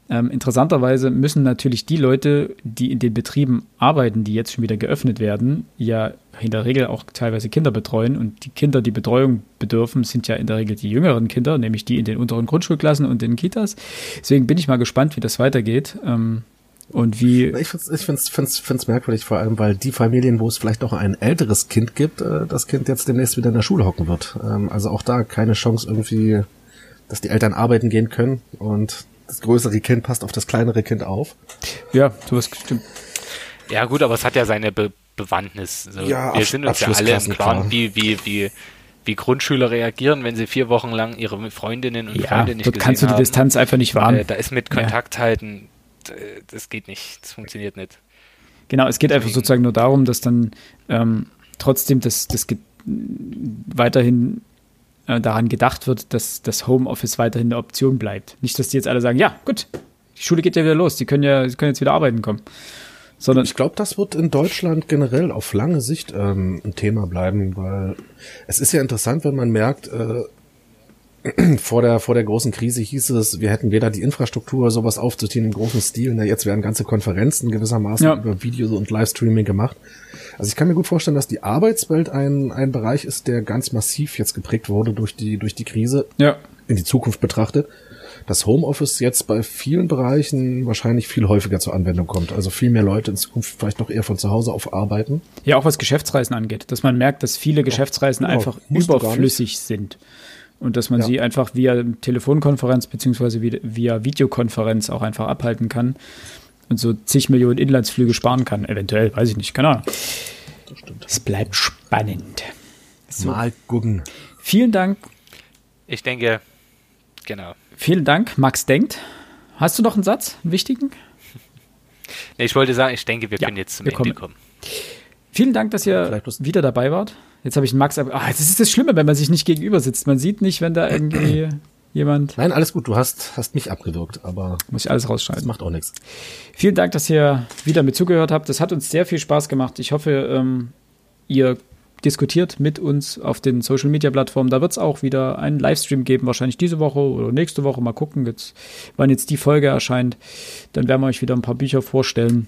Ähm, interessanterweise müssen natürlich die Leute, die in den Betrieben arbeiten, die jetzt schon wieder geöffnet werden, ja in der Regel auch teilweise Kinder betreuen. Und die Kinder, die Betreuung bedürfen, sind ja in der Regel die jüngeren Kinder, nämlich die in den unteren Grundschulklassen und in Kitas. Deswegen bin ich mal gespannt, wie das weitergeht. Ähm, und wie. Ich finde es ich find's, find's, find's merkwürdig, vor allem, weil die Familien, wo es vielleicht noch ein älteres Kind gibt, äh, das Kind jetzt demnächst wieder in der Schule hocken wird. Ähm, also auch da keine Chance irgendwie, dass die Eltern arbeiten gehen können und das größere Kind passt auf das kleinere Kind auf. Ja, du hast gestimmt. Ja, gut, aber es hat ja seine Be Bewandtnis. So, ja, wir sind uns ja alle im Klaren, wie, wie, wie, wie Grundschüler reagieren, wenn sie vier Wochen lang ihre Freundinnen und ja, Freunde nicht dort kannst du die Distanz einfach nicht wahren. Äh, da ist mit Kontakt ja. halten, das geht nicht, das funktioniert nicht. Genau, es geht Deswegen. einfach sozusagen nur darum, dass dann ähm, trotzdem das, das weiterhin äh, daran gedacht wird, dass das Homeoffice weiterhin eine Option bleibt. Nicht, dass die jetzt alle sagen, ja, gut, die Schule geht ja wieder los, die können ja, die können jetzt wieder arbeiten kommen. Sondern ich glaube, das wird in Deutschland generell auf lange Sicht ähm, ein Thema bleiben, weil es ist ja interessant, wenn man merkt, äh, vor der vor der großen Krise hieß es, wir hätten weder die Infrastruktur, sowas aufzuziehen im großen Stil. Ne? Jetzt werden ganze Konferenzen gewissermaßen Ja. über Video und Livestreaming gemacht. Also ich kann mir gut vorstellen, dass die Arbeitswelt ein ein Bereich ist, der ganz massiv jetzt geprägt wurde durch die durch die Krise ja, in die Zukunft betrachtet, dass Homeoffice jetzt bei vielen Bereichen wahrscheinlich viel häufiger zur Anwendung kommt. Also viel mehr Leute in Zukunft vielleicht noch eher von zu Hause auf arbeiten. ja, auch was Geschäftsreisen angeht, dass man merkt, dass viele Geschäftsreisen genau. einfach Musst du gar überflüssig sind. Und dass man Ja. sie einfach via Telefonkonferenz beziehungsweise via, Videokonferenz auch einfach abhalten kann und so zig Millionen Inlandsflüge sparen kann. Eventuell, weiß ich nicht, keine Ahnung. Das stimmt. Es bleibt spannend. Mal gucken. Vielen Dank, Ich denke, genau. vielen Dank, Max denkt. Hast du noch einen Satz, einen wichtigen? Nee, ich wollte sagen, ich denke, wir Ja, können jetzt zum wir Ende kommen. kommen. Vielen Dank, dass ihr wieder dabei wart. Jetzt habe ich einen Max. ab- Ah, das ist das Schlimme, wenn man sich nicht gegenüber sitzt. Man sieht nicht, wenn da irgendwie jemand. Nein, alles gut, du hast, hast mich abgewürgt, aber Muss ich alles das rausschneiden. macht auch nichts. Vielen Dank, dass ihr wieder mit zugehört habt. Das hat uns sehr viel Spaß gemacht. Ich hoffe, ähm, ihr diskutiert mit uns auf den Social Media Plattformen. Da wird es auch wieder einen Livestream geben, wahrscheinlich diese Woche oder nächste Woche. Mal gucken, jetzt, wann jetzt die Folge erscheint. Dann werden wir euch wieder ein paar Bücher vorstellen.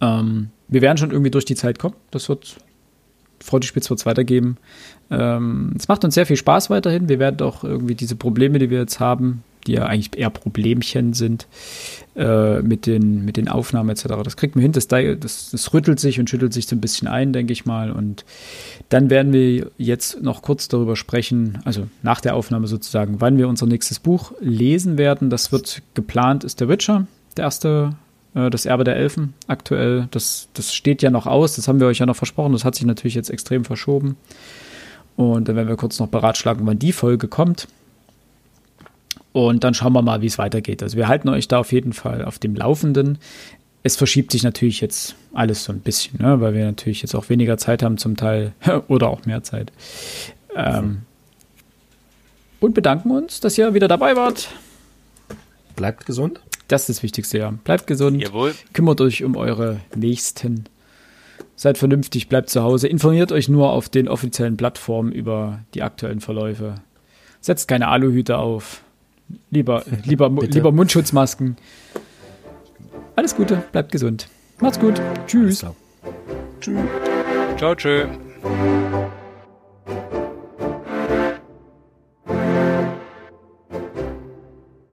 Ähm, wir werden schon irgendwie durch die Zeit kommen. Das wird, Freudespitz wird es weitergeben. Ähm, es macht uns sehr viel Spaß weiterhin. Wir werden auch irgendwie diese Probleme, die wir jetzt haben, die ja eigentlich eher Problemchen sind, äh, mit, den, mit den Aufnahmen etc. Das kriegt man hin, das, das, das rüttelt sich und schüttelt sich so ein bisschen ein, denke ich mal. Und dann werden wir jetzt noch kurz darüber sprechen, also nach der Aufnahme sozusagen, wann wir unser nächstes Buch lesen werden. Das wird geplant, ist der Witcher, der erste, äh, das Erbe der Elfen aktuell. Das, das steht ja noch aus, das haben wir euch ja noch versprochen. Das hat sich natürlich jetzt extrem verschoben. Und dann werden wir kurz noch beratschlagen, wann die Folge kommt. Und dann schauen wir mal, wie es weitergeht. Also wir halten euch da auf jeden Fall auf dem Laufenden. Es verschiebt sich natürlich jetzt alles so ein bisschen, ne? weil wir natürlich jetzt auch weniger Zeit haben zum Teil oder auch mehr Zeit. Ähm, und bedanken uns, dass ihr wieder dabei wart. Bleibt gesund. Das ist das Wichtigste, ja. Bleibt gesund, Jawohl. kümmert euch um eure Nächsten. Seid vernünftig, bleibt zu Hause. Informiert euch nur auf den offiziellen Plattformen über die aktuellen Verläufe. Setzt keine Aluhüte auf. Lieber, lieber, Bitte. lieber Mundschutzmasken. Alles Gute, bleibt gesund. Macht's gut. Tschüss. Tschüss. Ciao, tschö.